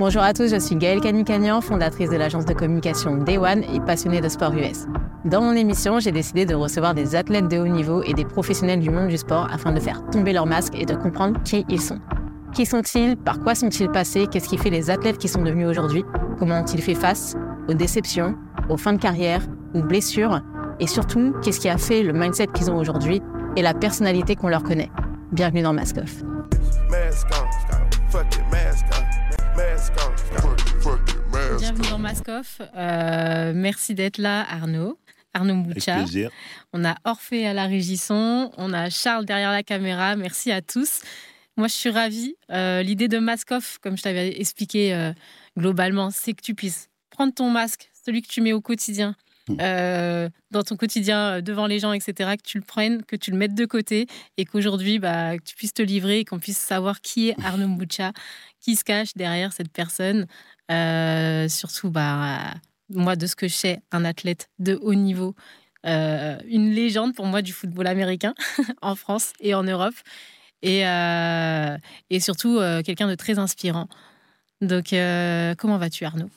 Bonjour à tous, je suis Gaëlle Canicagnan, fondatrice de l'agence de communication Day One et passionnée de sport US. Dans mon émission, j'ai décidé de recevoir des athlètes de haut niveau et des professionnels du monde du sport afin de faire tomber leur masque et de comprendre qui ils sont. Qui sont-ils? Par quoi sont-ils passés? Qu'est-ce qui fait les athlètes qui sont devenus aujourd'hui? Comment ont-ils fait face aux déceptions, aux fins de carrière, aux blessures? Et surtout, qu'est-ce qui a fait le mindset qu'ils ont aujourd'hui et la personnalité qu'on leur connaît? Bienvenue dans Mask Off. Bienvenue dans Maskoff. Euh, merci d'être là, Arnaud. Arnaud Mboucha. On a Orphée à la régisson. On a Charles derrière la caméra. Merci à tous. Moi, je suis ravie. Euh, l'idée de Maskoff, comme je t'avais expliqué euh, globalement, c'est que tu puisses prendre ton masque, celui que tu mets au quotidien, mm. dans ton quotidien devant les gens, etc., que tu le prennes, que tu le mettes de côté et qu'aujourd'hui, bah, tu puisses te livrer et qu'on puisse savoir qui est Arnaud Mboucha, qui se cache derrière cette personne. Euh, surtout, bah, moi, de ce que je sais, un athlète de haut niveau, euh, une légende pour moi du football américain en France et en Europe. Et, euh, et surtout, quelqu'un de très inspirant. Donc, comment vas-tu, Arnaud?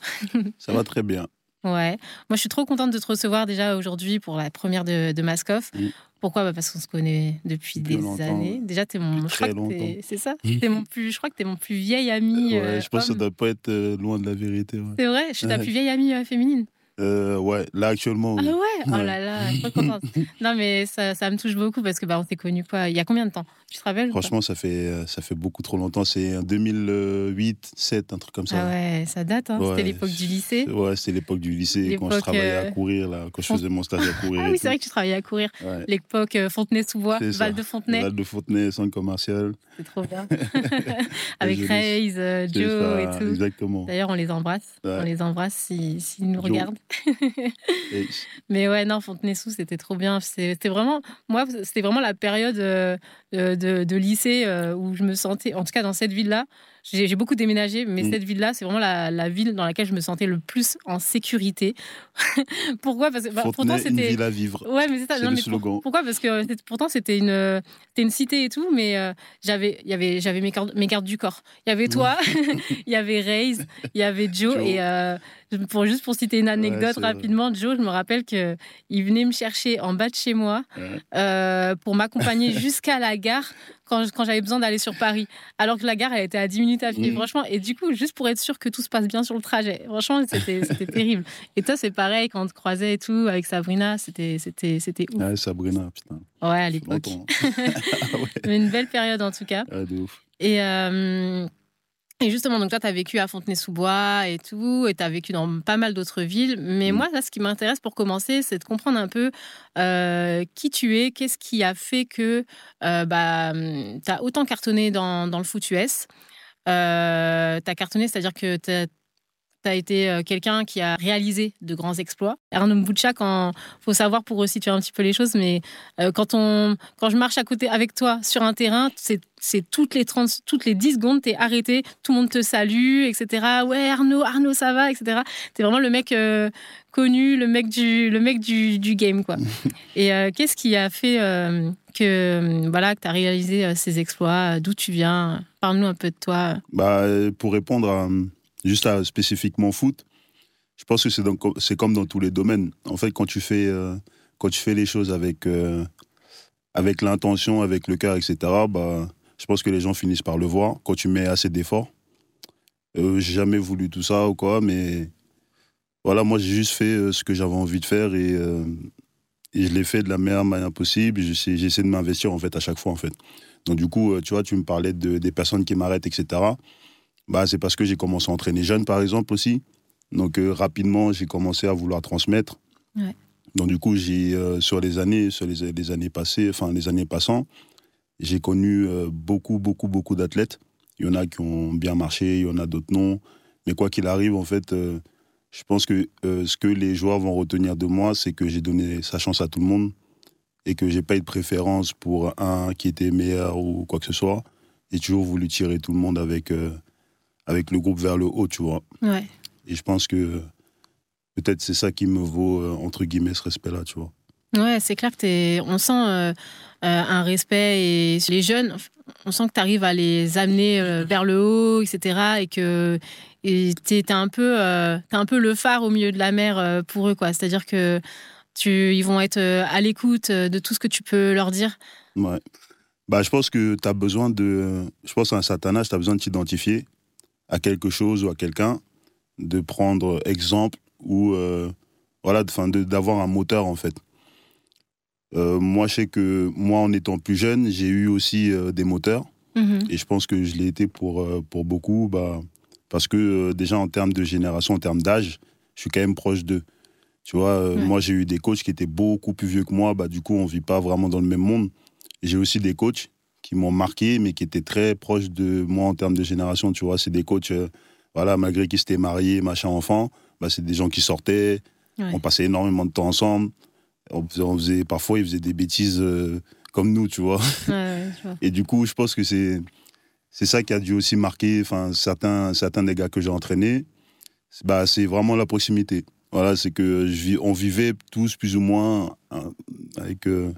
Ça va très bien. Ouais. Moi, je suis trop contente de te recevoir déjà aujourd'hui pour la première de, de Maskoff. Mm. Pourquoi? Bah Parce qu'on se connaît depuis, des années. Déjà, tu es mon. C'est ça? Es mon plus, Je crois que tu es mon plus vieil ami. Ouais, je pense que ça doit pas être euh, loin de la vérité. C'est vrai? Je suis ta plus vieille amie euh, féminine. Euh, ouais, là actuellement. Ah ouais, Oh là là, je suis trop contente. non, mais ça, ça, me touche beaucoup parce que bah, on s'est connus quoi Il y a combien de temps? Tu te rappelles Franchement, ça fait, euh, ça fait beaucoup trop longtemps. C'est en 2008, 7, un truc comme ça. Ah ouais, ça date. Hein. c'était l'époque du lycée. Ouais, c'était l'époque du lycée quand je travaillais à euh, courir, là, quand je faisais mon stage à courir. ah oui, c'est vrai que tu travaillais à courir. L'époque Fontenay-sous-Bois, Val de Fontenay. Val de Fontenay, centre commercial. C'est trop bien. Avec Raze, Joe et tout. Exactement. D'ailleurs, on les embrasse. On les embrasse s'ils si, nous regardent. Mais ouais, non, Fontenay-sous, c'était trop bien. C'était vraiment, moi, c'était vraiment la période euh, de, de, lycée euh, où je me sentais, en tout cas dans cette ville-là, j'ai beaucoup déménagé, mais mm. cette ville-là, c'est vraiment la, ville dans laquelle je me sentais le plus en sécurité. pourquoi? Parce que bah, pourtant c'était une ville à vivre. Ouais, mais c'est ça. Le slogan. pourquoi? Parce que pourtant c'était une, une cité et tout, mais euh, j'avais, il y avait, j'avais mes, mes gardes du corps. Il y avait toi, il y avait Raze, il y avait Joe, et pour, juste pour citer une anecdote rapidement, Joe, je me rappelle qu'il venait me chercher en bas de chez moi euh, pour m'accompagner jusqu'à la gare quand, quand j'avais besoin d'aller sur Paris. Alors que la gare, elle était à 10 minutes à pied, franchement. Et du coup, juste pour être sûr que tout se passe bien sur le trajet. Franchement, c'était terrible. Et toi, c'est pareil, quand on te croisait et tout, avec Sabrina, c'était ouf. Ouais, Sabrina, putain. Ouais, à l'époque. Mais une belle période, en tout cas. Ouais, de ouf. Et... Euh, et justement, donc toi, tu as vécu à Fontenay-sous-Bois et tout, et tu as vécu dans pas mal d'autres villes. Mais mm. moi, là, ce qui m'intéresse pour commencer, c'est de comprendre un peu euh, qui tu es, qu'est-ce qui a fait que euh, bah, tu as autant cartonné dans, dans le foot US. Euh, tu as cartonné, c'est-à-dire que tu tu as été euh, quelqu'un qui a réalisé de grands exploits. Arnaud Mboucha, quand faut savoir pour resituer un petit peu les choses, mais euh, quand, on, quand je marche à côté avec toi sur un terrain, c'est c'est toutes les 30, toutes les 10 secondes, t'es arrêté, tout le monde te salue, etc. Ouais, Arnaud, Arnaud, ça va, etc. T'es vraiment le mec euh, connu, le mec du, le mec du, du game, quoi. Et qu'est-ce qui a fait que, voilà, que tu as réalisé ces exploits? D'où tu viens? Parle-nous un peu de toi. Bah, pour répondre à juste à spécifiquement foot, je pense que c'est, comme dans tous les domaines. En fait, quand tu fais, euh, quand tu fais les choses avec, euh, avec l'intention, avec le cœur, etc., bah, je pense que les gens finissent par le voir quand tu mets assez d'efforts. Euh, j'ai jamais voulu tout ça ou quoi, mais voilà, moi j'ai juste fait ce que j'avais envie de faire et, je l'ai fait de la meilleure manière possible. J'essaie, j'essaie de m'investir en fait à chaque fois en fait. Donc du coup, tu vois, tu me parlais de, des personnes qui m'arrêtent, etc bah, C'est parce que j'ai commencé à entraîner jeune, par exemple, aussi. Donc, euh, rapidement, j'ai commencé à vouloir transmettre. Donc, du coup, j'ai, euh, sur les années, sur les, années passées, enfin, les années passant, j'ai connu euh, beaucoup, beaucoup, beaucoup d'athlètes. Il y en a qui ont bien marché, il y en a d'autres non. Mais quoi qu'il arrive, en fait, je pense que ce que les joueurs vont retenir de moi, c'est que j'ai donné sa chance à tout le monde et que j'ai pas eu de préférence pour un qui était meilleur ou quoi que ce soit. J'ai toujours voulu tirer tout le monde avec, avec le groupe vers le haut, tu vois. Ouais. Et je pense que peut-être c'est ça qui me vaut, euh, entre guillemets, ce respect-là, tu vois. Ouais, c'est clair que on sent euh, euh, un respect et les jeunes, on sent que tu arrives à les amener euh, vers le haut, etc. Et que tu es, un, peu, un peu le phare au milieu de la mer pour eux. quoi. C'est-à-dire que tu, ils vont être à l'écoute de tout ce que tu peux leur dire. Ouais. Bah, je pense que tu as besoin de. Je pense à un certain âge, tu as besoin de t'identifier à quelque chose ou à quelqu'un, de prendre exemple ou voilà, d'avoir un moteur en fait. Euh, moi, je sais que moi, en étant plus jeune, j'ai eu aussi euh, des moteurs. Mhm. Et je pense que je l'ai été pour, euh, pour beaucoup, bah, parce que déjà en termes de génération, en termes d'âge, je suis quand même proche d'eux. Tu vois, moi, j'ai eu des coachs qui étaient beaucoup plus vieux que moi. Bah, du coup, on vit pas vraiment dans le même monde. J'ai aussi des coachs qui m'ont marqué, mais qui étaient très proches de moi en termes de génération. Tu vois, c'est des coachs, voilà, malgré qu'ils s'étaient mariés, machin, enfant, bah, c'est des gens qui sortaient, on passait énormément de temps ensemble on faisait, parfois, ils faisaient des bêtises euh, comme nous, tu vois. Et du coup, je pense que c'est c'est ça qui a dû aussi marquer enfin, certains, certains des gars que j'ai entraînés. Bah, c'est vraiment la proximité. Voilà, c'est que je on vivait tous plus ou moins hein, avec euh,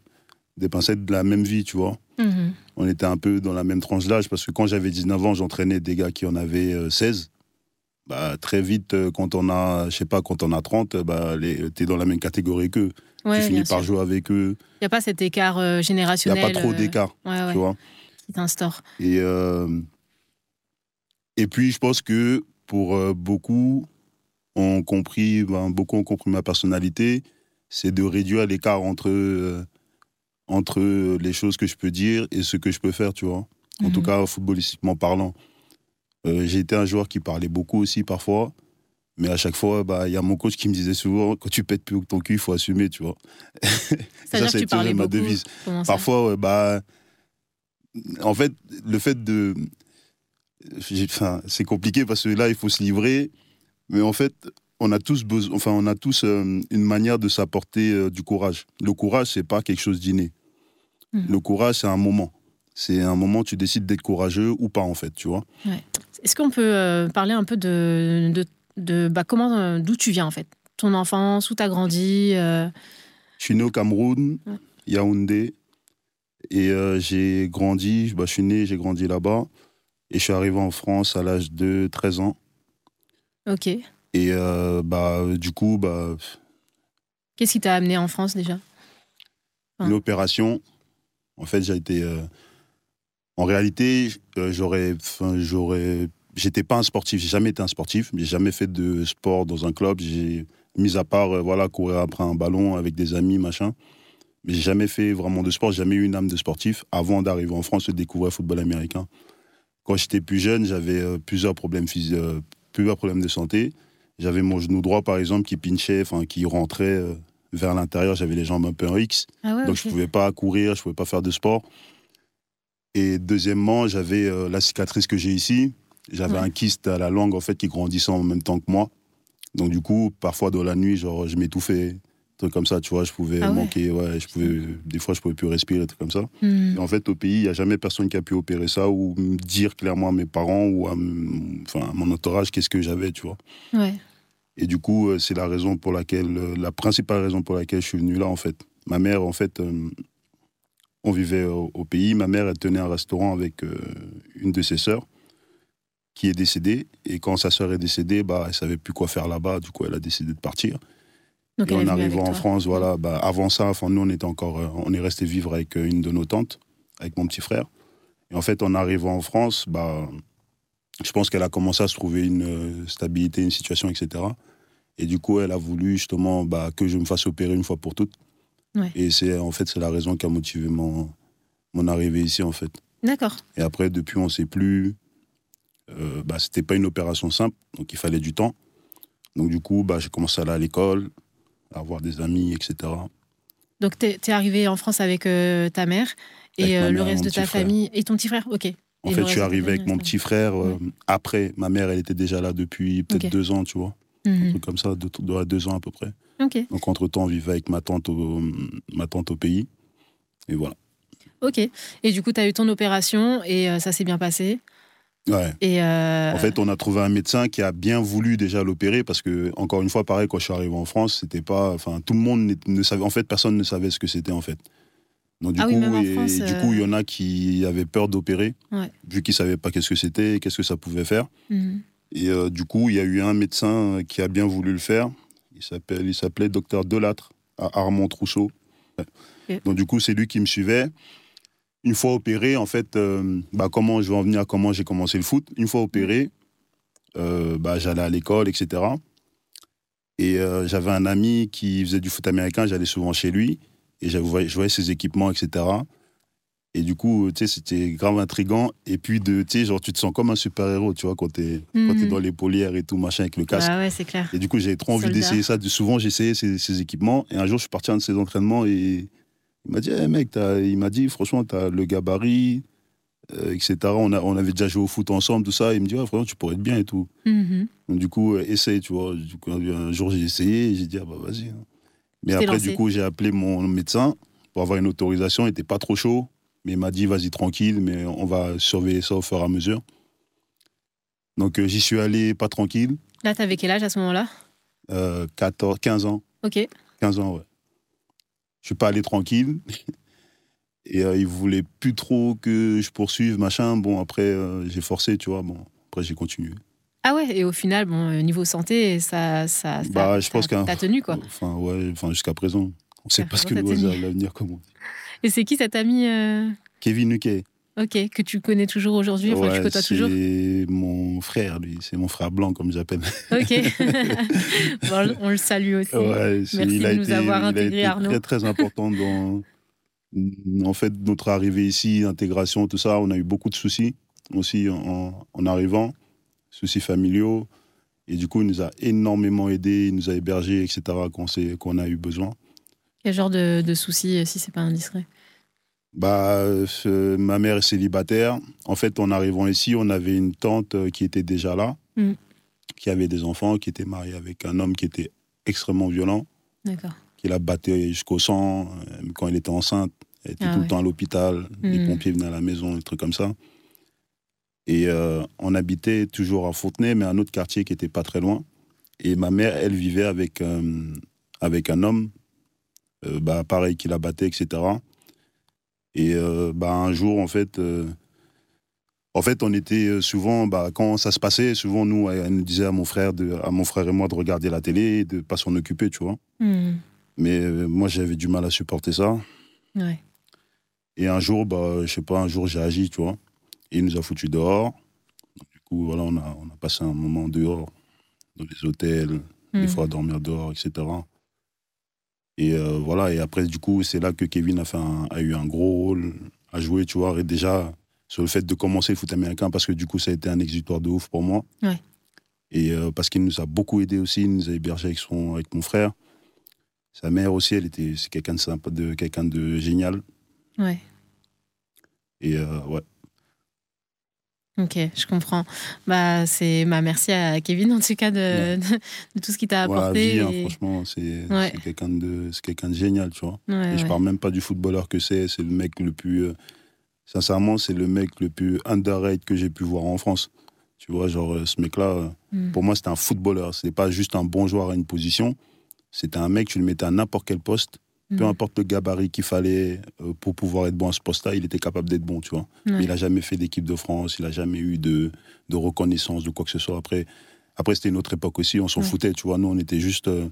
des pincettes de la même vie, tu vois. Mm-hmm. On était un peu dans la même tranche d'âge parce que quand j'avais 19 ans, j'entraînais des gars qui en avaient 16. Euh, bah, très vite, quand on a, je sais pas, quand on a 30, bah, tu es dans la même catégorie qu'eux tu finis par jouer avec eux. Il n'y a pas cet écart euh, générationnel. Il n'y a pas trop euh, d'écart, tu vois. Qui t'instaure. Et, euh, et puis, je pense que pour beaucoup, ont compris, ben, beaucoup ont compris ma personnalité, c'est de réduire l'écart entre, entre les choses que je peux dire et ce que je peux faire, tu vois. En tout mhm. cas, footballistiquement parlant. J'ai été un joueur qui parlait beaucoup aussi parfois. Mais à chaque fois, bah, il y a mon coach qui me disait souvent, quand tu pètes plus que ton cul, il faut assumer, tu vois. ça, c'est tu ma devise. Parfois, bah, en fait, le fait de, enfin, c'est compliqué parce que là, il faut se livrer, mais en fait, on a tous besoin, enfin, on a tous euh, une manière de s'apporter euh, du courage. Le courage, c'est pas quelque chose d'inné. Hmm. Le courage, c'est un moment. C'est un moment où tu décides d'être courageux ou pas, en fait, tu vois. Est-ce qu'on peut euh, parler un peu de, de de bah, comment, d'où tu viens en fait, ton enfance, où tu as grandi. Je suis né au Cameroun, Yaoundé, et j'ai grandi, bah, je suis né, j'ai grandi là-bas, et je suis arrivé en France à l'âge de 13 ans. Ok. Et bah, du coup, bah. Qu'est-ce qui t'a amené en France déjà? Une opération. En fait, j'ai été. en réalité, j'aurais, j'aurais j'étais pas un sportif, j'ai jamais été un sportif, j'ai jamais fait de sport dans un club, j'ai mis à part euh, voilà courir après un ballon avec des amis machin, mais j'ai jamais fait vraiment de sport, j'ai jamais eu une âme de sportif avant d'arriver en France et de découvrir le football américain. Quand j'étais plus jeune, j'avais euh, plusieurs problèmes physiques, euh, plusieurs problèmes de santé. J'avais mon genou droit par exemple qui pinchait, enfin qui rentrait vers l'intérieur, j'avais les jambes un peu en X, ah donc je pouvais pas courir, je pouvais pas faire de sport. Et deuxièmement, j'avais la cicatrice que j'ai ici, j'avais un kyste à la langue en fait qui grandissait en même temps que moi. Donc du coup, parfois dans la nuit, genre je m'étouffais, trucs comme ça, tu vois, je pouvais ah manquer, ouais, je pouvais, des fois je pouvais plus respirer, trucs comme ça. Hmm. en fait, au pays, il n'y a jamais personne qui a pu opérer ça ou me dire clairement à mes parents ou à, enfin, mon entourage qu'est-ce que j'avais, tu vois. Ouais. Et du coup, euh, c'est la raison pour laquelle, euh, la principale raison pour laquelle je suis venu là, en fait. Ma mère, en fait, euh, on vivait au, pays. Ma mère, elle tenait un restaurant avec une de ses sœurs qui est décédée. Et quand sa sœur est décédée, bah, elle savait plus quoi faire là-bas. Du coup, elle a décidé de partir. Donc et en arrivant en France, voilà, bah, avant ça, enfin, nous, on était encore, euh, on est resté vivre avec euh, une de nos tantes, avec mon petit frère. Et en fait, en arrivant en France, bah, je pense qu'elle a commencé à se trouver une euh, stabilité, une situation, etc. Et du coup, elle a voulu justement bah, que je me fasse opérer une fois pour toutes. Et c'est en fait c'est la raison qui a motivé mon, mon arrivée ici en fait. D'accord. Et après depuis on ne sait plus euh, bah, c'était pas une opération simple, donc il fallait du temps. Donc du coup, bah, j'ai commencé à aller à l'école, à avoir des amis, etc. Donc tu es, arrivé en France avec euh, ta mère et euh, le reste de ta famille et ton petit frère, ok. En fait, je suis arrivé avec mon petit frère. Après, ma mère, elle était déjà là depuis peut-être deux ans, tu vois. Un mhm. truc comme ça, deux, deux, ans à peu près. Donc entre-temps, on vivait avec ma tante, au, ma tante au pays. Et voilà. Ok. Et du coup, tu as eu ton opération et ça s'est bien passé? Ouais. Et euh, En fait, on a trouvé un médecin qui a bien voulu déjà l'opérer parce que, encore une fois, pareil, quand je suis arrivé en France, c'était pas. Enfin, tout le monde ne savait. En fait, personne ne savait ce que c'était, en fait. Donc, du Ah coup, même en et- France, du euh, coup, il y en a qui avaient peur d'opérer, Ouais. vu qu'ils savaient pas qu'est-ce que c'était, qu'est-ce que ça pouvait faire. mhm. Et euh, du coup, il y a eu un médecin qui a bien voulu le faire. Il s'appelle, il s'appelait docteur Delattre à Armand Trousseau. Ouais. Donc du coup, c'est lui qui me suivait. Une fois opéré, en fait, euh, bah, comment je vais en venir à comment j'ai commencé le foot. Une fois opéré, euh, bah, j'allais à l'école, etc. Et euh, j'avais un ami qui faisait du foot américain. J'allais souvent chez lui et je voyais, je voyais ses équipements, etc. Et du coup, tu sais, c'était grave intriguant. Et puis, de, tu sais, genre, tu te sens comme un super-héros, tu vois, quand t'es t'es Mhm. dans les polières et tout, machin, avec le casque. Ah ouais, c'est clair. Et du coup, j'avais trop envie d'essayer ça. Souvent, j'essayais ces, ces équipements. Et un jour, je suis parti à un de ses entraînements et il m'a dit, Eh, mec, t'as- il m'a dit, franchement, tu as le gabarit, euh, etc. On, a, on avait déjà joué au foot ensemble, tout ça. Il me dit, ouais, franchement, tu pourrais être bien et tout. Mhm. Donc, du coup, euh, essaye, tu vois. Du coup, un jour, j'ai essayé j'ai dit, ah bah vas-y. hein. Mais après, lancé. du coup, j'ai appelé mon médecin pour avoir une autorisation. Il n'était pas trop chaud. Mais il m'a dit, vas-y, tranquille, mais on va surveiller ça au fur et à mesure. Donc, euh, j'y suis allé pas tranquille. Là, t'avais quel âge à ce moment-là? Euh, 14, 15 ans. Ok. 15 ans, ouais. Je suis pas allé tranquille. Et euh, il voulait plus trop que je poursuive, machin. Bon, après, euh, j'ai forcé, tu vois. Bon, après, j'ai continué. Ah ouais, et au final, bon, euh, niveau santé, ça, ça, ça- Bah, je pense t'as tenu quoi. Enfin, ouais, enfin, jusqu'à présent. On sait pas ce que nous réserve l'avenir, comment. Et c'est qui cet ami euh, Kevin Nuquet. Ok, que tu connais toujours aujourd'hui, enfin, tu Ouais, côtoies toujours c'est mon frère, lui. C'est mon frère blanc, comme j'appelle. Ok. Bon, on le salue aussi. Ouais, Merci il a de nous été, avoir il a été Arnaud. très, très important dans, en fait, notre arrivée ici, intégration, tout ça. On a eu beaucoup de soucis aussi en, en arrivant, soucis familiaux. Et du coup, il nous a énormément aidés, il nous a hébergés, etc., quand, c'est- quand on a eu besoin. Quel genre de, de soucis, euh, si c'est pas indiscret? Bah, euh, ma mère est célibataire. En fait, en arrivant ici, on avait une tante euh, qui était déjà là, Mm. qui avait des enfants, qui était mariée avec un homme qui était extrêmement violent. D'accord. qui la battait jusqu'au sang. euh, Quand elle était enceinte, elle était Ah tout ouais. le temps à l'hôpital. Les Mhm. pompiers venaient à la maison, des trucs comme ça. Et euh, on habitait toujours à Fontenay, mais un autre quartier qui était pas très loin. Et ma mère, elle vivait avec, euh, avec un homme, bah, pareil, qui la battait, etc. Et euh, bah, un jour, en fait, euh, en fait, on était euh, souvent, bah, quand ça se passait, souvent, nous, elle nous disait à mon frère, de, à mon frère et moi de regarder la télé, et de pas s'en occuper, tu vois. Hmm. Mais euh, moi, j'avais du mal à supporter ça. Ouais. Et un jour, bah, je sais pas, un jour, j'ai agi, tu vois. Et il nous a foutus dehors. Donc, du coup, voilà, on a, on a passé un moment dehors, dans les hôtels, des Hmm. fois à dormir dehors, etc. Et euh, voilà, et après, du coup, c'est là que Kevin a, fait un- a eu un gros rôle à jouer, tu vois. Et déjà, sur le fait de commencer le foot américain, parce que du coup, ça a été un exutoire de ouf pour moi. Ouais. Et euh, parce qu'il nous a beaucoup aidé aussi, il nous a hébergé avec, son, avec mon frère. Sa mère aussi, elle était, c'est quelqu'un de sympa, de, quelqu'un de génial. Ouais. Et euh, ouais. Ok, je comprends. Bah, c'est ma merci à Kevin en tout cas de, de, de tout ce qu'il t'a Ouais, apporté. vie, hein, et- franchement, c'est Ouais. c'est quelqu'un de, c'est quelqu'un de génial, tu vois. Ouais, Et je ouais. parle même pas du footballeur que c'est, c'est le mec le plus. euh, sincèrement, c'est le mec le plus underrated que j'ai pu voir en France. Tu vois, genre, euh, ce mec-là, euh, Hmm. pour moi, c'était un footballeur. C'était pas juste un bon joueur à une position. C'était un mec, tu le mettais à n'importe quel poste, peu Hmm. importe le gabarit qu'il fallait euh, pour pouvoir être bon à ce poste-là, il était capable d'être bon, tu vois. Mais il a jamais fait d'équipe de France, il a jamais eu de, de reconnaissance de quoi que ce soit. Après, après c'était une autre époque aussi, on s'en Ouais. foutait, tu vois. Nous, on était juste euh,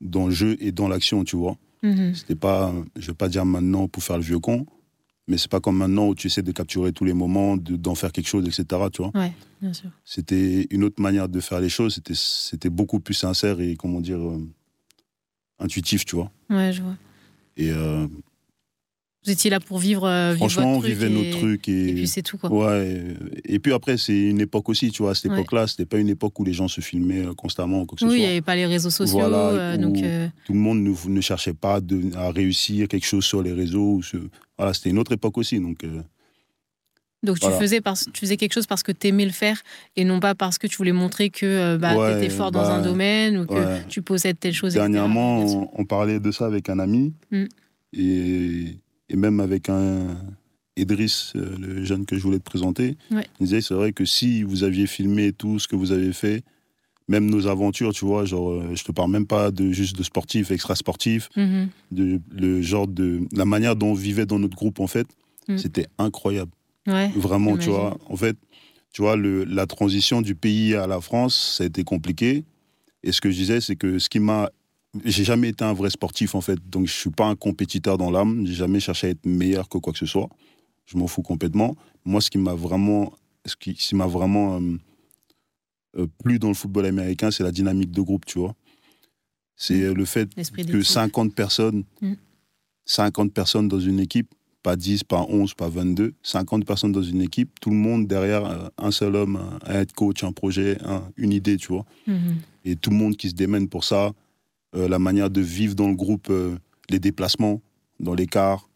dans le jeu et dans l'action, tu vois. Mhm. C'était pas, je vais pas dire maintenant pour faire le vieux con, mais c'est pas comme maintenant où tu essaies de capturer tous les moments, de- d'en faire quelque chose, etc. Tu vois. Ouais, bien sûr. C'était une autre manière de faire les choses. C'était, c'était beaucoup plus sincère et comment dire euh, intuitif, tu vois. Ouais, je vois. Et euh, Vous étiez là pour vivre, euh, franchement, on vivait et, nos trucs et, Et puis c'est tout quoi. ouais. Et puis après, c'est une époque aussi, tu vois. À cette époque-là, c'était pas une époque où les gens se filmaient euh, constamment quoi que ce Oui, il n'y avait pas les réseaux sociaux, Voilà, euh, donc euh, Tout le monde ne, ne cherchait pas de- à réussir quelque chose sur les réseaux. sur- Voilà, c'était une autre époque aussi. Donc, donc tu Voilà. faisais parce, tu faisais quelque chose parce que tu aimais le faire et non pas parce que tu voulais montrer que euh, bah, Ouais, tu étais fort dans bah, un domaine ou que ouais. tu possèdes telle chose. Dernièrement, on, on parlait de ça avec un ami Mm. et, et même avec un Idriss, euh, le jeune que je voulais te présenter, Ouais. il disait c'est vrai que si vous aviez filmé tout ce que vous avez fait, même nos aventures, tu vois, genre, euh, je te parle même pas de juste de sportifs, extra sportifs, Mhm. de le genre de la manière dont on vivait dans notre groupe en fait, Mm. c'était incroyable. Ouais. Vraiment, tu vois. En fait, tu vois, le, la transition du pays à la France, ça a été compliqué. Et ce que je disais, c'est que ce qui m'a. J'ai jamais été un vrai sportif, en fait. Donc, je suis pas un compétiteur dans l'âme. J'ai jamais cherché à être meilleur que quoi que ce soit. Je m'en fous complètement. Moi, ce qui m'a vraiment. Ce qui, m'a vraiment euh, euh, plu dans le football américain, c'est la dynamique de groupe, tu vois. C'est euh, le fait que d'équipe. 50 personnes, Mm. 50 personnes dans une équipe, pas 10, pas 11, pas 22, 50 personnes dans une équipe, tout le monde derrière euh, un seul homme, un head coach, un projet, un- une idée, tu vois. Mhm. Et tout le monde qui se démène pour ça, euh, la manière de vivre dans le groupe, euh, les déplacements dans les cars.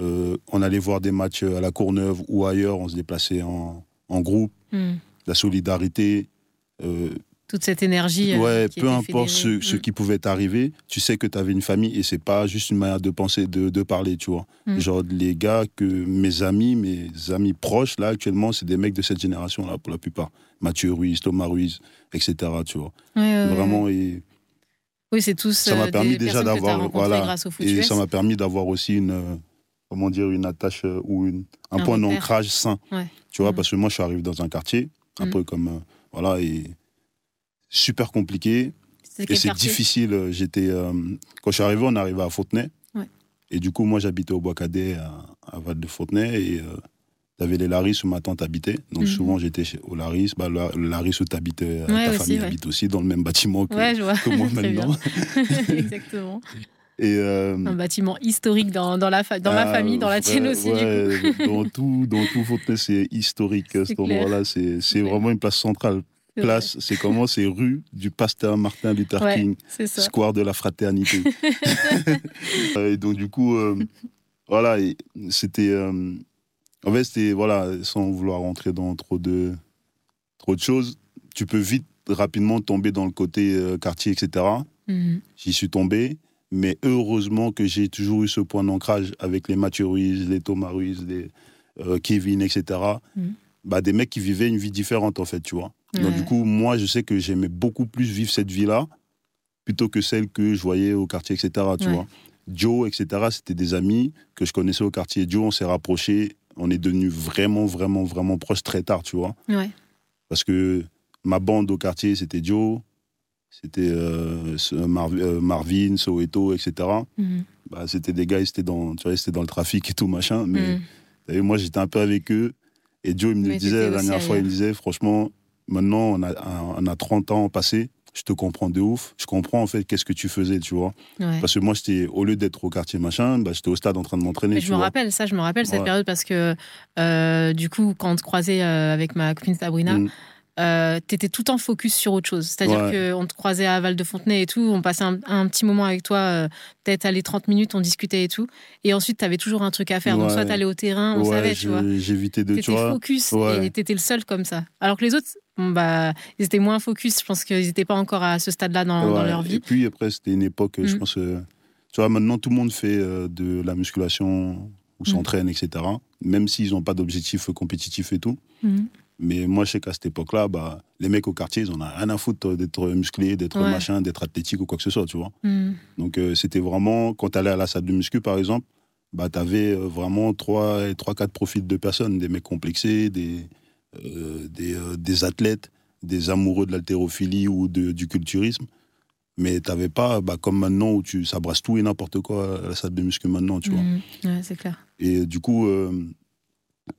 euh, on allait voir des matchs à la Courneuve ou ailleurs, on se déplaçait en, en groupe, Mhm. la solidarité. Toute cette énergie. euh, Ouais, qui peu importe ce, fédérée. ce Mm. qui pouvait t'arriver, tu sais que tu avais une famille et c'est pas juste une manière de penser, de, de parler, tu vois. Mm. Genre, les gars que mes amis, mes amis proches, là, actuellement, c'est des mecs de cette génération-là, pour la plupart. Mathieu Ruiz, Thomas Ruiz, etc., tu vois. Ouais, ouais, ouais. Vraiment, et, Oui, c'est tous. Ça m'a euh, permis déjà d'avoir- voilà. grâce au foot et US. ça m'a permis d'avoir aussi une, euh, comment dire, une attache euh, ou une, un, Un point d'ancrage sain. Ouais. Tu vois, Mm. parce que moi, je suis arrivé dans un quartier, un peu comme, euh, voilà, et super compliqué. C'est Et c'est difficile. euh, J'étais euh, quand je suis arrivé, on arrivait à Fontenay. Ouais. Et du coup, moi, j'habitais au Bois-Cadet à, à Val de Fontenay et euh, t'avais les Laris où ma tante habitait. Donc Mhm. souvent, j'étais chez- au Laris. Bah, le, Laris où t'habitais, euh, Ouais, ta aussi, famille ouais. habite aussi dans le même bâtiment que, que moi maintenant. Exactement. Et euh, Un bâtiment historique dans, dans, la, dans ma ah, famille, dans la tienne aussi, du coup. ouais, dans tout, dans tout Fontenay, c'est historique. C'est Cet endroit-là, c'est vraiment une place centrale. Place, c'est comment C'est rue du pasteur Martin Luther. Ouais, King. Square de la fraternité. Euh, et donc, du coup, euh, voilà, c'était. euh, en fait, c'était, voilà, sans vouloir rentrer dans trop de, trop de choses, tu peux vite, rapidement tomber dans le côté euh, quartier, etc. Mhm. J'y suis tombé, mais heureusement que j'ai toujours eu ce point d'ancrage avec les Mathieu Ruiz, les Thomas Ruiz, les euh, Kevin, etc. Mhm. Bah, des mecs qui vivaient une vie différente, en fait, tu vois. Donc, du coup, moi, je sais que j'aimais beaucoup plus vivre cette vie-là plutôt que celle que je voyais au quartier, etc. Tu Ouais. vois. Joe, etc., c'était des amis que je connaissais au quartier. Joe, on s'est rapprochés. On est devenus vraiment, vraiment, vraiment proches très tard, tu vois. Ouais. Parce que ma bande au quartier, c'était Joe, c'était euh, Mar- euh, Marvin, Soweto, etc. Mhm. Bah, c'était des gars, ils étaient dans, tu vois, dans le trafic et tout, machin. Mais Mhm. Moi, j'étais un peu avec eux. Et Joe, il me le disait la dernière fois, il me disait, franchement, maintenant, on a, on a 30 ans passés. Je te comprends de ouf. Je comprends, en fait, qu'est-ce que tu faisais, tu vois. Ouais. Parce que moi, j'étais, au lieu d'être au quartier machin, bah, j'étais au stade en train de m'entraîner, je me rappelle ça, je me rappelle cette Ouais. période parce que euh, du coup, quand on te croisait euh, avec ma copine Sabrina, Mm. euh, t'étais tout le temps focus sur autre chose. C'est-à-dire Ouais. qu'on te croisait à Val de Fontenay et tout, on passait un, un petit moment avec toi, euh, peut-être aller 30 minutes, on discutait et tout. Et ensuite, t'avais toujours un truc à faire. Donc, soit t'allais au terrain, on Ouais, savait, tu vois. J'évitais de, tu vois. focus et t'étais le seul comme ça. Alors que les autres, bon, bah, ils étaient moins focus. Je pense qu'ils n'étaient pas encore à ce stade-là dans, leur vie. Et puis, après, c'était une époque, je Mm. pense, euh, tu vois, maintenant, tout le monde fait euh, de la musculation ou Mm. s'entraîne, etc. Même s'ils n'ont pas d'objectif compétitif et tout. Mhm. Mais moi, je sais qu'à cette époque-là, bah, les mecs au quartier, ils en ont rien à foutre d'être musclé, d'être Ouais. machin, d'être athlétique ou quoi que ce soit, tu vois. Donc, euh, c'était vraiment, quand tu allais à la salle de muscu, par exemple, bah, tu avais vraiment 3-4 profils de personnes, des mecs complexés, des, euh, des, euh, des athlètes, des amoureux de l'haltérophilie ou de- du culturisme. Mais tu n'avais pas, bah, comme maintenant, où tu, ça brasse tout et n'importe quoi à la salle de muscu maintenant, tu vois. Ouais, c'est clair. Et du coup, euh,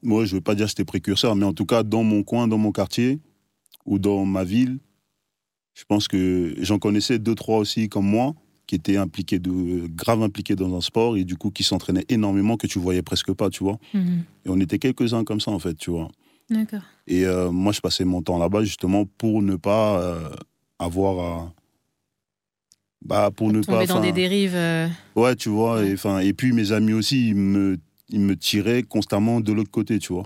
moi, je veux pas dire que j'étais précurseur, mais en tout cas, dans mon coin, dans mon quartier ou dans ma ville, je pense que j'en connaissais deux, trois aussi comme moi, qui étaient impliqués, de, grave impliqués dans un sport et du coup, qui s'entraînaient énormément, que tu voyais presque pas, tu vois. Mhm. Et on était quelques-uns comme ça, en fait, tu vois. D'accord. Et euh, moi, je passais mon temps là-bas justement pour ne pas euh, avoir à. Bah, pour ne pas. Tomber dans des dérives. euh, Ouais, tu vois. Ouais. Et, et puis, mes amis aussi, ils me, ils me tiraient constamment de l'autre côté, tu vois.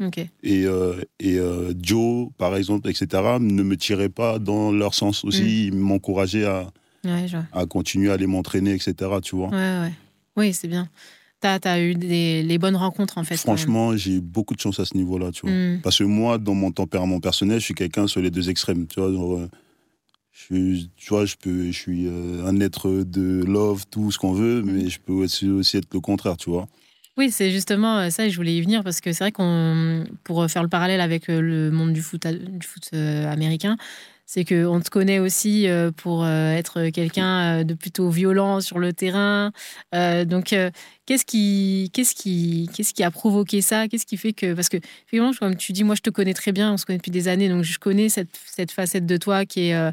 Ok. Et, euh, et euh, Joe, par exemple, etc., ne me tiraient pas dans leur sens aussi. Mm. Ils m'encourageaient à, Ouais, à continuer à aller m'entraîner, etc., tu vois. Ouais, ouais. Oui, c'est bien. Tu as, eu des, les bonnes rencontres en fait. Franchement, j'ai eu beaucoup de chance à ce niveau-là, tu vois. Hmm. Parce que moi, dans mon tempérament personnel, je suis quelqu'un sur les deux extrêmes, tu vois. Euh, je, tu vois, je, peux, je suis euh, un être de love, tout ce qu'on veut, hmm. mais je peux aussi, aussi être le contraire, tu vois. Oui, c'est justement euh, ça, je voulais y venir parce que c'est vrai qu'on, pour faire le parallèle avec le monde du foot, du foot américain, c'est qu'on te connaît aussi euh, pour euh, être quelqu'un euh, de plutôt violent sur le terrain. donc, qu'est-ce qui, qu'est-ce qui, qu'est-ce qui a provoqué ça? Qu'est-ce qui fait que, parce que finalement, comme tu dis, moi, je te connais très bien, on se connaît depuis des années, donc je connais cette, cette facette de toi qui est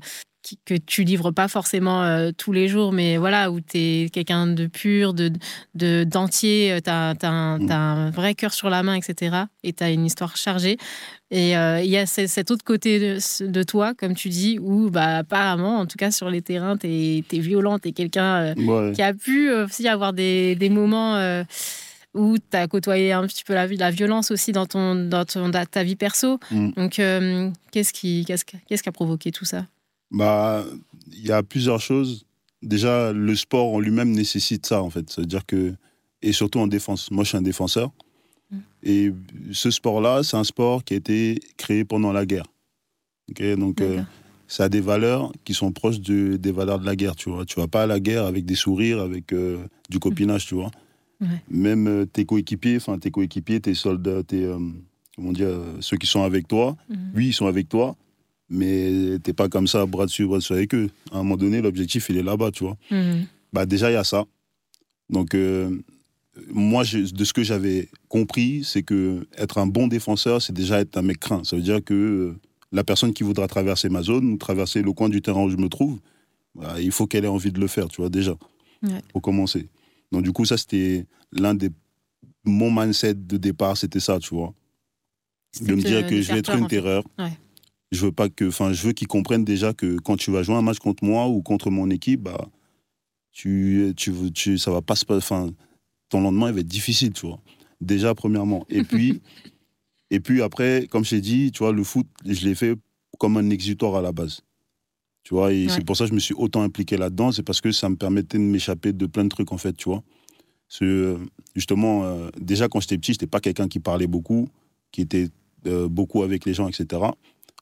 que tu livres pas forcément euh, tous les jours, mais voilà, où tu es quelqu'un de pur, de d'entier, euh, tu as, mm. un vrai cœur sur la main, etc. Et tu as une histoire chargée. Et euh, il y a cet autre côté de, toi, comme tu dis, où bah, apparemment, en tout cas sur les terrains, tu es, es, violent, tu es quelqu'un qui a pu aussi avoir des, des moments où tu as côtoyé un petit peu la, la violence aussi dans, ton, dans, ton, ta vie perso. Mm. Donc, qu'est-ce qui, qu'est-ce qui a provoqué tout ça? Bah, il y a plusieurs choses. Déjà, le sport en lui-même nécessite ça, en fait. C'est-à-dire que, et surtout en défense. Moi, je suis un défenseur. Mm. Et ce sport-là, c'est un sport qui a été créé pendant la guerre. Donc, euh, ça a des valeurs qui sont proches de, des valeurs de la guerre, tu vois. Tu vas pas à la guerre avec des sourires, avec euh, du copinage, tu vois. Même euh, tes coéquipiers, enfin tes coéquipiers, tes soldats, tes, comment dire, ceux qui sont avec toi, mm. oui, ils sont avec toi, mais t'es pas comme ça, bras dessus, bras dessus avec eux. À un moment donné, l'objectif, il est là-bas, tu vois. Mhm. Bah, déjà, il y a ça. Donc, euh, moi, de ce que j'avais compris, c'est que être un bon défenseur, c'est déjà être un mec craint. Ça veut dire que euh, la personne qui voudra traverser ma zone ou traverser le coin du terrain où je me trouve, bah, il faut qu'elle ait envie de le faire, tu vois, déjà. Pour commencer. Donc, du coup, ça, c'était l'un des. Mon mindset de départ, c'était ça, tu vois. De me dire que je vais être une terreur. Ouais je veux pas que, enfin, je veux qu'ils comprennent déjà que quand tu vas jouer un match contre moi ou contre mon équipe, bah, tu, tu, tu ça va pas se, enfin, ton lendemain il va être difficile, tu vois. Déjà premièrement. Et puis, et puis après, comme je t'ai dit, tu vois, le foot, je l'ai fait comme un exutoire à la base. Tu vois, et c'est pour ça que je me suis autant impliqué là-dedans, c'est parce que ça me permettait de m'échapper de plein de trucs, en fait, tu vois. justement, euh, déjà quand j'étais petit, j'étais pas quelqu'un qui parlait beaucoup, qui était euh, beaucoup avec les gens, etc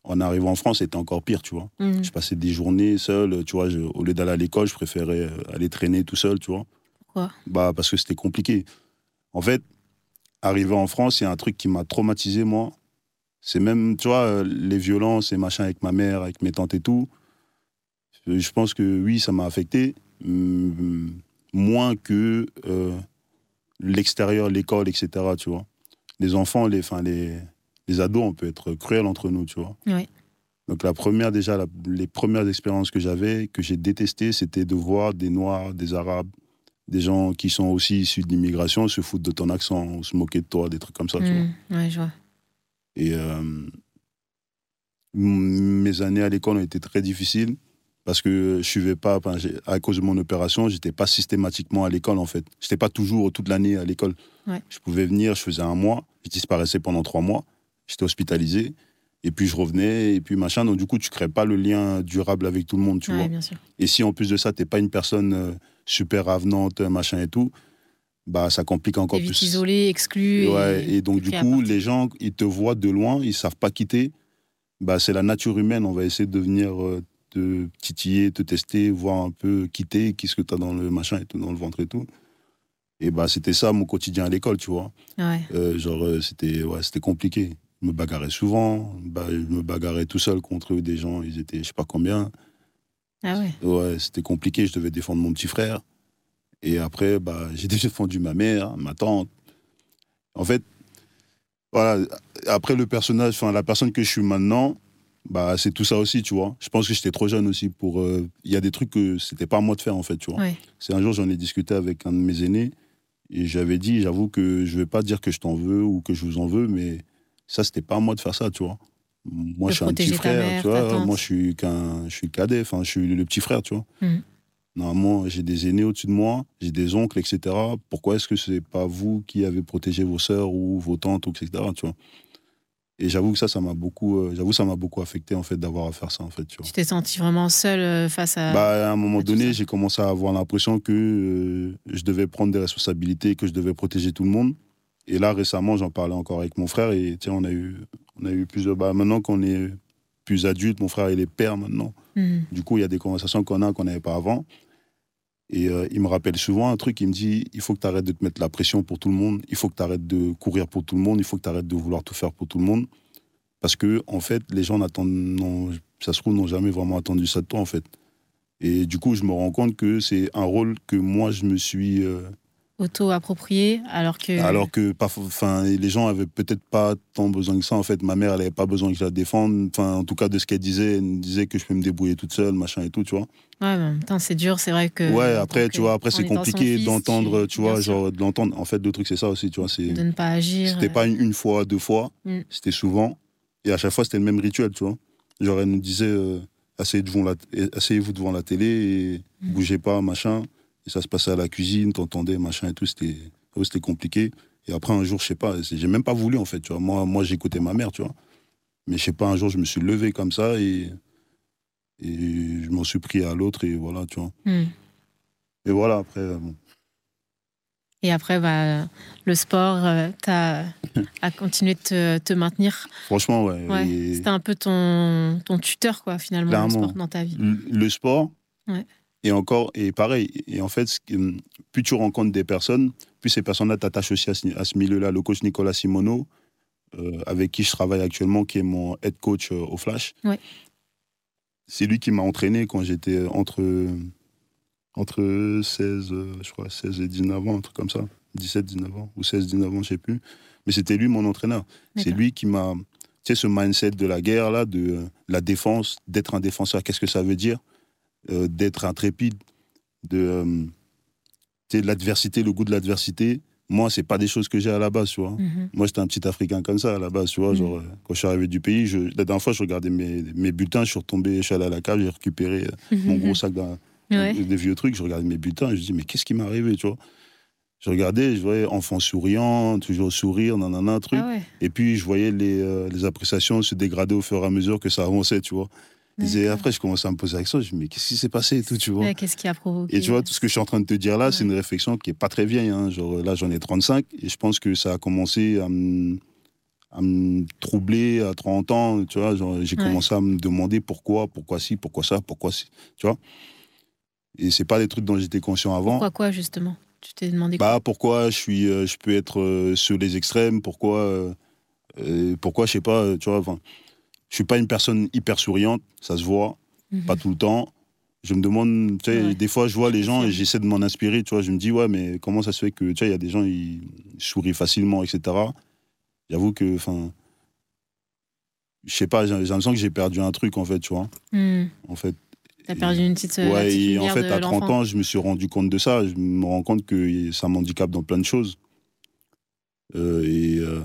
en arrivant en France, c'était encore pire, tu vois. Mhm. Je passais des journées seul, tu vois. au lieu d'aller à l'école, je préférais euh, aller traîner tout seul, tu vois. Pourquoi Bah, parce que c'était compliqué. En fait, arrivé en France, il y a un truc qui m'a traumatisé, moi. C'est même, tu vois, euh, les violences et machin avec ma mère, avec mes tantes et tout. Je pense que oui, ça m'a affecté. moins que euh, l'extérieur, l'école, etc., tu vois. Les enfants, les, enfin, les, les ados, on peut être cruel entre nous, tu vois. Donc la première, déjà, les premières expériences que j'avais, que j'ai détestées, c'était de voir des Noirs, des Arabes, des gens qui sont aussi issus de l'immigration se foutre de ton accent, se moquer de toi, des trucs comme ça, tu mmh, vois. Ouais, je vois. Et euh, mes années à l'école ont été très difficiles parce que je suivais pas, à cause de mon opération, j'étais pas systématiquement à l'école en fait. J'étais pas toujours toute l'année à l'école. Je pouvais venir, je faisais un mois, je disparaissais pendant trois mois j'étais hospitalisé. Et puis je revenais, et puis machin. Donc du coup, tu crées pas le lien durable avec tout le monde, tu vois. Et si en plus de ça, tu n'es pas une personne euh, super avenante, machin et tout, bah ça complique encore plus. isolé, exclu. Ouais, et, donc du coup, les gens, ils te voient de loin, ils savent pas quitter. Bah, c'est la nature humaine, on va essayer de venir euh, te titiller, te tester, voir un peu quitter, qu'est-ce que tu as dans le machin et tout, dans le ventre et tout. Et bah c'était ça mon quotidien à l'école, tu vois. Ouais. Euh, genre, c'était ouais, compliqué me bagarrais souvent. Bah, je me bagarrais tout seul contre des gens. Ils étaient, je sais pas combien. Ah ouais. Ouais, c'était compliqué. Je devais défendre mon petit frère. Et après, bah, j'ai défendu ma mère, ma tante. En fait, voilà. Après le personnage, enfin la personne que je suis maintenant, bah c'est tout ça aussi, tu vois. Je pense que j'étais trop jeune aussi pour. Euh, il y a des trucs que c'était pas à moi de faire en fait, tu vois. C'est un jour j'en ai discuté avec un de mes aînés et j'avais dit, j'avoue que je vais pas dire que je t'en veux ou que je vous en veux, mais ça, c'était pas à moi de faire ça, tu vois. Moi, je suis un petit frère, tu vois. Moi, je suis qu'un, je suis cadet, enfin, je suis le petit frère, tu vois. Hmm. Normalement, j'ai des aînés au-dessus de moi, j'ai des oncles, etc. Pourquoi est-ce que c'est pas vous qui avez protégé vos sœurs ou vos tantes, etc. Tu vois? Et j'avoue que ça, ça m'a beaucoup, euh, j'avoue, ça m'a beaucoup affecté en fait d'avoir à faire ça en fait. Tu, tu t'es senti vraiment seul euh, face à. Bah, à un moment donné, j'ai commencé à avoir l'impression que euh, je devais prendre des responsabilités, que je devais protéger tout le monde. Et là, récemment, j'en parlais encore avec mon frère et tiens, on a eu, on a eu plusieurs. Bah, maintenant qu'on est plus adulte, mon frère il est père maintenant. Mhm. Du coup, il y a des conversations qu'on a qu'on n'avait pas avant. Et euh, il me rappelle souvent un truc, il me dit, il faut que tu arrêtes de te mettre la pression pour tout le monde, il faut que tu arrêtes de courir pour tout le monde, il faut que tu arrêtes de vouloir tout faire pour tout le monde. Parce que, en fait, les gens n'attendent, ça se trouve, n'ont jamais vraiment attendu ça de toi, en fait. Et du coup, je me rends compte que c'est un rôle que moi, je me suis... euh, Auto-approprié, alors que. alors que enfin, les gens avaient peut-être pas tant besoin que ça. En fait, ma mère, elle avait pas besoin que je la défende. Enfin, en tout cas, de ce qu'elle disait, elle me disait que je peux me débrouiller toute seule, machin et tout, tu vois. Ouais, mais en même temps, c'est dur, c'est vrai que. ouais, après, tu vois, après, c'est compliqué d'entendre, tu vois, genre, de l'entendre. En fait, le truc, c'est ça aussi, tu vois. C'est, De ne pas agir. c'était pas une, une fois, deux fois, Mm. c'était souvent. Et à chaque fois, c'était le même rituel, tu vois. Genre, elle nous disait, euh, asseyez devant la, asseyez-vous devant la télé et Mm. bougez pas, machin. Et ça se passait à la cuisine, t'entendais, machin et tout. C'était, ouais, c'était compliqué. Et après, un jour, je sais pas, j'ai même pas voulu, en fait, tu vois. Moi, moi j'écoutais ma mère, tu vois. Mais je sais pas, un jour, je me suis levé comme ça et, et je m'en suis pris à l'autre et voilà, tu vois. Hmm. Et voilà, après, euh, bon. Et après, bah, le sport, euh, t'as a continué de te, te maintenir. franchement, ouais. Ouais. et C'était un peu ton, ton tuteur, quoi, finalement, le Clairement. sport dans ta vie. le, le sport, Ouais. Et encore, et pareil, et en fait, qui- plus tu rencontres des personnes, plus ces personnes-là t'attachent aussi à ce, milieu-là. Le coach Nicolas Simoneau, euh, avec qui je travaille actuellement, qui est mon head coach euh, au Flash, Ouais. c'est lui qui m'a entraîné quand j'étais entre, entre 16, euh, je crois, 16 et 19 ans, un truc comme ça. 17, 19 ans, ou 16, 19 ans, je sais plus. Mais c'était lui mon entraîneur. C'est lui qui m'a. Tu sais, ce mindset de la guerre, là, de la défense, d'être un défenseur, qu'est-ce que ça veut dire? Euh, D'être intrépide, de. euh, de l'adversité, le goût de l'adversité. Moi, c'est pas des choses que j'ai à la base, tu vois. Mhm. Moi, j'étais un petit Africain comme ça à la base, tu vois. Mhm. Genre, euh, quand je suis arrivé du pays, je, la dernière fois, je regardais mes, mes bulletins, je suis retombé, je suis allé à la cave, j'ai récupéré euh, mon gros sac d'un- Ouais. des vieux trucs, je regardais mes bulletins et je dis, mais qu'est-ce qui m'est arrivé, tu vois Je regardais, je voyais enfant souriant, toujours sourire, nanana, truc. Ah ouais. Et puis, je voyais les, euh, les appréciations se dégrader au fur et à mesure que ça avançait, tu vois. Et après, je commençais à me poser la question, je me dis, mais qu'est-ce qui s'est passé et tout, tu vois Qu'est-ce qui a provoqué Et tu vois, tout ce que je suis en train de te dire là, c'est une réflexion qui est pas très vieille. Hein. Genre, là, j'en ai 35 et je pense que ça a commencé à me, à me troubler à 30 ans. Tu vois, j'ai Ouais. commencé à me demander pourquoi, pourquoi ci, pourquoi ça, pourquoi ci. Tu vois Et c'est pas des trucs dont j'étais conscient avant. Pourquoi quoi, justement? Tu t'es demandé quoi? Bah pourquoi je suis, euh, je peux être euh, sur les extrêmes? Pourquoi, euh, euh, pourquoi je sais pas. Tu vois, enfin, je suis pas une personne hyper souriante, ça se voit, Mhm. pas tout le temps. Je me demande, tu sais, Ouais. des fois je vois les gens et j'essaie de m'en inspirer. Tu vois, je me dis ouais, mais comment ça se fait que tu sais, il y a des gens ils sourient facilement, etc. J'avoue que, enfin, je sais pas, j'ai l'impression que j'ai perdu un truc en fait, tu vois. Hmm. En fait, T'as perdu une petite, euh, Ouais, petite et en fait, à 30 l'enfant. ans, je me suis rendu compte de ça. Je me rends compte que ça m'handicape dans plein de choses. Euh, et, euh,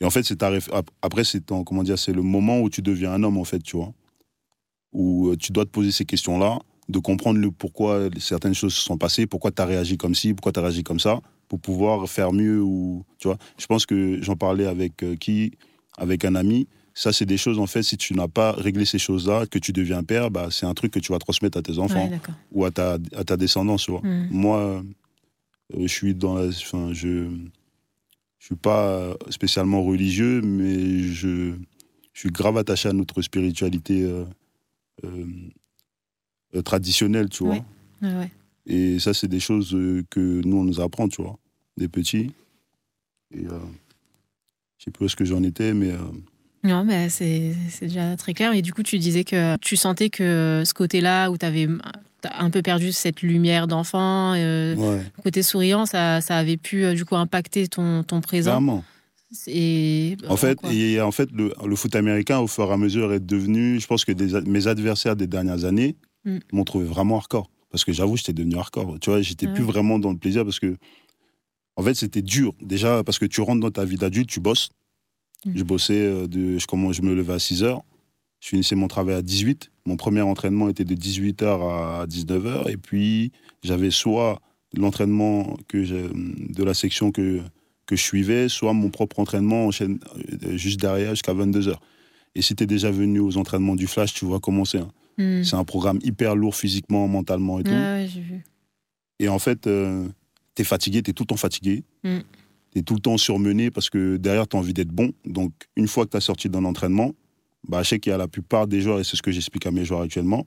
et en fait, c'est ta réf- ap- après, c'est ton- comment dire, c'est le moment où tu deviens un homme, en fait, tu vois. Où euh, tu dois te poser ces questions-là, de comprendre le pourquoi certaines choses se sont passées, pourquoi tu as réagi comme ci, pourquoi tu as réagi comme ça, pour pouvoir faire mieux. Ou, tu vois. Je pense que j'en parlais avec euh, qui Avec un ami. Ça, c'est des choses, en fait, si tu n'as pas réglé ces choses-là, que tu deviens père, bah, c'est un truc que tu vas transmettre à tes enfants Ouais, ou à ta, à ta descendance, tu vois. Hmm. Moi, euh, je suis dans la. Enfin, je. Je suis pas spécialement religieux, mais je, je suis grave attaché à notre spiritualité euh, euh, euh, traditionnelle, tu vois. Ouais. Ouais, ouais. Et ça, c'est des choses euh, que nous, on nous apprend, tu vois, des petits. Et euh, je sais plus où est-ce que j'en étais, mais euh, Non, mais c'est c'est déjà très clair. Et du coup, tu disais que tu sentais que ce côté-là où tu avais un peu perdu cette lumière d'enfant, euh, ouais, côté souriant, ça, ça avait pu euh, du coup impacter ton, ton présent. clairement. Et, En fait, et en fait le, le foot américain, au fur et à mesure, est devenu. Je pense que des- mes adversaires des dernières années Mm. m'ont trouvé vraiment hardcore. Parce que j'avoue, j'étais devenu hardcore. Tu vois, j'étais Ah plus vraiment dans le plaisir parce que. En fait, c'était dur. Déjà, parce que tu rentres dans ta vie d'adulte, tu bosses. Mm. Je bossais, euh, de, je, commence, je me levais à 6 heures. Je finissais mon travail à 18. Mon premier entraînement était de 18h à 19h. Et puis, j'avais soit l'entraînement que de la section que, que je suivais, soit mon propre entraînement enchaîne euh, juste derrière jusqu'à 22h. Et si tu es déjà venu aux entraînements du Flash, tu vois comment c'est. hein. Hmm. C'est un programme hyper lourd physiquement, mentalement et tout. Ouais, vu. Et en fait, euh, tu es fatigué, tu es tout le temps fatigué. Mm. Tu es tout le temps surmené parce que derrière, tu as envie d'être bon. Donc, une fois que tu as sorti d'un entraînement, bah, je sais qu'il y a la plupart des joueurs, et c'est ce que j'explique à mes joueurs actuellement,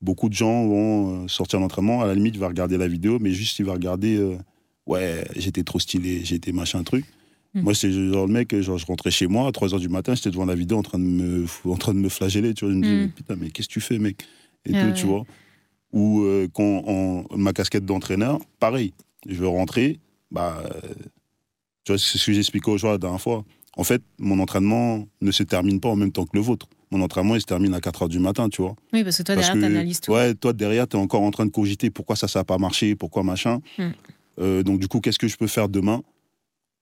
beaucoup de gens vont euh, sortir d'entraînement. À la limite, il va regarder la vidéo, mais juste, il va regarder euh, Ouais, j'étais trop stylé, j'étais machin truc. Mm. Moi, c'est genre le mec, genre, je rentrais chez moi à 3 h du matin, j'étais devant la vidéo en train de me, en train de me flageller. Tu vois, je me dis, Mm. mais putain, mais qu'est-ce que tu fais, mec? Et Ah tout, tu vois. Ou euh, quand en, ma casquette d'entraîneur, pareil. Je veux rentrer, bah, tu vois, c'est ce que j'expliquais aux joueurs la dernière fois. En fait, mon entraînement ne se termine pas en même temps que le vôtre. Mon entraînement, il se termine à 4 h du matin, tu vois. Oui, parce que toi, Parce derrière, que, t'analyses tout. Ouais, toi, derrière, tu es encore en train de cogiter pourquoi ça, ça n'a pas marché, pourquoi machin. Mm. Euh, donc, du coup, qu'est-ce que je peux faire demain?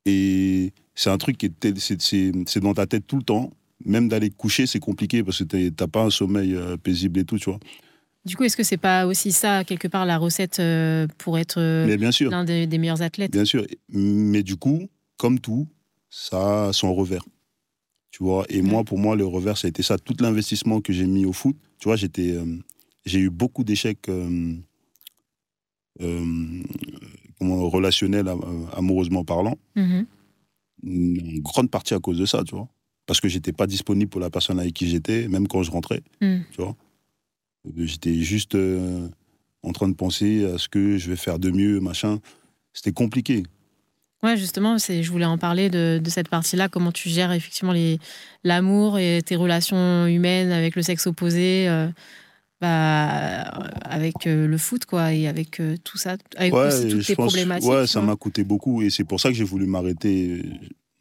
Et c'est un truc qui est, c'est, dans ta tête tout le temps. Même d'aller te coucher, c'est compliqué parce que t'as pas un sommeil euh, paisible et tout, tu vois. Du coup, est-ce que c'est pas aussi ça, quelque part, la recette euh, pour être euh, l'un des, des meilleurs athlètes? Bien sûr. Mais du coup, comme tout, ça a son revers. Tu vois, et moi, pour moi, le revers, ça a été ça. Tout l'investissement que j'ai mis au foot, tu vois, j'étais, euh, j'ai eu beaucoup d'échecs euh, euh, relationnels, am- amoureusement parlant. Mhm. Une grande partie à cause de ça, tu vois. Parce que j'étais pas disponible pour la personne avec qui j'étais, même quand je rentrais, Mm. tu vois. Euh, J'étais juste euh, en train de penser à ce que je vais faire de mieux, machin. C'était compliqué. Ouais, justement, c'est, je voulais en parler de, de cette partie-là, comment tu gères effectivement les, l'amour et tes relations humaines avec le sexe opposé, euh, bah, avec euh, le foot, quoi, et avec euh, tout ça, avec aussi et toutes je tes pense- problématiques. Ouais, ça vois. m'a coûté beaucoup et c'est pour ça que j'ai voulu m'arrêter.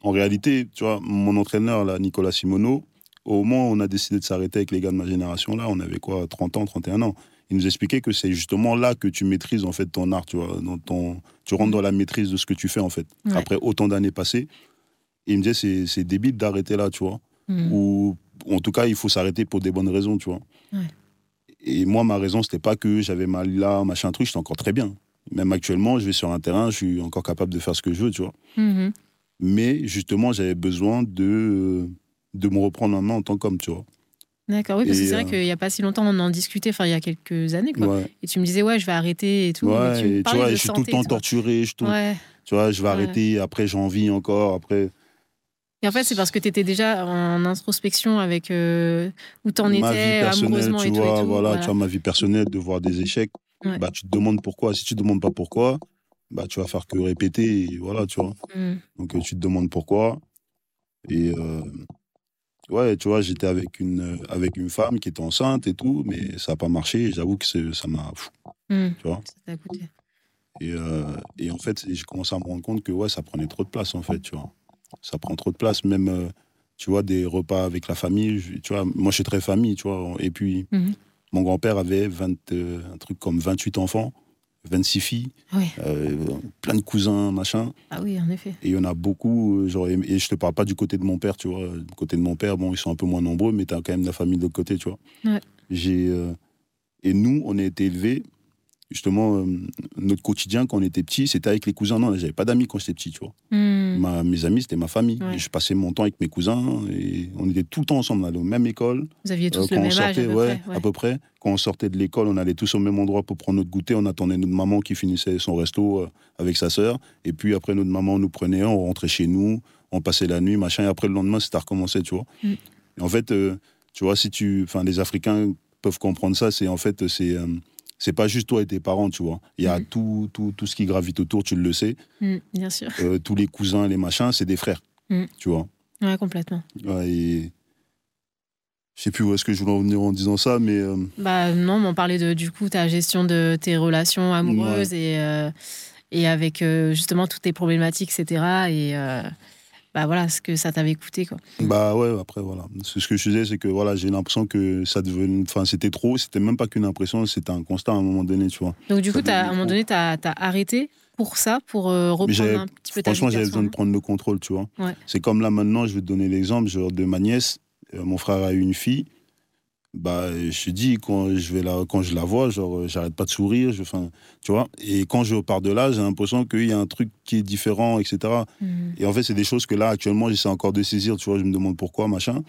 En réalité, tu vois, mon entraîneur, là, Nicolas Simoneau, au moment où on a décidé de s'arrêter avec les gars de ma génération, là, on avait quoi, 30 ans, 31 ans. Il nous expliquait que c'est justement là que tu maîtrises en fait ton art, tu vois, dans ton, tu rentres dans la maîtrise de ce que tu fais en fait. Ouais. Après autant d'années passées, Et il me disait c'est débile d'arrêter là, tu vois. Mm. Ou en tout cas, il faut s'arrêter pour des bonnes raisons, tu vois. Ouais. Et moi, ma raison, c'était pas que j'avais mal là, machin truc, j'étais encore très bien. Même actuellement, je vais sur un terrain, je suis encore capable de faire ce que je veux, tu vois. Mhm. Mais justement, j'avais besoin de, de me reprendre en main en tant qu'homme, tu vois. D'accord, oui, parce que c'est vrai euh, qu'il n'y a pas si longtemps, on en discutait, enfin il y a quelques années, quoi. Ouais, Et tu me disais, ouais, je vais arrêter et tout. ouais tu me et tu vois, je suis tout le temps torturé, je, tout- Ouais. tu vois, je vais arrêter, après j'ai envie encore, après... Et en fait, c'est parce que tu étais déjà en introspection avec où t'en étais, amoureusement tu et tout. vois, et tout, voilà, tu vois, ma vie personnelle, de voir des échecs, bah, tu te demandes pourquoi. Si tu te demandes pas pourquoi, bah, tu vas faire que répéter, et voilà, tu vois. Mm. Donc, euh, tu te demandes pourquoi. Et euh, ouais, tu vois, j'étais avec une, avec une femme qui était enceinte et tout, mais ça n'a pas marché. J'avoue que ça m'a. pff, Mm. Tu vois Ça coûté. et, euh, et en fait, j'ai commencé à me rendre compte que ouais, ça prenait trop de place, en fait, tu vois. Ça prend trop de place, même, euh, tu vois, des repas avec la famille. je- Tu vois, moi, je suis très famille, tu vois. Et puis, Mhm. mon grand-père avait 20, euh, un truc comme 28 enfants, 26 filles, Oui, euh, plein de cousins, machin. ah oui, en effet. Et il y en a beaucoup, euh, genre, et, je te parle pas du côté de mon père, tu vois. Du côté de mon père, bon, ils sont un peu moins nombreux, mais tu as quand même la famille de l'autre côté, tu vois. Ouais. J'ai, euh, et nous, on a été élevés, justement, euh, notre quotidien quand on était petit, c'était avec les cousins. Non, j'avais pas d'amis quand j'étais petit, tu vois. Mm. Ma- mes amis, c'était ma famille. Ouais. Je passais mon temps avec mes cousins et on était tout le temps ensemble. On allait aux mêmes écoles. Vous aviez tous Euh, le quand on même âge, à sortait, peu ouais, près. ouais. à peu près. Quand on sortait de l'école, on allait tous au même endroit pour prendre notre goûter. On attendait notre maman qui finissait son resto euh, avec sa sœur. Et puis après, notre maman nous prenait, on rentrait chez nous, on passait la nuit, machin. Et après, le lendemain, c'était à recommencer, tu vois. Mm. Et en fait, euh, tu vois, si tu. Enfin, les Africains peuvent comprendre ça, c'est en fait, c'est. euh, c'est pas juste toi et tes parents, tu vois. Il y a Mm. tout, tout, tout ce qui gravite autour, tu le sais. Mm, Bien sûr. Euh, tous les cousins, les machins, c'est des frères, Mm. tu vois. Ouais, complètement. Ouais, et je sais plus où est-ce que je voulais en venir en disant ça, mais euh, Bah non, mais on parlait de du coup ta gestion de tes relations amoureuses et euh, et avec justement toutes tes problématiques, etc. Et bah voilà ce que ça t'avait coûté quoi. bah ouais, après voilà. Ce que je disais, c'est que voilà, j'ai l'impression que ça devenait, enfin c'était trop, c'était même pas qu'une impression, c'était un constat à un moment donné, tu vois. Donc du coup, à un moment donné, tu as, arrêté pour ça, pour euh, reprendre un petit peu ta Franchement, j'avais besoin de prendre le contrôle, tu vois. Ouais. C'est comme là maintenant, je vais te donner l'exemple genre de ma nièce. Euh, mon frère a eu une fille. Bah, je dis, quand je, vais la, quand je la vois, genre, j'arrête pas de sourire, je, enfin, tu vois. Et quand je pars de là, j'ai l'impression qu'il y a un truc qui est différent, etc. Mhm. Et en fait, c'est des choses que là, actuellement, j'essaie encore de saisir, tu vois, je me demande pourquoi, machin.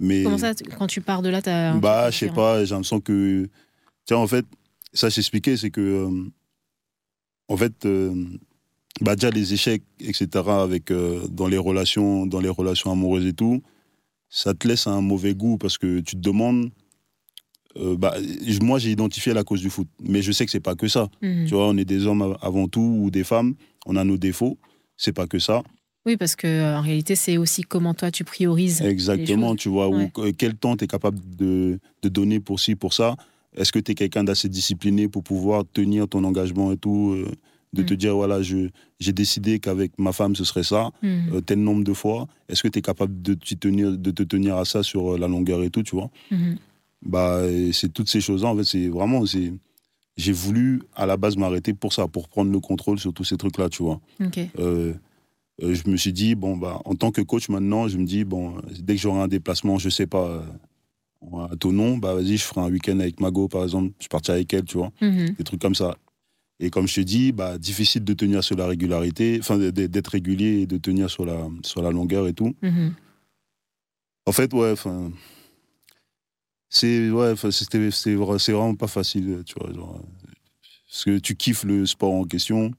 Mais, Comment ça, quand tu pars de là, t'as. un bah, je sais pas, j'ai l'impression que, tiens, en fait, ça, j'expliquais, c'est que, euh, en fait, euh, bah, déjà, les échecs, etc., avec, euh, dans, les relations, dans les relations amoureuses et tout, ça te laisse un mauvais goût parce que tu te demandes. Euh, bah, moi, j'ai identifié la cause du foot, mais je sais que c'est pas que ça. Mhm. Tu vois, on est des hommes av- avant tout ou des femmes, on a nos défauts, c'est pas que ça. Oui, parce que euh, en réalité, c'est aussi comment toi tu priorises. Exactement, tu vois, Ouais. ou, quel temps tu es capable de, de donner pour ci, pour ça. Est-ce que tu es quelqu'un d'assez discipliné pour pouvoir tenir ton engagement et tout, euh, de te Mm. dire, voilà, j'ai décidé qu'avec ma femme, ce serait ça, Mhm. euh, tel nombre de fois. Est-ce que tu es capable de, t'y tenir, de te tenir à ça sur la longueur et tout, tu vois Mhm. Bah, c'est toutes ces choses-là, en fait, c'est vraiment, c'est, j'ai voulu à la base m'arrêter pour ça, pour prendre le contrôle sur tous ces trucs-là, tu vois. Euh, euh, je me suis dit, bon, bah, en tant que coach maintenant, je me dis, bon, dès que j'aurai un déplacement, je sais pas, euh, à ton nom, bah, vas-y, je ferai un week-end avec Mago, par exemple, je partirai avec elle, tu vois, Mhm. des trucs comme ça. Et comme je te dis, bah, difficile de tenir sur la régularité, enfin, d'être régulier et de tenir sur la, sur la longueur et tout. Mhm. En fait, ouais, enfin. C'est ouais, c'était- c'est vra- c'est vraiment pas facile, tu vois. genre, euh, parce que tu kiffes le sport en question,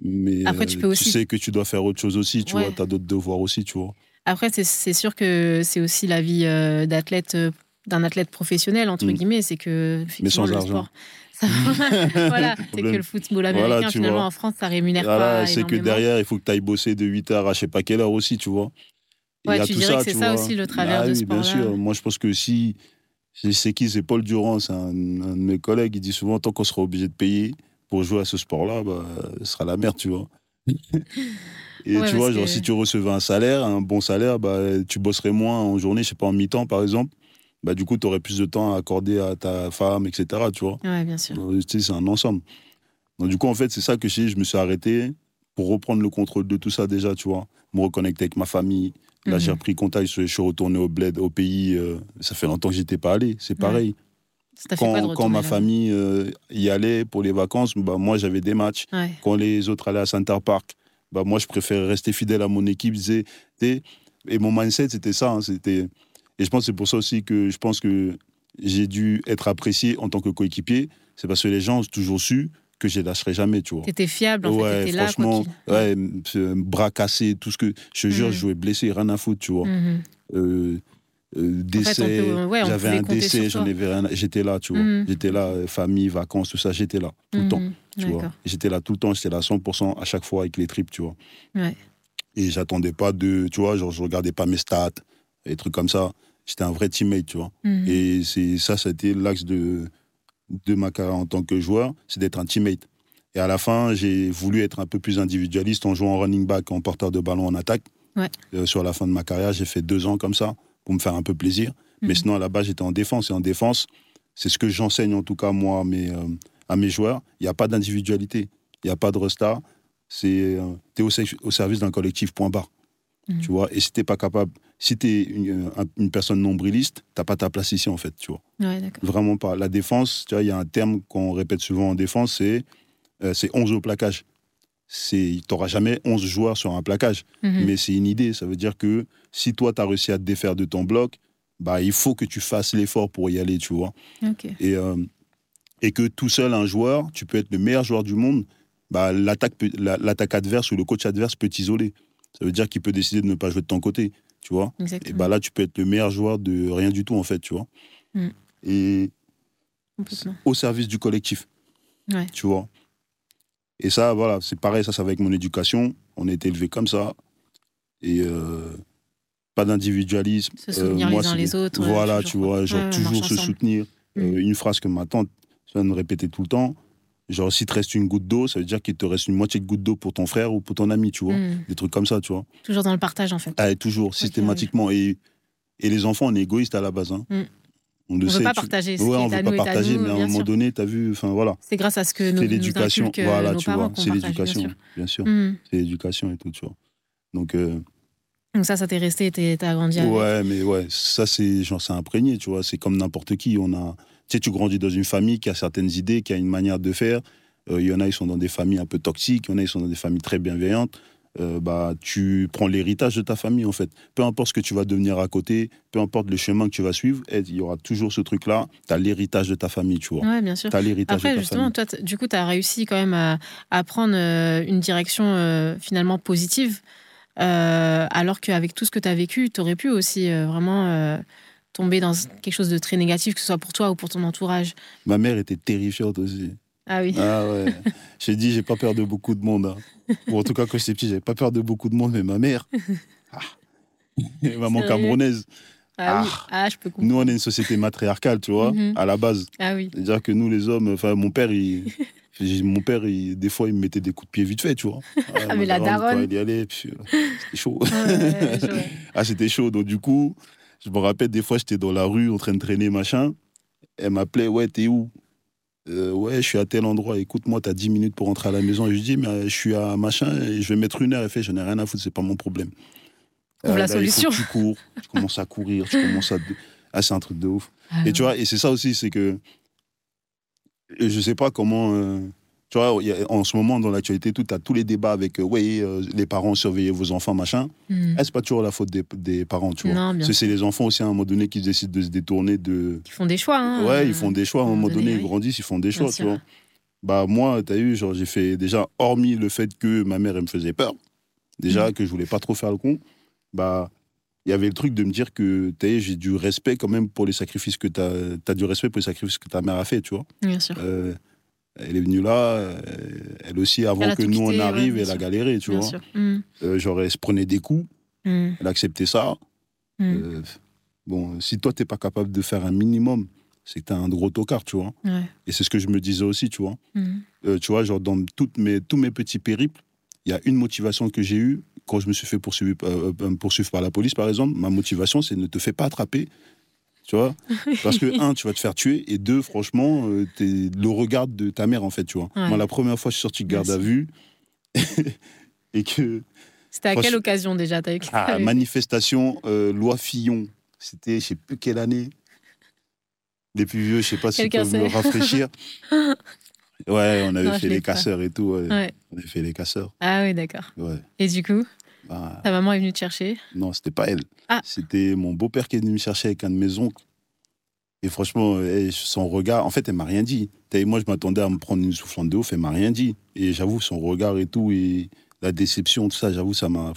mais Après, tu peux aussi- sais que tu dois faire autre chose aussi, tu Ouais. vois. Tu as d'autres devoirs aussi, tu vois. Après, c'est- sûr que c'est aussi la vie euh, d'athlète, euh, d'un athlète professionnel, entre Mm. guillemets. C'est que Mais sans argent. voilà, c'est que le football américain, finalement, vois. en France, ça rémunère Voilà, pas. c'est que derrière, il faut que tu ailles bosser de 8h à je sais pas quelle heure aussi, tu vois. Ouais, tu dirais ça, que c'est ça vois. aussi, le travers Ah de oui, ce bien sport-là. sûr. Moi, je pense que si. C'est qui C'est Paul Durand, c'est un, un de mes collègues. Il dit souvent tant qu'on sera obligé de payer pour jouer à ce sport-là, bah, ce sera la merde, tu vois. Et Ouais, tu vois, genre, que- si tu recevais un salaire, un bon salaire, bah, tu bosserais moins en journée, je sais pas, en mi-temps, par exemple. Bah, du coup, tu aurais plus de temps à accorder à ta femme, etc. Tu vois. Ouais, bien sûr. Euh, c'est un ensemble. Donc, du coup, en fait, c'est ça que je, je me suis arrêté pour reprendre le contrôle de tout ça déjà, tu vois. Me reconnecter avec ma famille. Là, Mhm. j'ai repris contact, je, suis retourné au bled, au pays. euh, ça fait longtemps que j'étais pas allé. C'est pareil. Quand, ma là-bas famille euh, y allait pour les vacances, bah, moi, j'avais des matchs. Ouais. Quand les autres allaient à Center Park, bah, moi, je préférais rester fidèle à mon équipe. t'sais, et mon mindset, c'était ça. hein, c'était... Et je pense que c'est pour ça aussi que je pense que j'ai dû être apprécié en tant que coéquipier. C'est parce que les gens ont toujours su que je ne lâcherai jamais, tu vois. T'étais fiable, en fait, Ouais, là. quoi franchement, ouais, euh, bras cassés, tout ce que. Je te jure, Mhm. je jouais blessé, rien à foutre, tu vois. Mhm. Euh, euh, décès, peut- ouais, on j'avais un décès, j'en avais rien. J'étais là, tu vois. Mhm. J'étais là, euh, famille, vacances, tout ça, j'étais là, tout le temps, tu vois. J'étais là tout le temps, j'étais là 100% à chaque fois avec les tripes, tu vois. Et j'attendais pas de. Tu vois, genre, je regardais pas mes stats, des trucs comme ça. J'étais un vrai teammate, tu vois. Et c'est ça, c'était l'axe de, de ma carrière en tant que joueur, c'est d'être un teammate. Et à la fin, j'ai voulu être un peu plus individualiste en jouant en running back, en porteur de ballon en attaque. Ouais. Euh, sur la fin de ma carrière, j'ai fait deux ans comme ça pour me faire un peu plaisir. Mais Mhm. sinon, à la base, j'étais en défense. Et en défense, c'est ce que j'enseigne en tout cas, moi, à mes, euh, à mes joueurs. Il n'y a pas d'individualité. Il n'y a pas de resta. C'est, euh, t'es au, au service d'un collectif, point barre. Tu vois, et si t'es pas capable, si t'es une, euh, un- une personne nombriliste, t'as pas ta place ici, en fait, tu vois. Ouais. Vraiment pas. La défense, tu vois, il y a un terme qu'on répète souvent en défense, c'est euh, c'est 11 au plaquage. Tu n'auras jamais 11 joueurs sur un plaquage, Mhm. mais c'est une idée. Ça veut dire que si toi, tu as réussi à te défaire de ton bloc, bah, il faut que tu fasses l'effort pour y aller, tu vois. Et, euh, et que tout seul, un joueur, tu peux être le meilleur joueur du monde, bah, l'attaque adverse ou le coach adverse peut t'isoler. Ça veut dire qu'il peut décider de ne pas jouer de ton côté, tu vois. Et bah là, tu peux être le meilleur joueur de rien du tout, en fait, tu vois. Mm. Et au service du collectif, Ouais. tu vois. Et ça, voilà, c'est pareil, ça, ça va avec mon éducation. On a été élevé comme ça. Et euh, pas d'individualisme. Se soutenir moi, les uns les autres. euh, Voilà, tu vois, genre Ouais, toujours se ensemble. soutenir. Euh, Mm. une phrase que ma tante de me répéter tout le temps. Genre, si te reste une goutte d'eau, ça veut dire qu'il te reste une moitié de goutte d'eau pour ton frère ou pour ton ami, tu vois. Mhm. Des trucs comme ça, tu vois. Toujours dans le partage, en fait. Ah, et toujours, systématiquement. Et, et les enfants, on est égoïstes à la base. Hein. Mm. On sait. veut pas tu- partager. Ouais, on est veut pas partager, nous, mais à un moment donné, tu as vu, enfin voilà. C'est grâce à ce que nous, C'est l'éducation. euh, Voilà, nos tu vois. C'est l'éducation, bien sûr. Mhm. C'est l'éducation et tout, tu vois. Donc, euh, Donc ça, ça t'est resté, t'as grandi avec. Ouais, mais ouais, ça c'est genre c'est imprégné, tu vois. C'est comme n'importe qui. On a, sais, tu grandis dans une famille qui a certaines idées, qui a une manière de faire. Euh, Il y en a, ils sont dans des familles un peu toxiques. Il y en a, ils sont dans des familles très bienveillantes. Euh, bah, tu prends l'héritage de ta famille en fait. Peu importe ce que tu vas devenir à côté, peu importe le chemin que tu vas suivre, eh, il y aura toujours ce truc-là. Tu as l'héritage de ta famille, tu vois. Ouais, bien sûr. Tu as l'héritage de Après, ta justement, famille. toi, du coup, tu as réussi quand même à, à prendre euh, une direction euh, finalement positive, euh, alors qu'avec tout ce que tu as vécu, tu aurais pu aussi euh, vraiment euh, tomber dans quelque chose de très négatif, que ce soit pour toi ou pour ton entourage. Ma mère était terrifiante aussi. Ah oui. Ah ouais. J'ai dit, j'ai pas peur de beaucoup de monde. hein. Ou en tout cas, quand j'étais petit, j'avais pas peur de beaucoup de monde, mais ma mère. Ah. Maman camerounaise. Ah, oui. Ah. Ah, je peux comprendre. Nous, on est une société matriarcale, tu vois, Mhm. à la base. Ah oui. C'est-à-dire que nous, les hommes, enfin, mon père, il. Mon père, il- des fois, il me mettait des coups de pied vite fait, tu vois. Ah, mais la daronne. Il y allait, puis, euh, c'était chaud. Ah, ouais. Ah, c'était chaud. Donc, du coup, je me rappelle, des fois, j'étais dans la rue en train de traîner, machin. Elle m'appelait, ouais, t'es où? Euh, Ouais, je suis à tel endroit. Écoute-moi, t'as 10 minutes pour rentrer à la maison. Et je lui dis, mais euh, je suis à machin et je vais mettre une heure. Elle fait, j'en ai rien à foutre, c'est pas mon problème. Trouve la là, il faut solution. Tu cours, tu commences à courir, tu commences à. Ah, c'est un truc de ouf. Ah, Et tu vois, et c'est ça aussi, c'est que. je sais pas comment. euh, tu vois, il y a- en ce moment, dans l'actualité, tout, as tous les débats avec, euh, ouais, euh, les parents, surveillez vos enfants, machin. hmm. Ah, c'est pas toujours la faute des, des parents, tu vois. C'est les enfants aussi, à un moment donné, qui décident de se détourner de. Ils font des choix. Hein, ouais, ils font des choix, à un moment donné, ils grandissent, ils font des choix, tu vois. Bah, moi, t'as eu, genre, j'ai fait déjà, hormis le fait que ma mère, elle me faisait peur, déjà, Mhm. que je voulais pas trop faire le con, bah, il y avait le truc de me dire que, j'ai du respect quand même pour les sacrifices que t'as, t'as du respect pour les sacrifices que ta mère a fait, tu vois. Bien sûr. Euh, elle est venue là, euh, elle aussi, avant Elle que nous quitté, on arrive, elle a galéré, tu Bien vois. Hmm. Euh, genre, elle se prenait des coups, Hmm. elle acceptait ça. Hmm. Euh, bon, si toi, t'es pas capable de faire un minimum, c'est que t'es un gros tocard, tu vois. Ouais. Et c'est ce que je me disais aussi, tu vois. Euh, tu vois, genre, dans toutes mes, tous mes petits périples, il y a une motivation que j'ai eue quand je me suis fait poursuivre, poursuivre par la police, par exemple. Ma motivation, c'est ne te fais pas attraper. Tu vois Parce que, un, tu vas te faire tuer. Et deux, franchement, euh, le regard de ta mère, en fait, tu vois. Ouais. Moi, la première fois, je suis sorti de garde à vue. et que. C'était à quelle occasion déjà t'as- Ah, t'avais fait manifestation, euh, loi Fillon. C'était, je sais plus quelle année. Les plus vieux, je sais pas si peuvent me rafraîchir. Ouais, on avait Non, fait les casseurs et tout. ouais. Ouais. On avait fait les casseurs. Ah oui, d'accord. Ouais. Et du coup, Bah, ta maman est venue te chercher? non, c'était pas elle. Ah. C'était mon beau-père qui est venu me chercher avec un de mes oncles. Et franchement, euh, son regard, en fait, elle m'a rien dit. Moi, je m'attendais à me prendre une soufflante de ouf, elle m'a rien dit. Et j'avoue, son regard et tout, et la déception, tout ça, j'avoue, ça m'a.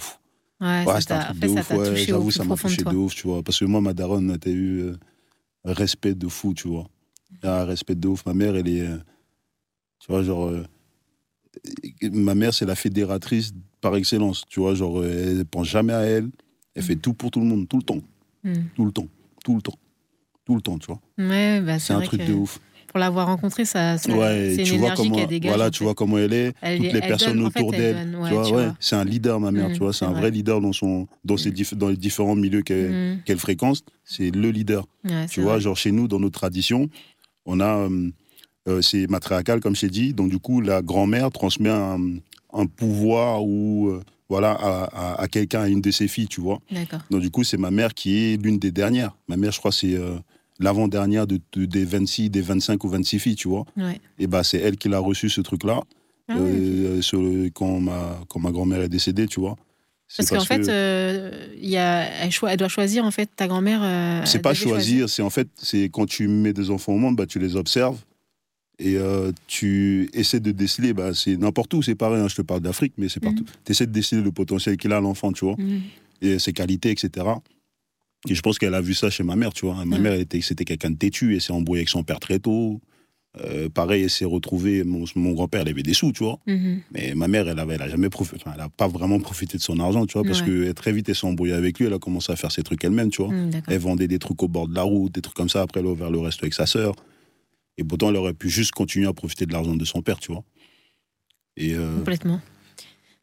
Ouais, Ouais, ça c'était un truc de ouf, ouais, j'avoue, ça m'a de touché de ouf, tu vois. Parce que moi, ma daronne, t'as eu euh, respect de fou, tu vois. Un respect de ouf. Ma mère, elle est. euh, tu vois, genre. euh, ma mère, c'est la fédératrice par excellence, tu vois. Genre, elle pense jamais à elle. Elle fait tout pour tout le monde, tout le temps. Hmm. Tout le temps. Tout le temps. Tout le temps, tu vois. Ouais, bah, C'est un vrai truc de ouf. pour l'avoir rencontrée, ça, ça- Ouais, c'est tu une vois énergie comment, dégage. voilà, tu fait. vois comment elle est, Elle toutes les personnes donne- en fait, autour elle d'elle. ouais, tu vois, tu ouais, vois. c'est un leader, ma mère, Mm, tu vois, c'est un vrai. leader dans, son, dans, ses Mm. dans les différents milieux qu'elle fréquente. C'est le leader. Tu vois, vrai. genre chez nous, dans notre tradition, on a. euh, c'est matriarcal, comme je t'ai dit. Donc, du coup, la grand-mère transmet un, un pouvoir ou. euh, voilà, à, à- à quelqu'un, à une de ses filles, tu vois. Donc, du coup, c'est ma mère qui est l'une des dernières. Ma mère, je crois, c'est euh, l'avant-dernière de, de- des 26, des 25 ou 26 filles, tu vois. Ouais. Et bah, c'est elle qui l'a reçu, ce truc-là, Ah ouais. euh, sur le- quand, ma, quand ma grand-mère est décédée, tu vois. Parce qu'en fait, euh, y a, elle, elle doit choisir en fait ta grand-mère. euh, C'est pas choisir, c'est en fait, c'est quand tu mets des enfants au monde, bah, tu les observes et euh, tu essaies de déceler, bah, c'est n'importe où, c'est pareil, hein, je te parle d'Afrique, mais c'est partout. Tu essaies de déceler le potentiel qu'il a, l'enfant, tu vois, Hmm. et ses qualités, etc. Et je pense qu'elle a vu ça chez ma mère, tu vois. Ma Ouais. mère, était, c'était quelqu'un de têtu, elle s'est embrouillée avec son père très tôt. Euh, pareil, elle s'est retrouvée, mon, mon grand-père, il avait des sous, tu vois. Mhm. Mais ma mère, elle avait, elle a jamais profité, elle a pas vraiment profité de son argent, tu vois, parce que très vite, elle s'est embrouillée avec lui, elle a commencé à faire ses trucs elle-même, tu vois. D'accord. Elle vendait des trucs au bord de la route, des trucs comme ça. Après, elle a ouvert le resto avec sa sœur. Et pourtant, elle aurait pu juste continuer à profiter de l'argent de son père, tu vois. Et, euh, Complètement.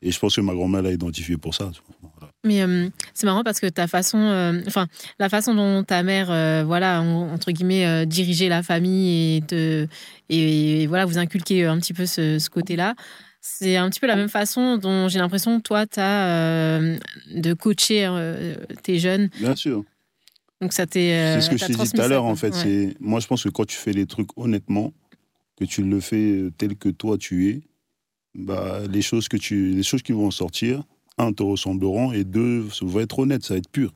et je pense que ma grand-mère l'a identifié pour ça. Voilà. Mais euh, c'est marrant parce que ta façon, euh, enfin, la façon dont ta mère, euh, voilà, en- entre guillemets, dirigeait la famille et, te, et, voilà, vous inculquer un petit peu ce, ce côté-là, c'est un petit peu la même façon dont j'ai l'impression que toi, tu as de coacher tes jeunes. Bien sûr. Donc ça t'est. c'est ce que je t'ai dit tout à l'heure, en fait. C'est Moi, je pense que quand tu fais les trucs honnêtement, que tu le fais tel que toi tu es, bah, les, choses que tu, les choses qui vont sortir, un, te ressembleront, et deux, ça va être honnête, ça va être pur.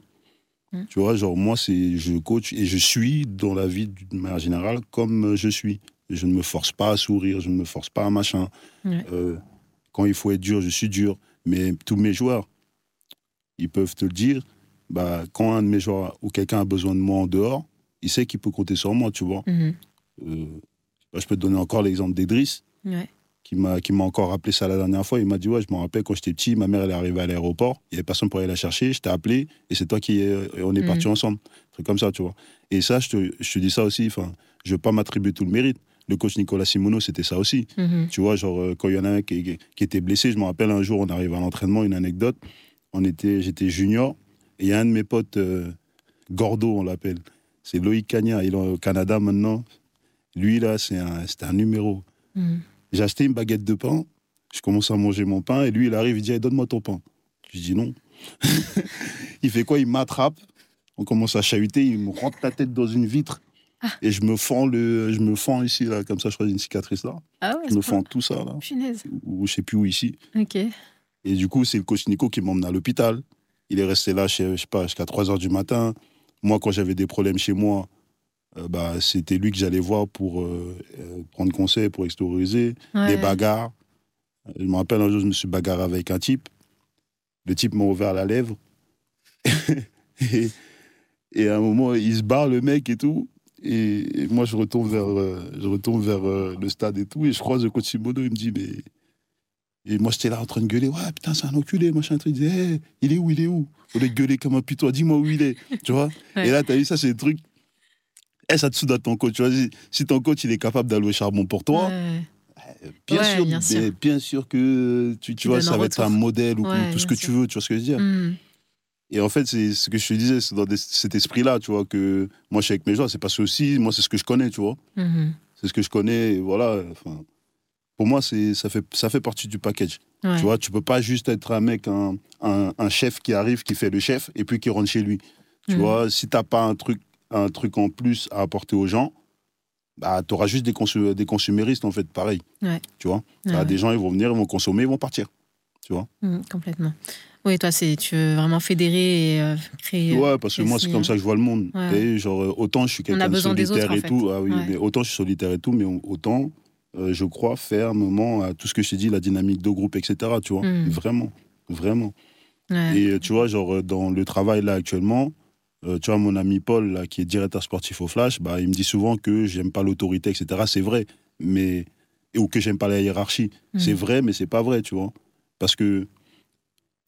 Mm. Tu vois, genre, moi, c'est, je coach et je suis dans la vie d'une manière générale comme je suis. Je ne me force pas à sourire, je ne me force pas à machin. Euh, quand il faut être dur, je suis dur. Mais tous mes joueurs, ils peuvent te le dire. Bah, quand un de mes joueurs ou quelqu'un a besoin de moi en dehors, il sait qu'il peut compter sur moi, tu vois. Mm-hmm. Euh, bah, je peux te donner encore l'exemple d'Edris. Ouais qui m'a encore rappelé ça la dernière fois. Il m'a dit ouais, je me rappelle quand j'étais petit, ma mère elle est arrivée à l'aéroport, il y avait personne pour aller la chercher, je t'ai appelé et c'est toi qui est, on est mm. parti ensemble, truc comme ça, tu vois. Et ça, je te, je te dis ça aussi. Je veux pas m'attribuer tout le mérite. Le coach Nicolas Simono, c'était ça aussi. Mm-hmm. Tu vois, genre euh, quand il y en a un qui, qui, était blessé, je me rappelle un jour, on arrive à l'entraînement, une anecdote. On était, j'étais junior et il y a un de mes potes, euh, Gordo, on l'appelle. C'est Loïc Cagna, il est au Canada maintenant. Lui là, c'est un, un numéro. Mm. J'ai acheté une baguette de pain, je commence à manger mon pain, et lui, il arrive, il dit Donne-moi ton pain. Je dis non. il fait quoi? Il m'attrape, on commence à chahuter, il me rentre la tête dans une vitre. Ah. Et je me fends le, je me fends ici là, comme ça, je crois une cicatrice là. Ah ouais, je me fends tout ça là. Ou je sais plus où ici. Ok. Et du coup, c'est le coach Nico qui m'emmène à l'hôpital. Il est resté là, je sais pas, jusqu'à 3 heures du matin. Moi, quand j'avais des problèmes chez moi, euh, bah, c'était lui que j'allais voir pour euh, euh, prendre conseil, pour extérioriser, des bagarres. Je me rappelle un jour, je me suis bagarré avec un type. Le type m'a ouvert la lèvre. et, à un moment, il se barre, le mec et tout. Et, moi, je retourne vers, je retourne vers le stade et tout. Et je croise le coach Simono, il me dit, mais. Et moi, j'étais là en train de gueuler, ouais, putain, c'est un enculé, machin. Il disait, il est où, il est où? Au lieu de gueuler comme un putain, dis-moi où il est. Tu vois? Et là, t'as vu, ça, c'est des trucs eh, ça te ton coach. Tu vois, si, ton coach il est capable d'aller au charbon pour toi, eh, bien, sûr, bien, sûr. que tu, tu vois, ça va être un modèle ou tout ce que tu veux, tu vois ce que je veux dire? Mm. Et en fait, c'est ce que je te disais, c'est dans cet esprit-là, tu vois, que moi je suis avec mes joueurs, c'est parce que aussi, moi c'est ce que je connais, tu vois. Mm-hmm. C'est ce que je connais, et voilà. Enfin, pour moi, ça fait, ça fait partie du package. Tu vois, tu peux pas juste être un mec, un, un, chef qui arrive, qui fait le chef, et puis qui rentre chez lui. Tu mm. vois, si t'as pas un truc un truc en plus à apporter aux gens, bah, tu auras juste des, des consuméristes, en fait, pareil. Tu vois Des gens, ils vont venir, ils vont consommer, ils vont partir. Tu vois mmh, Complètement. Oui, toi, tu veux vraiment fédérer et euh, créer. Ouais, parce que moi, c'est comme ça que je vois le monde. genre, euh, autant je suis quelqu'un de solitaire et tout. Ah, oui, mais autant je suis solitaire et tout, mais autant euh, je crois fermement à tout ce que je t'ai dit, la dynamique de groupe, etc. Tu vois mmh. Vraiment, vraiment. Et tu vois, genre, dans le travail là actuellement, euh, tu vois, mon ami Paul, là, qui est directeur sportif au Flash, bah, il me dit souvent que j'aime pas l'autorité, etc. C'est vrai, mais ou que j'aime pas la hiérarchie. Mhm. C'est vrai, mais c'est pas vrai, tu vois. Parce que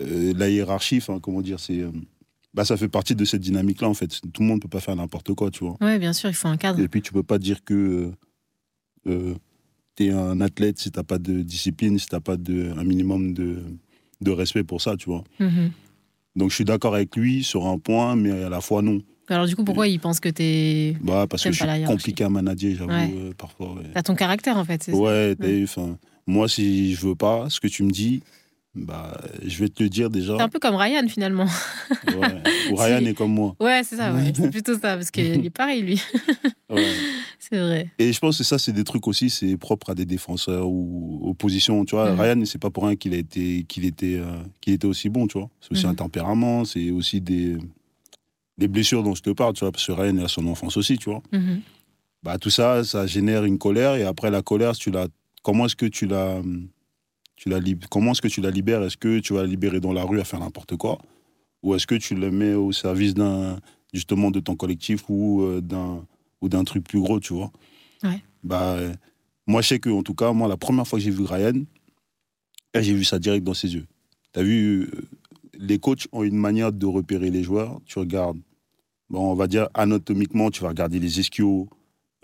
euh, la hiérarchie, comment dire, c'est. Euh, bah, ça fait partie de cette dynamique-là, en fait. Tout le monde peut pas faire n'importe quoi, tu vois. Oui, bien sûr, il faut un cadre. Et puis, tu peux pas dire que es un athlète si tu n'as pas de discipline, si tu n'as pas de, un minimum de, de respect pour ça, tu vois. Mhm. Donc je suis d'accord avec lui sur un point, mais à la fois non. Alors du coup, pourquoi il pense que tu es... Bah, parce que je suis compliqué à manager, j'avoue, euh, parfois. Ouais. T'as ton caractère, en fait, c'est ouais, ça Ouais, moi, si je veux pas ce que tu me dis, bah, je vais te le dire déjà. C'est un peu comme Ryan finalement. Ouais. Ou Ryan est comme moi. Ouais, c'est ça, ouais. c'est plutôt ça, parce qu'il est pareil lui. ouais. C'est vrai. Et je pense que ça, c'est des trucs aussi, c'est propre à des défenseurs ou aux positions. Tu vois, mm. Ryan, c'est pas pour rien qu'il a été, qu'il était, euh, qu'il était aussi bon, tu vois. C'est aussi mm. un tempérament, c'est aussi des, des blessures dont je te parle, tu vois, parce que Ryan a son enfance aussi, tu vois. Mm-hmm. Bah, tout ça, ça génère une colère, et après la colère, tu la, comment est-ce que tu la tu la comment est-ce que tu la libères? Est-ce que tu vas la libérer dans la rue à faire n'importe quoi? Ou est-ce que tu le mets au service d'un justement de ton collectif ou euh, d'un ou d'un truc plus gros, tu vois? Bah moi je sais que en tout cas moi la première fois que j'ai vu Ryan, j'ai vu ça direct dans ses yeux. Tu as vu euh, les coachs ont une manière de repérer les joueurs, tu regardes bon, on va dire anatomiquement, tu vas regarder les ischios,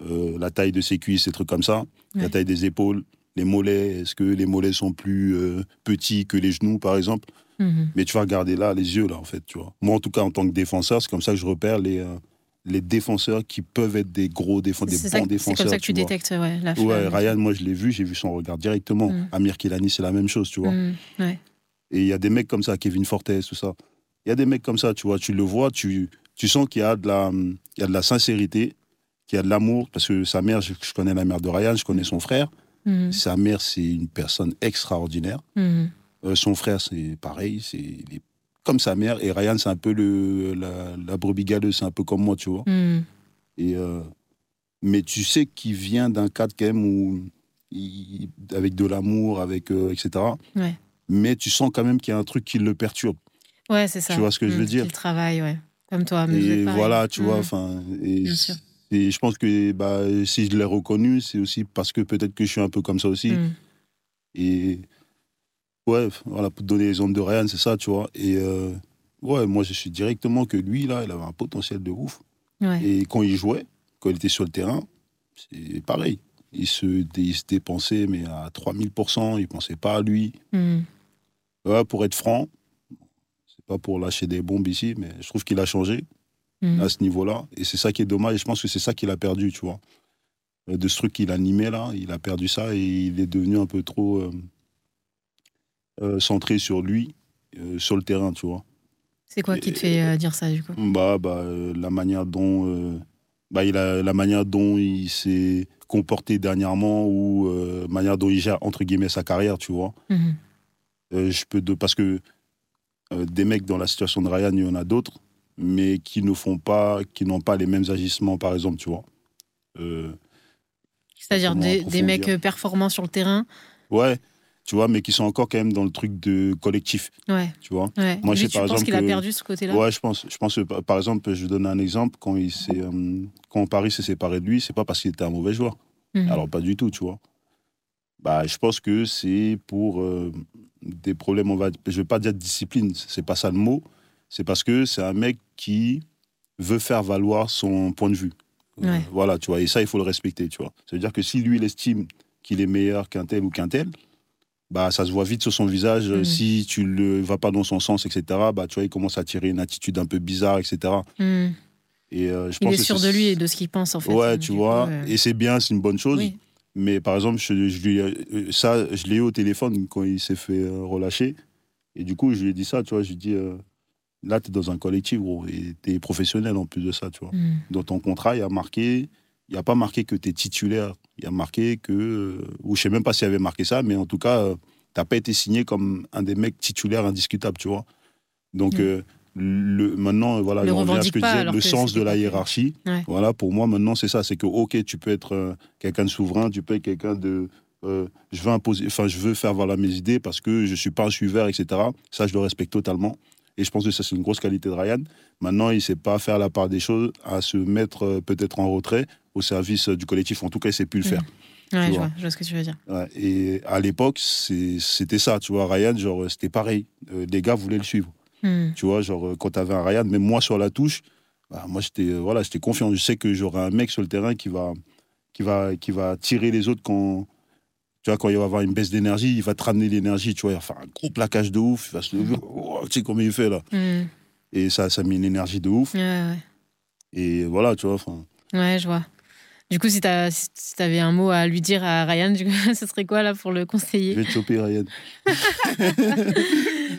euh, la taille de ses cuisses, ces trucs comme ça, la taille des épaules, les mollets, est-ce que les mollets sont plus euh, petits que les genoux, par exemple? Mhm. Mais tu vas regarder là, les yeux, là, en fait, tu vois. Moi, en tout cas, en tant que défenseur, c'est comme ça que je repère les, euh, les défenseurs qui peuvent être des gros défenseurs, des bons que- c'est défenseurs. comme ça que tu, détectes ouais, la Ouais. Ryan, moi je l'ai vu, j'ai vu son regard directement. Mm. Amir Kilani, c'est la même chose, tu vois. Mm, ouais. Et il y a des mecs comme ça, Kevin Fortes, tout ça. Il y a des mecs comme ça, tu vois, tu le vois, tu, tu sens qu'il y, a de la- il y a de la sincérité, qu'il y a de l'amour, parce que sa mère, je, je connais la mère de Ryan, je connais son frère. Mm, Sa mère, c'est une personne extraordinaire. mm, Euh, son frère, c'est pareil, c'est il est comme sa mère. Et Ryan, c'est un peu le, la, la brebis galeuse, c'est un peu comme moi, tu vois. mm. Et, euh, mais tu sais qu'il vient d'un cadre quand même où, il- avec de l'amour, avec euh, etc. Ouais. Mais tu sens quand même qu'il y a un truc qui le perturbe. Ouais, c'est ça. Tu vois ce que je veux Mm, dire? qu'il travaille, ouais. Comme toi. mais Et voilà, tu Mm. vois, enfin. Et, je pense que bah, si je l'ai reconnu, c'est aussi parce que peut-être que je suis un peu comme ça aussi. Mm. Et ouais, voilà, pour te donner l'exemple de Ryan, c'est ça, tu vois. Et euh, ouais, moi, je suis directement que lui, là, il avait un potentiel de ouf. Ouais. Et quand il jouait, quand il était sur le terrain, c'est pareil. Il se, il se dépensait, mais à 3000%, il pensait pas à lui. Mm. Ouais, pour être franc, c'est pas pour lâcher des bombes ici, mais je trouve qu'il a changé Mm. à ce niveau-là. Et c'est ça qui est dommage. Et je pense que c'est ça qu'il a perdu, tu vois. Euh, De ce truc qu'il animait là, il a perdu ça et il est devenu un peu trop euh, euh, centré sur lui, euh, sur le terrain, tu vois. C'est quoi qui te fait dire ça, du coup? Bah, bah, la manière dont, bah, il a, la manière dont il s'est comporté dernièrement ou euh, manière dont il gère entre guillemets sa carrière, tu vois. Euh, je peux de, parce que des mecs dans la situation de Ryan, il y en a d'autres, mais qui ne font pas, qui n'ont pas les mêmes agissements, par exemple, tu vois. Euh, C'est-à-dire des, mecs euh, performants sur le terrain. ouais, tu vois, mais qui sont encore quand même dans le truc de collectif, Ouais, tu vois. ouais. Moi, je par exemple qu'il a perdu ce côté-là Ouais, je pense. Je pense que, par exemple, je donne un exemple, quand, il s'est, euh, quand Paris s'est séparé de lui, c'est pas parce qu'il était un mauvais joueur. Mhm. Alors, pas du tout, tu vois. Bah, je pense que c'est pour euh, des problèmes, on va, je vais pas dire de discipline, c'est pas ça le mot. C'est parce que c'est un mec qui veut faire valoir son point de vue. Euh, Ouais. voilà, tu vois. Et ça, il faut le respecter, tu vois. Ça veut dire que si lui, il estime qu'il est meilleur qu'un tel ou qu'un tel, bah, ça se voit vite sur son visage. Mhm. Si tu ne vas pas dans son sens, etc., bah, tu vois, il commence à tirer une attitude un peu bizarre, etc. Mhm. Et euh, je Il pense est que sûr de lui et de ce qu'il pense, en fait. Ouais, tu coup, vois. euh, Et c'est bien, c'est une bonne chose. Oui. Mais par exemple, je, je lui, euh, ça, je l'ai eu au téléphone quand il s'est fait euh, relâcher. Et du coup, je lui ai dit ça, tu vois. Je lui ai dit, euh, là, tu es dans un collectif, gros. Et tu es professionnel en plus de ça, tu vois. Mhm. Dans ton contrat, il y a marqué, il n'y a pas marqué que tu es titulaire. Il y a marqué que, euh, ou je sais même pas s'il y avait marqué ça, mais en tout cas, euh, t'as pas été signé comme un des mecs titulaires indiscutables, tu vois. Donc, Mm. euh, le, maintenant, voilà, Le on à ce que pas, disais, le sens de la hiérarchie. Ouais. Voilà, pour moi, maintenant, c'est ça. C'est que, OK, tu peux être euh, quelqu'un de souverain, tu peux être quelqu'un de. euh, je veux imposer, je veux faire valoir mes idées parce que je suis pas un suiveur, etc. Ça, je le respecte totalement. Et je pense que ça, c'est une grosse qualité de Ryan. Maintenant, il sait pas faire la part des choses, à se mettre euh, peut-être en retrait au service euh, du collectif. En tout cas, il sait plus le Mm. faire. Ouais, tu je vois. je vois ce que tu veux dire. Ouais, et à l'époque, c'était ça, tu vois. Ryan, genre, c'était pareil. Euh, les gars voulaient le suivre. Mhm. Tu vois, genre, euh, quand tu avais un Ryan, même moi sur la touche, bah, moi, j'étais euh, voilà, confiant. Je sais que j'aurai un mec sur le terrain qui va, qui va, qui va tirer les autres quand. Tu vois, quand il va avoir une baisse d'énergie, il va te ramener l'énergie, tu vois, il va faire un gros plaquage de ouf, il va se lever, oh, tu sais comment il fait là. Mhm. Et ça, ça met une énergie de ouf. Ouais, ouais. Et voilà, tu vois, enfin, Ouais, je vois. Du coup, si tu si avais un mot à lui dire à Ryan, du coup, ce serait quoi là pour le je conseiller vais te choper, Ryan.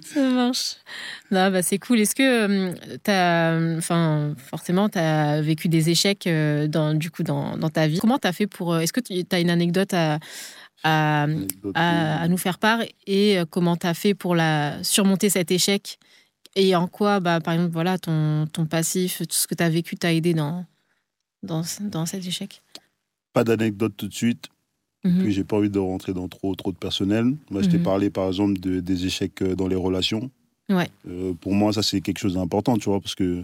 Ça marche. Non, bah, c'est cool. Est-ce que tu as, enfin, forcément, tu as vécu des échecs euh, dans, du coup, dans, dans ta vie? Comment tu as fait pour. euh, Est-ce que tu as une anecdote à, à, Anecdote, à, à nous faire part et euh, comment tu as fait pour la, surmonter cet échec et en quoi, bah, par exemple, voilà, ton, ton passif, tout ce que tu as vécu t'a aidé dans, dans, dans cet échec? Pas d'anecdote tout de suite. Mhm. Puis j'ai pas envie de rentrer dans trop, trop de personnel. Moi, je t'ai Mhm. parlé, par exemple, de, des échecs euh, dans les relations. Ouais. Euh, pour moi, ça, c'est quelque chose d'important, tu vois, parce que,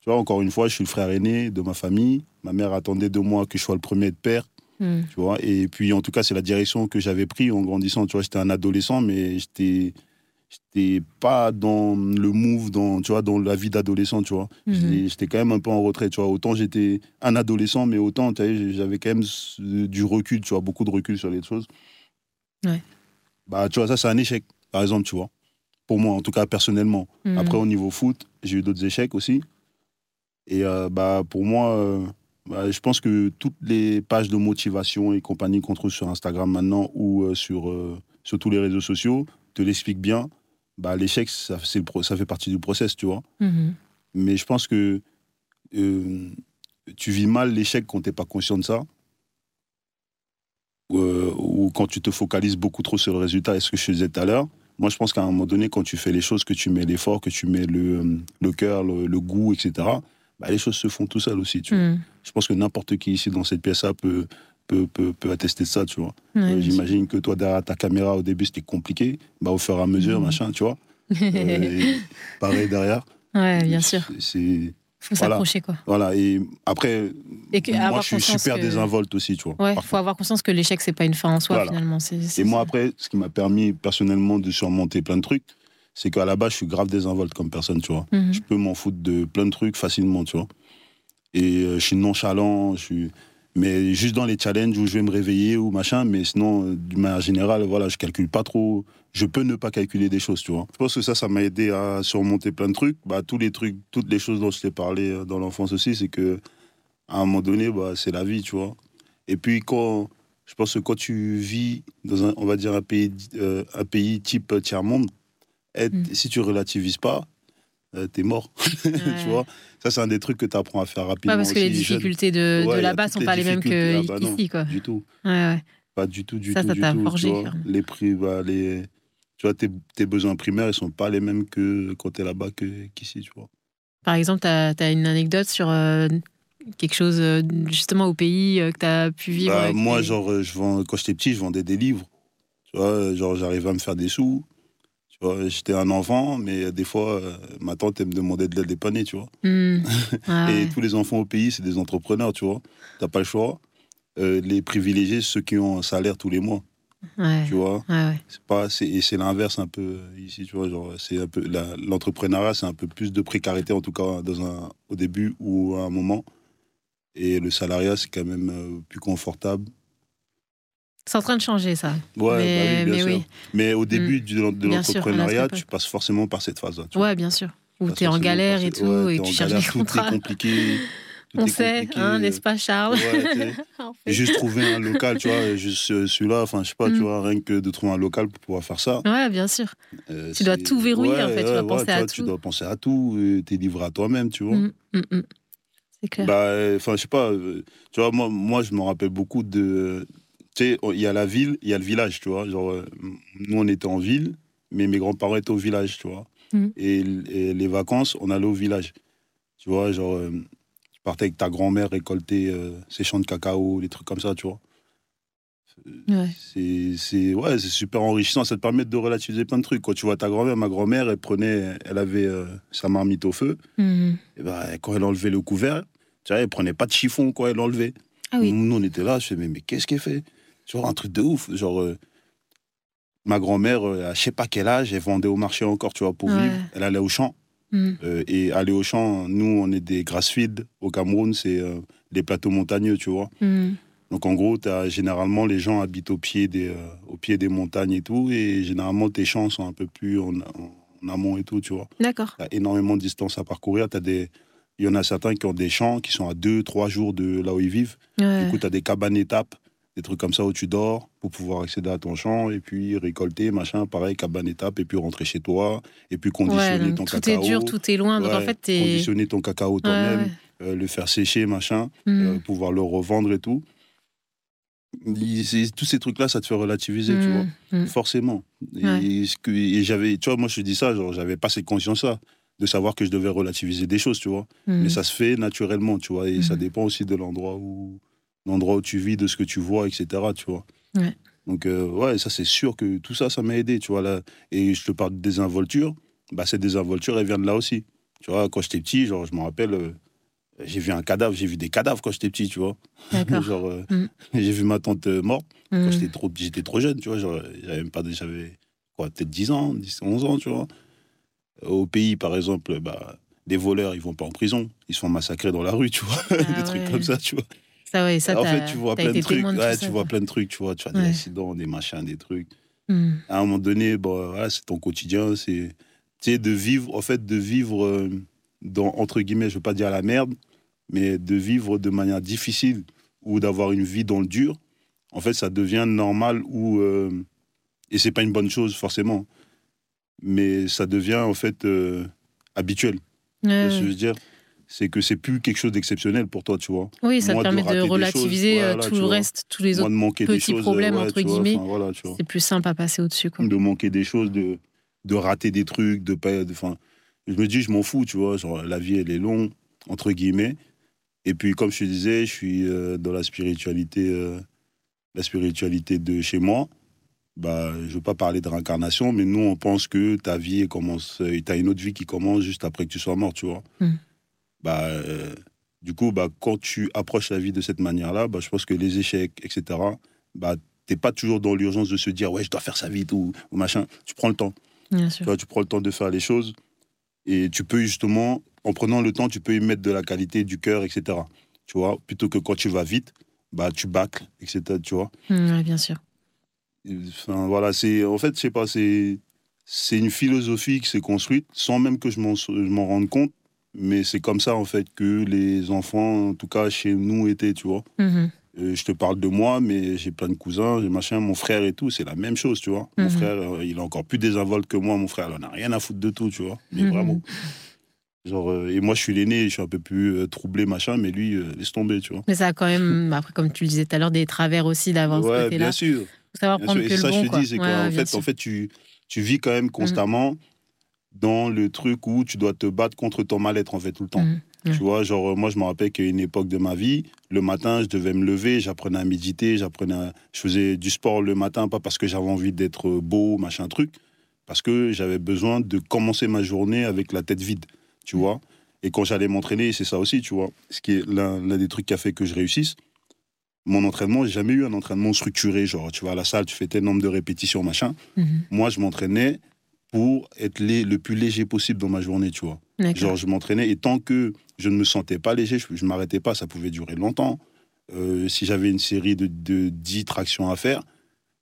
tu vois, encore une fois, je suis le frère aîné de ma famille. Ma mère attendait de moi que je sois le premier de père, Mhm. tu vois. Et puis, en tout cas, c'est la direction que j'avais prise en grandissant. Tu vois, j'étais un adolescent, mais j'étais j'étais pas dans le move, dans, tu vois, dans la vie d'adolescent, tu vois. Mhm. J'étais- J'étais quand même un peu en retrait, tu vois. Autant j'étais un adolescent, mais autant, j'avais quand même du recul, tu vois, beaucoup de recul sur les choses. Ouais. Bah, tu vois, ça, c'est un échec, par exemple, tu vois. Pour moi, en tout cas, personnellement. Mhm. Après, au niveau foot, j'ai eu d'autres échecs aussi. Et euh, bah, pour moi, euh, bah, je pense que toutes les pages de motivation et compagnie qu'on trouve sur Instagram maintenant ou euh, sur, sur tous les réseaux sociaux te l'expliquent bien. Bah, L'échec, ça, fait partie du process, tu vois. Mhm. Mais je pense que euh, tu vis mal l'échec quand tu n'es pas conscient de ça. Euh, ou quand tu te focalises beaucoup trop sur le résultat et ce que je disais tout à l'heure. Moi, je pense qu'à un moment donné, quand tu fais les choses, que tu mets l'effort, que tu mets le, le cœur, le, le goût, etc., bah, les choses se font tout seul aussi. Tu vois. Mhm. Je pense que n'importe qui ici dans cette pièce-là peut, peut, peut, peut attester de ça, tu vois. Ouais, Euh. J'imagine que toi, derrière ta caméra, au début, c'était compliqué. Bah, au fur et à mesure, Mhm. machin, tu vois. Euh, pareil derrière. ouais, bien sûr. C'est Faut voilà. s'accrocher, quoi. voilà, et après, Et que- moi je suis super que- désinvolte aussi, tu vois. Ouais, parfois. faut avoir conscience que l'échec, c'est pas une fin en soi, Voilà. finalement. Et moi ça. après, ce qui m'a permis personnellement de surmonter plein de trucs, c'est qu'à la base, je suis grave désinvolte comme personne, tu vois. Mhm. Je peux m'en foutre de plein de trucs facilement, tu vois. Et euh, je suis nonchalant, je suis... Mais juste dans les challenges où je vais me réveiller ou machin, mais sinon, euh, d'une manière générale, voilà, je calcule pas trop. Je peux ne pas calculer des choses, tu vois. Je pense que ça, ça m'a aidé à surmonter plein de trucs. Bah, tous les trucs, toutes les choses dont je t'ai parlé euh, dans l'enfance aussi, c'est que à un moment donné, bah, c'est la vie, tu vois. Et puis quand, je pense que quand tu vis dans un, on va dire un pays, euh, un pays type tiers monde, être- Mm. si tu relativises pas, euh, t'es mort, Ouais. tu vois. Ça, c'est un des trucs que tu apprends à faire rapidement. Ouais, parce que les aussi, difficultés de, Ouais, de là-bas sont pas les mêmes difficultés. Ah bah qu'ici, quoi. Du tout. Pas du tout, du Ça, tout, ça t'a tu forgé, vois. les prix, bah, les, tu vois, tes, tes besoins primaires, ils sont pas les mêmes que quand t'es là-bas que- qu'ici, tu vois. Par exemple, tu as, une anecdote sur euh, quelque chose, euh, justement, au pays que tu as pu vivre Bah, moi, genre, je vends, quand j'étais petit, je vendais des livres. Tu vois, genre, j'arrivais à me faire des sous. Tu vois, j'étais un enfant, mais des fois, euh, ma tante, elle me demandait de la dépanner, tu vois. Hmm. Ah Et tous les enfants au pays, c'est des entrepreneurs, tu vois. T'as pas le choix. Euh, les privilégiés, ceux qui ont un salaire tous les mois, Ouais. tu vois. Ouais. C'est pas, c'est, et c'est l'inverse un peu euh, ici, tu vois. Genre, c'est un peu, l'entrepreneuriat, c'est un peu plus de précarité, en tout cas, dans un, au début ou à un moment. Et le salariat, c'est quand même plus confortable. C'est en train de changer, ça. Ouais, mais, bah oui, bien mais sûr. oui. Mais au début du- de l'entrepreneuriat, tu passes forcément par cette phase-là. Ouais, bien sûr. Où tu es en galère et tout, ouais, et t'es tu en cherches galère, des tout contrats. est compliqué. tout On est sait, hein, n'est-ce pas, Charles Ouais, tu sais. En fait. Juste trouver un local, tu vois, juste euh, celui-là, enfin, je sais pas, Mm. tu vois, rien que de trouver un local pour pouvoir faire ça. Ouais, bien sûr. euh, Tu dois tout verrouiller, en fait, tu dois ouais, penser tu à vois, tout. Tu dois penser à tout, t'es livré à toi-même, tu vois. Mm, mm, mm. C'est clair. Bah, enfin, je sais pas, euh, tu vois, moi, moi, je me rappelle beaucoup de. Tu sais, il y a la ville, il y a le village, tu vois. Genre, euh, nous, on était en ville, mais mes grands-parents étaient au village, tu vois. Mhm. Et, et les vacances, on allait au village. Tu vois, genre, euh, tu partais avec ta grand-mère récolter euh, ses champs de cacao, des trucs comme ça, tu vois. Ouais. C'est c'est- ouais, c'est super enrichissant. Ça te permet de relativiser plein de trucs. Quand tu vois ta grand-mère, ma grand-mère, elle prenait, elle avait euh, sa marmite au feu. Mm. Et ben, quand elle enlevait le couvert, tu vois, elle prenait pas de chiffon quand elle l'enlevait. Ah oui. Nous, on était là, je fais, mais, mais qu'est-ce qu'elle fait? Genre, un truc de ouf. Genre, euh, ma grand-mère, euh, à je sais pas quel âge, elle vendait au marché encore, tu vois, pour Ouais. vivre. Elle allait au champ. Mm. Euh, et aller au champ, nous, on est des grassfields au Cameroun, c'est des plateaux montagneux, tu vois. Mm. Donc, en gros, as, généralement, les gens habitent au pied, des, au pied des montagnes et tout. Et généralement, tes champs sont un peu plus en, en- en amont et tout, tu vois. D'accord. Tu as énormément de distance à parcourir. T'as des... Il y en a certains qui ont des champs qui sont à 2-3 jours de là où ils vivent. Ouais. Du coup, tu as des cabanes étapes, des trucs comme ça où tu dors pour pouvoir accéder à ton champ et puis récolter, machin, pareil, cabane étape, et puis rentrer chez toi, et puis Ouais, conditionner ton tout cacao. est dur, tout est loin. Donc en Ouais, fait. Conditionner ton cacao Ouais, toi-même, ouais. euh, le faire sécher, machin, Mm. euh, pouvoir le revendre et tout. Il- Tous ces trucs-là, ça te fait relativiser, tu vois. Mm. Mm. Forcément. Et, Ouais. j'avais, tu vois, moi je te dis ça, genre, j'avais pas cette conscience-là de savoir que je devais relativiser des choses, tu vois. Mm. Mais ça se fait naturellement, tu vois. Et ça dépend aussi de l'endroit où, l'endroit où tu vis, de ce que tu vois, etc., tu vois. Ouais. Donc, euh, ouais, ça c'est sûr que tout ça, ça m'a aidé, tu vois. Là. Et je te parle de désinvolture, bah, cette désinvolture, elle vient de là aussi. Tu vois, quand j'étais petit, genre, je me rappelle, euh, j'ai vu un cadavre, j'ai vu des cadavres quand j'étais petit, tu vois. Genre, euh, Mm. j'ai vu ma tante euh, morte quand Mm. j'étais trop, j'étais trop jeune, tu vois. J'avais même pas, j'avais quoi, peut-être 10 ans, 10, 11 ans, tu vois. Au pays, par exemple, bah, des voleurs, ils vont pas en prison, ils se font massacrer dans la rue, tu vois. des Ah trucs ouais. comme ça, tu vois. Ça, ouais, ça, en fait, tu vois plein de trucs. de ça, tu vois plein de trucs, tu vois. Tu as des accidents, des machins, des trucs. Mm. À un moment donné, bon, voilà, c'est ton quotidien, c'est tu sais, de vivre, en fait, de vivre, euh, dans, entre guillemets, je veux pas dire la merde, mais de vivre de manière difficile ou d'avoir une vie dans le dur, en fait, ça devient normal ou. Euh, et c'est pas une bonne chose, forcément. Mais ça devient, en fait, euh, habituel. je veux dire? C'est que c'est plus quelque chose d'exceptionnel pour toi, tu vois. Oui, ça te permet de, relativiser euh, tout le reste, tous les autres petits problèmes, entre guillemets. c'est plus simple à passer au-dessus. De manquer des choses, de, de rater des trucs, de pas. Enfin, je me dis, je m'en fous, tu vois. Genre, la vie, elle est longue, entre guillemets. Et puis, comme je te disais, je suis euh, dans la spiritualité, euh, la spiritualité de chez moi. Bah, je veux pas parler de réincarnation, mais nous, on pense que ta vie commence, tu as une autre vie qui commence juste après que tu sois mort, tu vois. Hmm bah, euh, du coup, bah, quand tu approches la vie de cette manière-là, bah, je pense que les échecs, etc., bah, t'es pas toujours dans l'urgence de se dire, ouais, je dois faire ça vite ou, machin. Tu prends le temps. Bien sûr. Tu, vois, tu prends le temps de faire les choses et tu peux justement, en prenant le temps, tu peux y mettre de la qualité, du cœur, etc. Tu vois, plutôt que quand tu vas vite, bah, tu bâcles, etc. Tu vois. Mmh, bien sûr. Enfin, voilà, c'est, en fait, je sais pas, c'est, c'est une philosophie qui s'est construite sans même que je m'en rende compte mais c'est comme ça, en fait, que les enfants, en tout cas chez nous, étaient, tu vois. Mhm. Euh, je te parle de moi, mais j'ai plein de cousins, j'ai machin, mon frère et tout, c'est la même chose, tu vois. Mon mhm. frère, euh, il est encore plus désinvolte que moi, mon frère, il en a rien à foutre de tout, tu vois. Mais mhm. vraiment. Genre, euh, et moi, je suis l'aîné, je suis un peu plus troublé, machin, mais lui, laisse tomber, tu vois. Mais ça a quand même, après, comme tu le disais tout à l'heure, des travers aussi d'avoir ouais, bien sûr. Faut savoir prendre que ça, le bon, je te dis, c'est qu'en fait, en fait, tu, tu vis quand même constamment dans le truc où tu dois te battre contre ton mal-être en fait tout le temps. Mmh, tu vois, genre moi je me rappelle qu'à une époque de ma vie, le matin je devais me lever, j'apprenais à méditer, j'apprenais, je faisais du sport le matin pas parce que j'avais envie d'être beau machin truc, parce que j'avais besoin de commencer ma journée avec la tête vide, tu mmh. vois. Et quand j'allais m'entraîner, c'est ça aussi, tu vois. Ce qui est l'un des trucs qui a fait que je réussisse. Mon entraînement, j'ai jamais eu un entraînement structuré, genre tu vas à la salle, tu fais tel nombre de répétitions, machin. Mmh. Moi, je m'entraînais pour être le plus léger possible dans ma journée, tu vois. Genre, je m'entraînais et tant que je ne me sentais pas léger, je ne m'arrêtais pas, ça pouvait durer longtemps. Euh, si j'avais une série de, de 10 tractions à faire,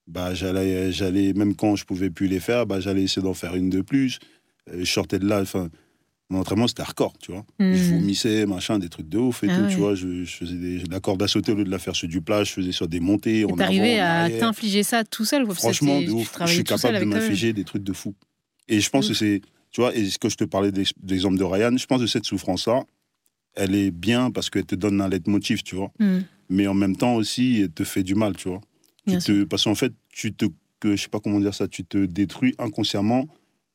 bah, j'allais, j'allais, même quand je pouvais plus les faire, bah, j'allais essayer d'en faire une de plus. Euh, je sortais de là, enfin, mon entraînement c'était hardcore, tu vois. Je mhm. vomissais, machin, des trucs de ouf et ah tout, tu vois. Je, faisais des, la corde à sauter au lieu de la faire sur du plat, je faisais sur des montées. Tu arrivais à t'infliger ça tout seul Franchement, de ouf. Je suis capable de m'infliger des trucs de fou. Et je pense mm. que c'est, tu vois, et ce que je te parlais de l'exemple de Ryan, je pense que cette souffrance-là, elle est bien parce qu'elle te donne un leitmotiv, tu vois. Mm. Mais en même temps aussi, elle te fait du mal, tu vois. te, parce qu'en fait, tu te, que, je sais pas comment dire ça, tu te détruis inconsciemment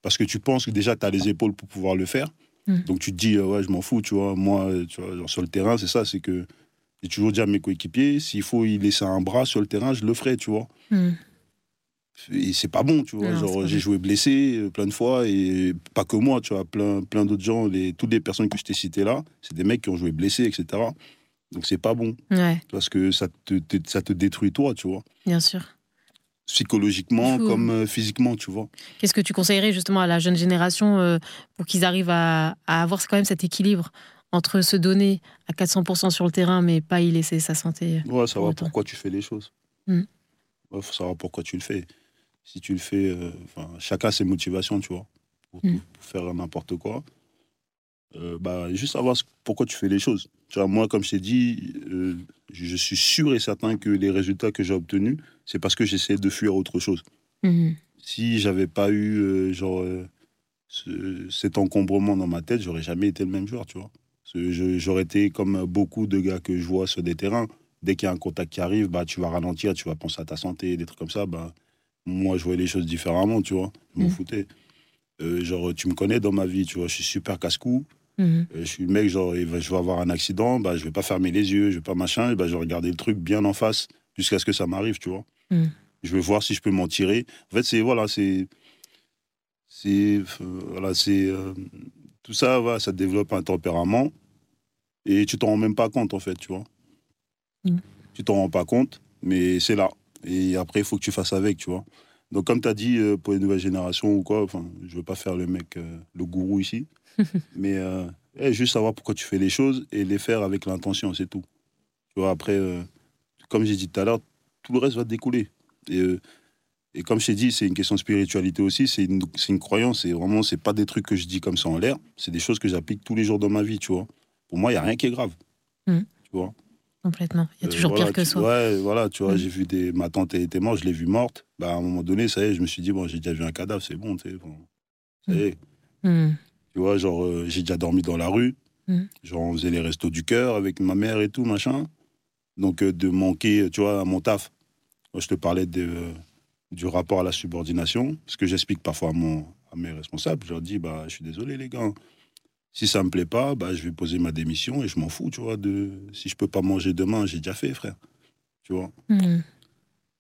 parce que tu penses que déjà tu as les épaules pour pouvoir le faire. Mm. Donc tu te dis, euh, ouais, je m'en fous, tu vois. Moi, tu vois, sur le terrain, c'est ça, c'est que j'ai toujours dit à mes coéquipiers, s'il faut y laisser un bras sur le terrain, je le ferai, tu vois et c'est pas bon, tu vois. genre, j'ai joué blessé euh, plein de fois et pas que moi, tu vois, plein, plein d'autres gens, les, toutes les personnes que je t'ai citées là, c'est des mecs qui ont joué blessés, etc. Donc c'est pas bon. Parce que ça te, ça te détruit toi, tu vois. Bien sûr. Psychologiquement comme euh, physiquement, tu vois. Qu'est-ce que tu conseillerais justement à la jeune génération euh, pour qu'ils arrivent à, à, avoir quand même cet équilibre entre se donner à 400% sur le terrain mais pas y laisser sa santé Ouais, savoir pourquoi tu fais les choses. Il hmm. faut savoir pourquoi tu le fais si tu le fais, euh, chacun a ses motivations, tu vois, pour, mm. faire n'importe quoi. Euh, bah, juste savoir pourquoi tu fais les choses. Tu vois, moi, comme je t'ai dit, euh, je suis sûr et certain que les résultats que j'ai obtenus, c'est parce que j'essayais de fuir autre chose. Mm-hmm. Si j'avais pas eu genre cet encombrement dans ma tête, j'aurais jamais été le même joueur, tu vois. J'aurais été comme beaucoup de gars que je vois sur des terrains. Dès qu'il y a un contact qui arrive, bah, tu vas ralentir, tu vas penser à ta santé, des trucs comme ça. Bah, moi, je voyais les choses différemment, tu vois. Je m'en mm. foutais. Euh, genre, tu me connais dans ma vie, tu vois. Je suis super casse-cou. Mm. Euh, je suis le mec, genre, je vais avoir un accident, bah, je vais pas fermer les yeux, je vais pas machin, bah, je vais regarder le truc bien en face jusqu'à ce que ça m'arrive, tu vois. Mm. Je vais voir si je peux m'en tirer. En fait, c'est, voilà, c'est. C'est. Voilà, c'est. Euh, tout ça, voilà, ça développe un tempérament. Et tu t'en rends même pas compte, en fait, tu vois. Tu t'en rends pas compte, mais c'est là. Et après, il faut que tu fasses avec, tu vois. Donc, comme tu as dit, euh, pour les nouvelles générations ou quoi, enfin, je veux pas faire le mec, euh, le gourou ici, mais euh, juste savoir pourquoi tu fais les choses et les faire avec l'intention, c'est tout. Tu vois, après, comme j'ai dit tout à l'heure, tout le reste va découler. Et Et comme je t'ai dit, c'est une question de spiritualité aussi, c'est une, une croyance, c'est vraiment, c'est pas des trucs que je dis comme ça en l'air, c'est des choses que j'applique tous les jours dans ma vie, tu vois. Pour moi, il n'y a rien qui est grave. Mm. Tu vois. Complètement. Il y a Euh, toujours voilà, pire que tu- soi. Ouais, voilà, tu vois, Mm. j'ai vu des. Ma tante était morte, je l'ai vue morte. Bah, à un moment donné, ça y est, je me suis dit, bon, j'ai déjà vu un cadavre, c'est bon, tu sais. bon, ça y est. Mm. Tu vois, genre, euh, j'ai déjà dormi dans la rue. Mm. Genre, on faisait les restos du cœur avec ma mère et tout, machin. Donc, euh, de manquer, tu vois, à mon taf. Moi, je te parlais de, euh, du rapport à la subordination, ce que j'explique parfois à, mon, à mes responsables. Je leur dis, bah, je suis désolé, les gars. Si ça me plaît pas, bah, je vais poser ma démission et je m'en fous, tu vois. De, si je peux pas manger demain, j'ai déjà fait, frère. Tu vois. Mm.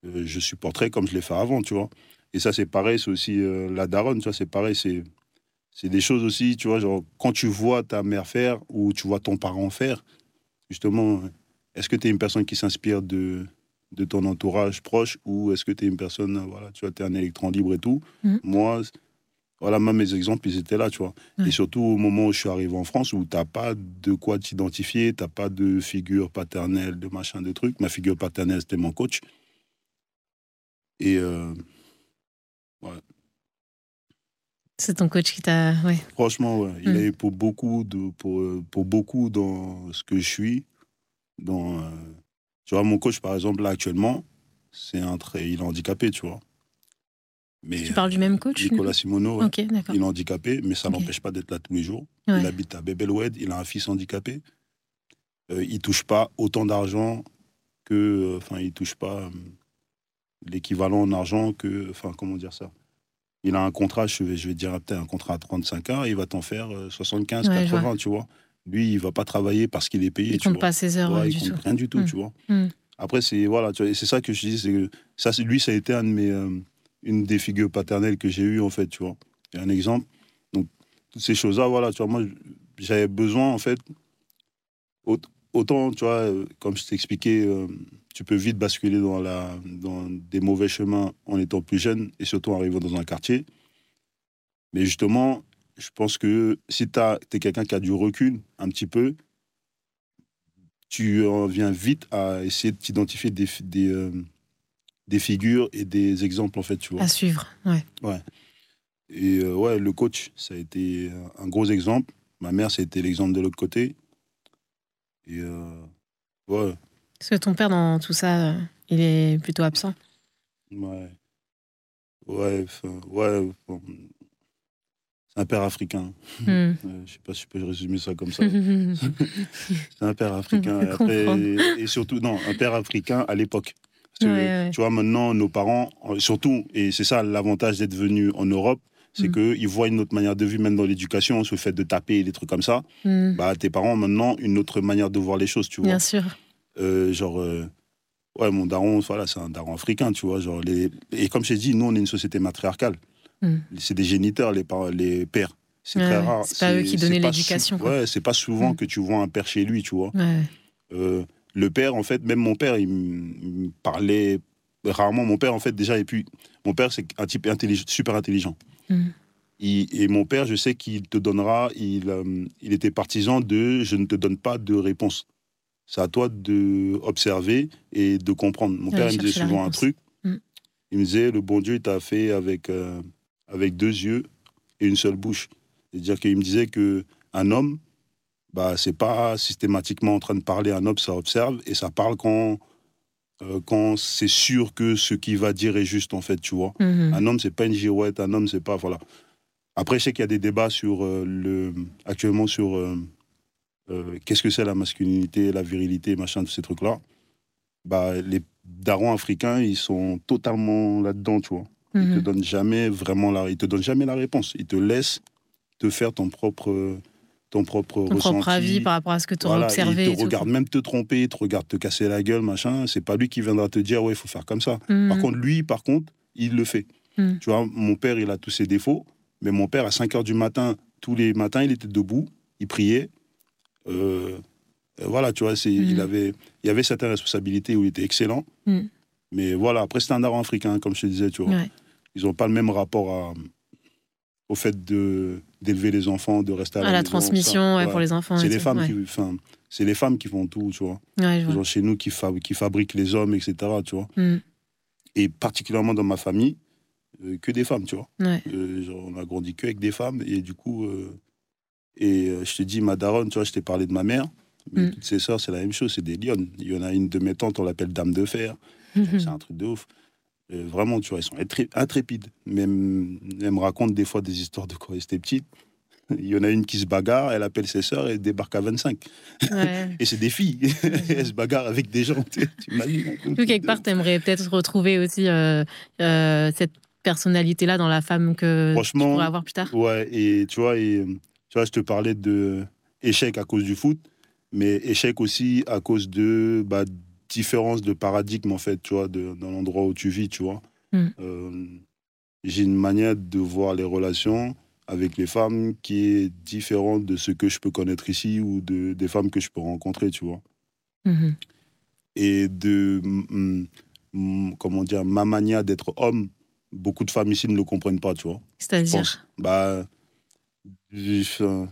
Euh, je supporterai comme je l'ai fait avant, tu vois. Et ça, c'est pareil, c'est aussi euh, la daronne, tu vois, c'est pareil, c'est, c'est des choses aussi, tu vois, genre, quand tu vois ta mère faire ou tu vois ton parent faire, justement, est-ce que tu es une personne qui s'inspire de, de ton entourage proche ou est-ce que tu es une personne, voilà, tu vois, tu es un électron libre et tout? Mhm. Moi, voilà, même mes exemples, ils étaient là, tu vois. Ouais. Et surtout au moment où je suis arrivé en France, où t'as pas de quoi t'identifier, t'as pas de figure paternelle, de machin, de trucs. Ma figure paternelle, c'était mon coach. Et euh, C'est ton coach qui t'a. Ouais. franchement, ouais, il Mm. a eu pour beaucoup, de, pour, pour beaucoup dans ce que je suis. Dans, euh, tu vois, mon coach, par exemple, là, actuellement, c'est un très, il est handicapé, tu vois. Mais, Tu parles du même coach Nicolas Simoneau, ouais, il est handicapé, mais ça Ok. n'empêche pas d'être là tous les jours. Ouais. Il habite à Bebelwed, il a un fils handicapé. Euh, il touche pas autant d'argent que. euh, Enfin, il touche pas euh, l'équivalent en argent que. Enfin, comment dire ça? Il a un contrat, je vais, je vais dire peut-être un contrat à 35 ans, il va t'en faire euh, 75, Ouais, je 80, tu vois. Lui, il va pas travailler parce qu'il est payé, Il tu compte vois. pas ses heures euh, il du tout. rien du tout, Mm. tu vois. Mm. Après, c'est voilà, vois, c'est ça que je dis, que ça, lui, ça a été un de mes, euh, une des figures paternelles que j'ai eues, en fait, tu vois. Et un exemple. Donc, toutes ces choses-là, voilà, tu vois, moi, j'avais besoin, en fait, aut- autant, tu vois, euh, comme je t'expliquais, euh, tu peux vite basculer dans, la, dans des mauvais chemins en étant plus jeune et surtout en arrivant dans un quartier. Mais justement, je pense que si tu es quelqu'un qui a du recul un petit peu, tu en viens vite à essayer de t'identifier des, fi- des, euh, des figures et des exemples, en fait, tu vois. À suivre. Ouais. Et euh, ouais, le coach, ça a été un gros exemple. Ma mère, ça a été l'exemple de l'autre côté. Et euh, ouais, Parce que ton père, dans tout ça, euh, il est plutôt absent. ouais, ouais, ouais. C'est un père africain. Hmm. Euh, je sais pas si je peux résumer ça comme ça. C'est un père africain. Après, et surtout, non, un père africain à l'époque. Parce que, Ouais, tu vois, maintenant, nos parents, euh, surtout, et c'est ça l'avantage d'être venu en Europe, c'est Mm. qu'ils voient une autre manière de vivre, même dans l'éducation, sur le fait de taper et des trucs comme ça. Hmm. Bah, tes parents, maintenant, une autre manière de voir les choses, tu vois. Bien sûr. Euh, genre, euh, ouais, mon daron, voilà, c'est un daron africain, tu vois. Genre, les... Et comme je t'ai dit, nous, on est une société matriarcale. Mm. C'est des géniteurs, les, les pères. C'est Ouais, très rare. C'est pas eux qui donnaient l'éducation, sou-. Ouais, c'est pas souvent Mm. que tu vois un père chez lui, tu vois. Ouais. Euh, le père, en fait, même mon père, il me parlait rarement. Mon père, en fait, déjà, et puis, mon père, c'est un type intelligent, super intelligent. Mm. Il- et mon père, je sais qu'il te donnera, il, euh, il était partisan de je ne te donne pas de réponse. C'est à toi de observer et de comprendre. Mon père, il me disait souvent un truc. Mm. Il me disait le bon Dieu, il t'a fait avec, euh, avec deux yeux et une seule bouche. C'est-à-dire qu'il me disait que un homme, bah, c'est pas systématiquement en train de parler. Un homme, ça observe et ça parle quand, euh, quand c'est sûr que ce qu'il va dire est juste, en fait, tu vois. Mhm. Un homme, c'est pas une girouette. Un homme, c'est pas. Voilà. Après, je sais qu'il y a des débats sur euh, le, actuellement sur euh, qu'est-ce que c'est la masculinité, la virilité, machin, tous ces trucs-là. Bah, les darons africains, ils sont totalement là-dedans, tu vois. Ils te Mhm. donnent jamais vraiment la, ils te donnent jamais la réponse. Ils te laissent te faire ton propre, ton propre Ton ressenti. propre avis par rapport à ce que tu auras Voilà, observé. il te regarde même te tromper, il te regarde te casser la gueule, machin. C'est pas lui qui viendra te dire, ouais, il faut faire comme ça. Mhm. Par contre, lui, par contre, il le fait. Mm. Tu vois, mon père, il a tous ses défauts, mais mon père, à 5 heures du matin, tous les matins, il était debout, il priait. Euh, euh, voilà, tu vois, c'est, il, avait, il avait certaines responsabilités où il était excellent. Mais voilà, après, c'est un daron africain, comme je te disais, tu vois. Ouais. Ils n'ont pas le même rapport à, au fait de, d'élever les enfants, de rester à, À la, la maison, transmission ça, ouais, ouais. pour les enfants. C'est les, femmes ouais. qui, enfin, c'est les femmes qui font tout, tu vois. Genre chez nous, qui, fa- qui fabriquent les hommes, etc., tu vois Mm. et particulièrement dans ma famille, euh, que des femmes, tu vois. Euh, genre, on a grandi que avec des femmes. Et du coup, euh, et je te dis, ma daronne, tu vois, je t'ai parlé de ma mère. Mais Mm. toutes ses sœurs, c'est la même chose, c'est des lionnes. Il y en a une de mes tantes, on l'appelle Dame de Fer. C'est un truc de ouf. Euh, vraiment, tu vois, ils sont intré- intrépides. Même, elle me raconte des fois des histoires de quand elle était petite. Il y en a une qui se bagarre, elle appelle ses sœurs et elle débarque à 25. Ouais. Et c'est des filles. elles se bagarrent avec des gens. Tu tu imagines un Du truc quelque part, tu aimerais peut-être retrouver aussi euh, euh, cette personnalité-là dans la femme que tu pourras avoir plus tard. Ouais, et tu vois, et, tu vois, je te parlais de échec à cause du foot, mais échec aussi à cause de bah, différence de paradigme, en fait, tu vois, de, dans l'endroit où tu vis, tu vois. Mm. Euh, J'ai une manière de voir les relations avec les femmes qui est différente de ce que je peux connaître ici ou de, des femmes que je peux rencontrer, tu vois. Mhm. Et de, mm, mm, comment dire, ma manière d'être homme, beaucoup de femmes ici ne le comprennent pas, tu vois. C'est-à-dire, Bah, je-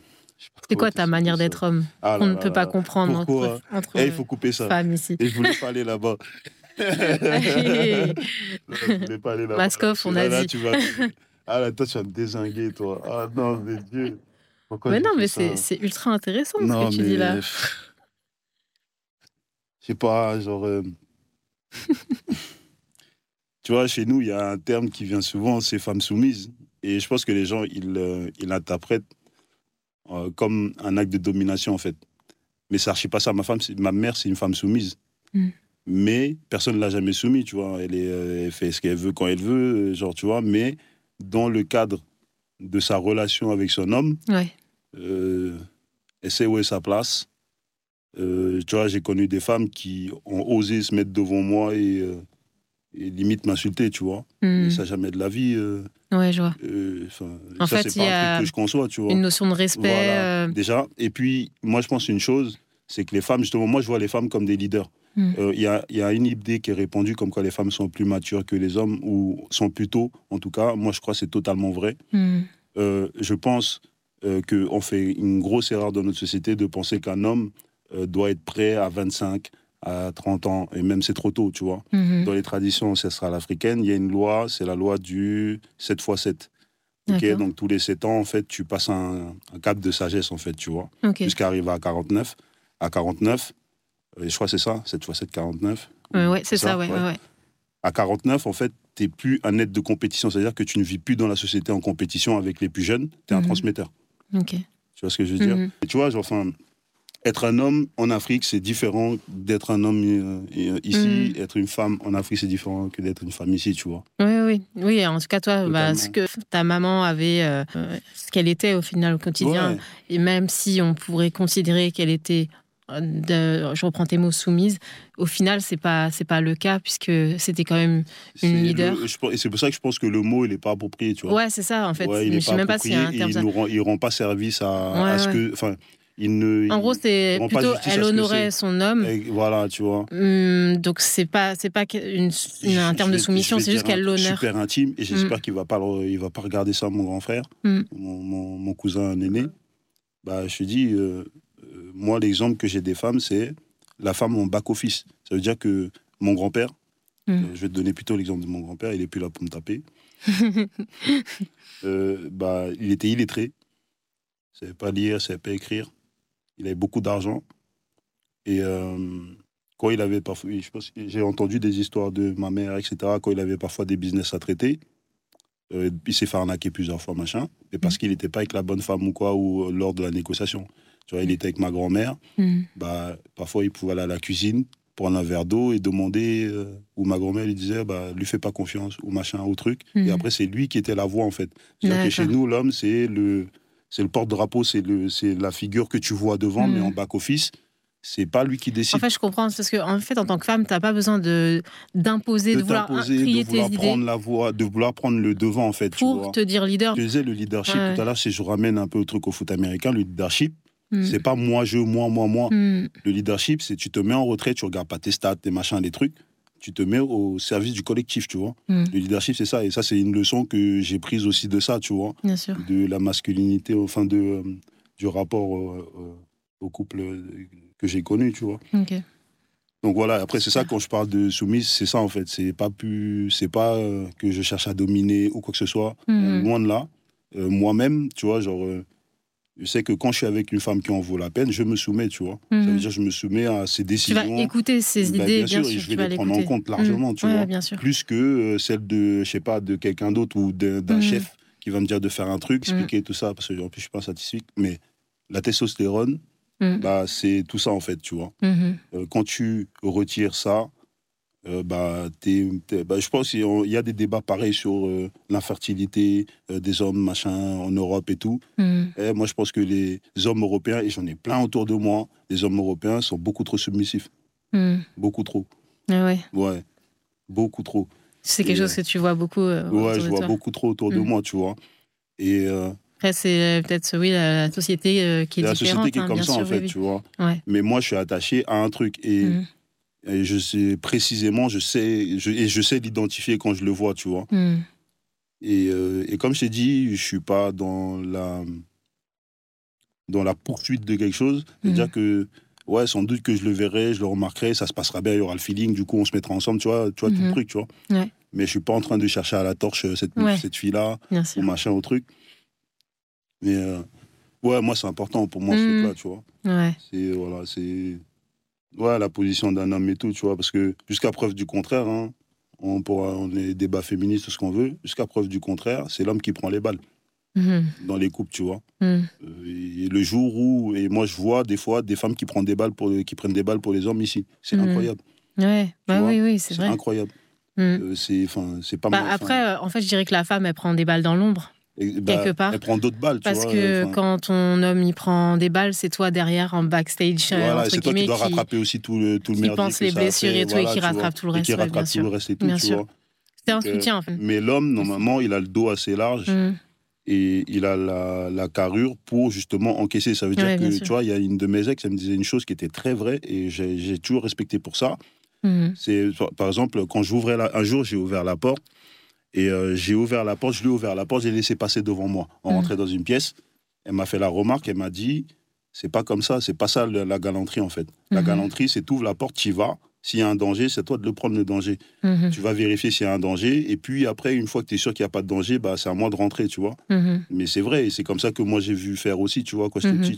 c'est quoi ta manière d'être homme Ah là ne là peut pas là. comprendre Pourquoi entre, entre Eh, il faut couper ça. femmes ici Et je voulais pas aller là-bas. je voulais pas aller là-bas. Maskoff, on a Là, là, dit. tu vas... Ah là, toi, tu vas me désinguer, toi. Ah non, mais Dieu. Pourquoi Mais non, mais c'est ultra intéressant ce Non, que tu mais... dis là. Je sais pas, genre... euh, tu vois, chez nous, il y a un terme qui vient souvent, c'est femme soumise. Et je pense que les gens, ils euh, ils l'interprètent euh, comme un acte de domination, en fait. Mais ça archi pas ça. Ma, femme, ma mère, c'est une femme soumise. Mm. Mais personne ne l'a jamais soumise, tu vois. Elle, est, euh, elle fait ce qu'elle veut quand elle veut, euh, genre, tu vois. Mais dans le cadre de sa relation avec son homme, Ouais. euh, elle sait où est sa place. Euh, tu vois, j'ai connu des femmes qui ont osé se mettre devant moi et, et limite m'insulter, tu vois. Hmm. Ça, jamais de la vie. euh, Ouais, je vois. euh, En ça, fait, c'est il y pas un a truc que je conçois, tu vois. Une notion de respect. Voilà. euh, Déjà. Et puis, moi, je pense une chose, c'est que les femmes, justement, moi, je vois les femmes comme des leaders. Mm. Euh, Il y, a, y a une idée qui est répandue comme quoi les femmes sont plus matures que les hommes, ou sont plutôt, en tout cas, moi, je crois que c'est totalement vrai. hmm. Je pense qu'on fait une grosse erreur dans notre société de penser qu'un homme doit être prêt à 25, à 30 ans, et même c'est trop tôt, tu vois. Mhm. Dans les traditions ancestrales africaines, il y a une loi, c'est la loi du 7 x 7. Ok, D'accord. donc tous les 7 ans, en fait, tu passes un, un cap de sagesse, en fait, tu vois, Ok. jusqu'à arriver à 49. À 49, euh, je crois que c'est ça, 7 x 7, 49. Ouais, ouais, c'est ça, ouais, ouais. ouais, ouais. À 49, en fait, tu n'es plus un être de compétition, c'est-à-dire que tu ne vis plus dans la société en compétition avec les plus jeunes, tu es un Mhm. transmetteur. Ok. Tu vois ce que je veux dire? Mhm. Et tu vois, genre, enfin, être un homme en Afrique, c'est différent d'être un homme euh, ici. Mhm. Être une femme en Afrique, c'est différent que d'être une femme ici, tu vois. Oui, oui, oui. En tout cas, toi, bah, ce que ta maman avait, euh, ce qu'elle était au final au quotidien, Ouais. et même si on pourrait considérer qu'elle était, de- je reprends tes mots, soumise, au final, c'est pas, c'est pas le cas puisque c'était quand même. Une le- leader. je et c'est pour ça que je pense que le mot, il n'est pas approprié, tu vois. Ouais, c'est ça en fait. Ouais, il Mais est je sais même pas s'il y a un terme. il ne rend, il rend pas service à, à ce que. Enfin, il ne. En gros, c'est plutôt, elle honorait son homme. Et voilà, tu vois. Hum, donc c'est pas, c'est pas une, une- un terme de soumission, c'est juste un qu'elle l'honore. Super intime et j'espère qu'il va pas le- il va pas regarder ça mon grand frère, Mm. mon, mon- mon cousin aîné. Bah je te dis euh, euh, moi l'exemple que j'ai des femmes c'est la femme en back office. Ça veut dire que mon grand-père Mm. euh, je vais te donner plutôt l'exemple de mon grand-père, il est plus là pour me taper. Euh, bah il était illettré. Il savait pas lire, il savait pas écrire. Il avait beaucoup d'argent et euh, quand il avait parfois, je pense, j'ai entendu des histoires de ma mère, etc. Quand il avait parfois des business à traiter, euh, il s'est fait arnaquer plusieurs fois, machin, mais parce qu'il n'était pas avec la bonne femme ou quoi, ou euh, lors de la négociation. Tu vois, il était avec ma grand-mère, Hum, bah, parfois il pouvait aller à la cuisine, prendre un verre d'eau et demander, euh, ou ma grand-mère lui disait, bah, lui fais pas confiance, ou machin, ou truc. Et après, c'est lui qui était la voix, en fait. C'est-à-dire que chez nous, l'homme, c'est le, c'est le porte-drapeau, c'est le, c'est la figure que tu vois devant, mais en back-office, c'est pas lui qui décide. En fait, je comprends parce que en fait, en tant que femme, t'as pas besoin de d'imposer, de, de vouloir crier de vouloir tes idées prendre la voix, de vouloir prendre le devant, en fait. tu vois. pour te dire leader. Je disais, le leadership, Ouais. tout à l'heure, si je ramène un peu au truc au foot américain, le leadership, Hum, c'est pas moi, je, moi, moi, moi. hum, Le leadership, c'est tu te mets en retrait, tu regardes pas tes stats, tes machins, des trucs, tu te mets au service du collectif, tu vois. hum, Le leadership, c'est ça. Et ça, c'est une leçon que j'ai prise aussi de ça, tu vois. Bien sûr. De la masculinité, enfin, de, euh, du rapport euh, euh, au couple que j'ai connu, tu vois. Ok. Donc voilà, après c'est ça quand je parle de soumise, c'est ça en fait. C'est pas plus, c'est pas que je cherche à dominer ou quoi que ce soit. Mhm. Loin de là. Moi-même, tu vois, genre, je sais que quand je suis avec une femme qui en vaut la peine, je me soumets, tu vois. Ça Mhm. veut dire que je me soumets à ses Tu décisions. vas écouter ses Bah, idées, bien sûr, et sûr, je tu vais les prendre en compte largement, tu Ouais, vois. bien sûr. Plus que euh, celle de, je sais pas, de quelqu'un d'autre ou d'un Mhm. chef qui va me dire de faire un truc, Mhm. expliquer tout ça, parce que en plus je suis pas satisfait. Mais la testostérone, Mhm. bah, c'est tout ça en fait, tu vois. Mhm. Euh, quand tu retires ça, euh, bah, t'es- bah, je pense qu'il y a- des débats pareils sur euh, l'infertilité euh, des hommes, machin, en Europe et tout. Et moi, je pense que les hommes européens, et j'en ai plein autour de moi, les hommes européens sont beaucoup trop submissifs. Mhm. Beaucoup trop. Ah ouais. Ouais. Beaucoup trop. C'est quelque Et, chose que tu vois beaucoup. Ouais, je vois toi. beaucoup trop autour de Mm. moi, tu vois. Et Après, c'est peut-être oui, la, la société qui est c'est la différente. société qui est hein, comme ça, sûr, en fait, oui, tu vois. Ouais. Mais moi, je suis attaché à un truc. Et. Et je sais précisément, je sais, je, et je sais l'identifier quand je le vois, tu vois. Mhm. Et, euh, et comme je t'ai dit, je suis pas dans la, dans la poursuite de quelque chose. C'est-à-dire Mhm. que, ouais, sans doute que je le verrai, je le remarquerai, ça se passera bien, il y aura le feeling, du coup, on se mettra ensemble, tu vois, tu vois tout le truc, tu vois. Ouais. Mais je suis pas en train de chercher à la torche euh, cette, Ouais. cette fille-là, ou machin, au truc. Mais, euh, ouais, moi, c'est important pour moi, ce truc-là, tu vois. Ouais. C'est, voilà, c'est. Ouais, la position d'un homme et tout, tu vois, parce que jusqu'à preuve du contraire, hein, on pourra, on est débat féministe, ce qu'on veut, jusqu'à preuve du contraire, c'est l'homme qui prend les balles Mhm. dans les couples, tu vois. Mhm. Euh, Et le jour où, et moi je vois des fois des femmes qui prennent des balles pour, qui prennent des balles pour les hommes ici, c'est Mhm. incroyable, Ouais. Bah oui, oui, c'est c'est vrai. incroyable. Euh, c'est, enfin, c'est pas Bah, mal. après, euh, en fait, je dirais que la femme, elle prend des balles dans l'ombre. Quelque part. Elle prend d'autres balles, tu Parce vois. que enfin, quand ton homme il prend des balles, c'est toi derrière en backstage, euh, voilà, c'est toi qui dois rattraper aussi tout le tout le qui pense les blessures fait, et tout, voilà, et qui rattrape tout le Et reste. qui rattrape tout sûr. le reste et tout, Bien tu sûr. vois. C'est un euh, soutien, en fait. Mais l'homme, normalement, il a le dos assez large. Mhm. et il a la, la carrure pour justement encaisser. Ça veut dire Ouais, que, sûr. tu vois, il y a une de mes ex, elle me disait une chose qui était très vraie et j'ai toujours respecté pour ça. Mhm. C'est, par exemple, quand j'ouvrais un jour, j'ai ouvert la porte et euh, j'ai ouvert la porte, je lui ai ouvert la porte, j'ai laissé passer devant moi. On Mhm. rentrait dans une pièce, elle m'a fait la remarque, elle m'a dit, c'est pas comme ça, c'est pas ça la galanterie en fait. La Mhm. galanterie, c'est tu ouvres la porte, tu y vas. S'il y a un danger, c'est toi de le prendre le danger. Mhm. Tu vas vérifier s'il y a un danger et puis après, une fois que tu es sûr qu'il n'y a pas de danger, bah, c'est à moi de rentrer, tu vois. Mhm. Mais c'est vrai, et c'est comme ça que moi j'ai vu faire aussi, tu vois, quand j'étais petit.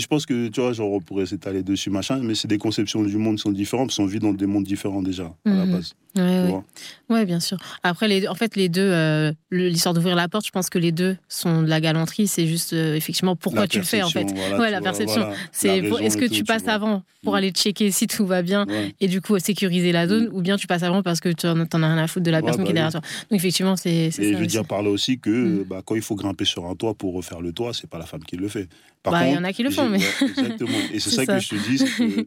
Je pense que, tu vois, genre, on pourrait s'étaler dessus, machin, mais c'est des conceptions du monde qui sont différentes, parce qu'on vit dans des mondes différents déjà, à la base. Ouais, tu ouais. bien sûr. Après, les, en fait, les deux, euh, l'histoire d'ouvrir la porte, je pense que les deux sont de la galanterie. C'est juste, euh, effectivement, pourquoi La tu le fais, en fait. voilà, Ouais, la vois, perception. voilà, C'est est-ce que tout, tu passes avant pour Mm. aller checker si tout va bien Ouais. et du coup sécuriser la zone, ou bien tu passes avant parce que tu en t'en as rien à foutre de la personne bah qui est derrière toi. Donc effectivement, c'est Et ça. je veux dire par là aussi que Mm. bah, quand il faut grimper sur un toit pour refaire le toit, c'est pas la femme qui le fait. Par Bah, il y en a qui le font, mais- exactement. Et c'est ça, ça. que je te dis. que,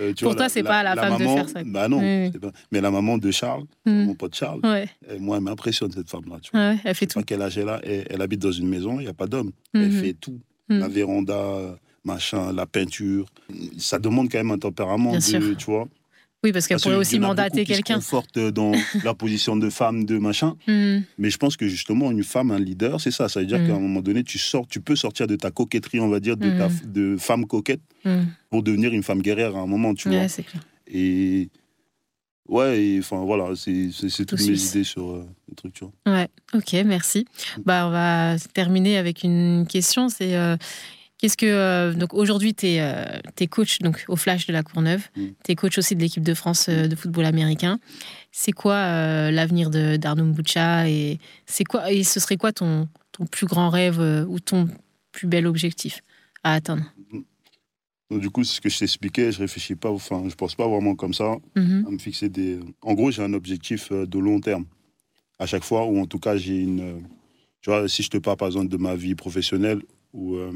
euh, tu Pour vois, toi, c'est pas la femme de faire ça. Bah non. Oui, pas- Mais la maman de Charles, Mm. mon pote Charles, Ouais, moi, elle m'impressionne cette femme-là. tu vois. ouais, elle fait tout. quel âge elle a. Elle, elle habite dans une maison, il n'y a pas d'homme. Elle Mhm. fait tout. Mhm. La véranda, machin, la peinture. Ça demande quand même un tempérament, Bien de, sûr. tu vois. Oui, parce qu'elle pourrait aussi mandater quelqu'un. confortent dans la position de femme, de machin. Mhm. Mais je pense que justement, une femme, un leader, c'est ça. Ça veut dire Mhm. qu'à un moment donné, tu sors, tu peux sortir de ta coquetterie, on va dire, de, ta, de femme coquette pour devenir une femme guerrière à un moment, tu vois. Ouais, clair. Et ouais, enfin voilà, c'est toutes Tout mes idées sur euh, le truc, tu vois. Ouais, ok, merci. Bah, on va terminer avec une question. C'est euh, qu'est-ce que euh, donc aujourd'hui tu es, coach donc au Flash de la Courneuve, Mm. tu es coach aussi de l'équipe de France euh, de football américain. C'est quoi euh, l'avenir de d'Arnaud Mbucha et c'est quoi et ce serait quoi ton ton plus grand rêve euh, ou ton plus bel objectif à atteindre? Donc, du coup, c'est ce que je t'expliquais, je réfléchis pas, enfin, je pense pas vraiment comme ça, Mhm. à me fixer des. En gros, j'ai un objectif euh, de long terme. À chaque fois, ou en tout cas, j'ai une. euh, Tu vois, si je te parle par exemple de ma vie professionnelle, ou euh,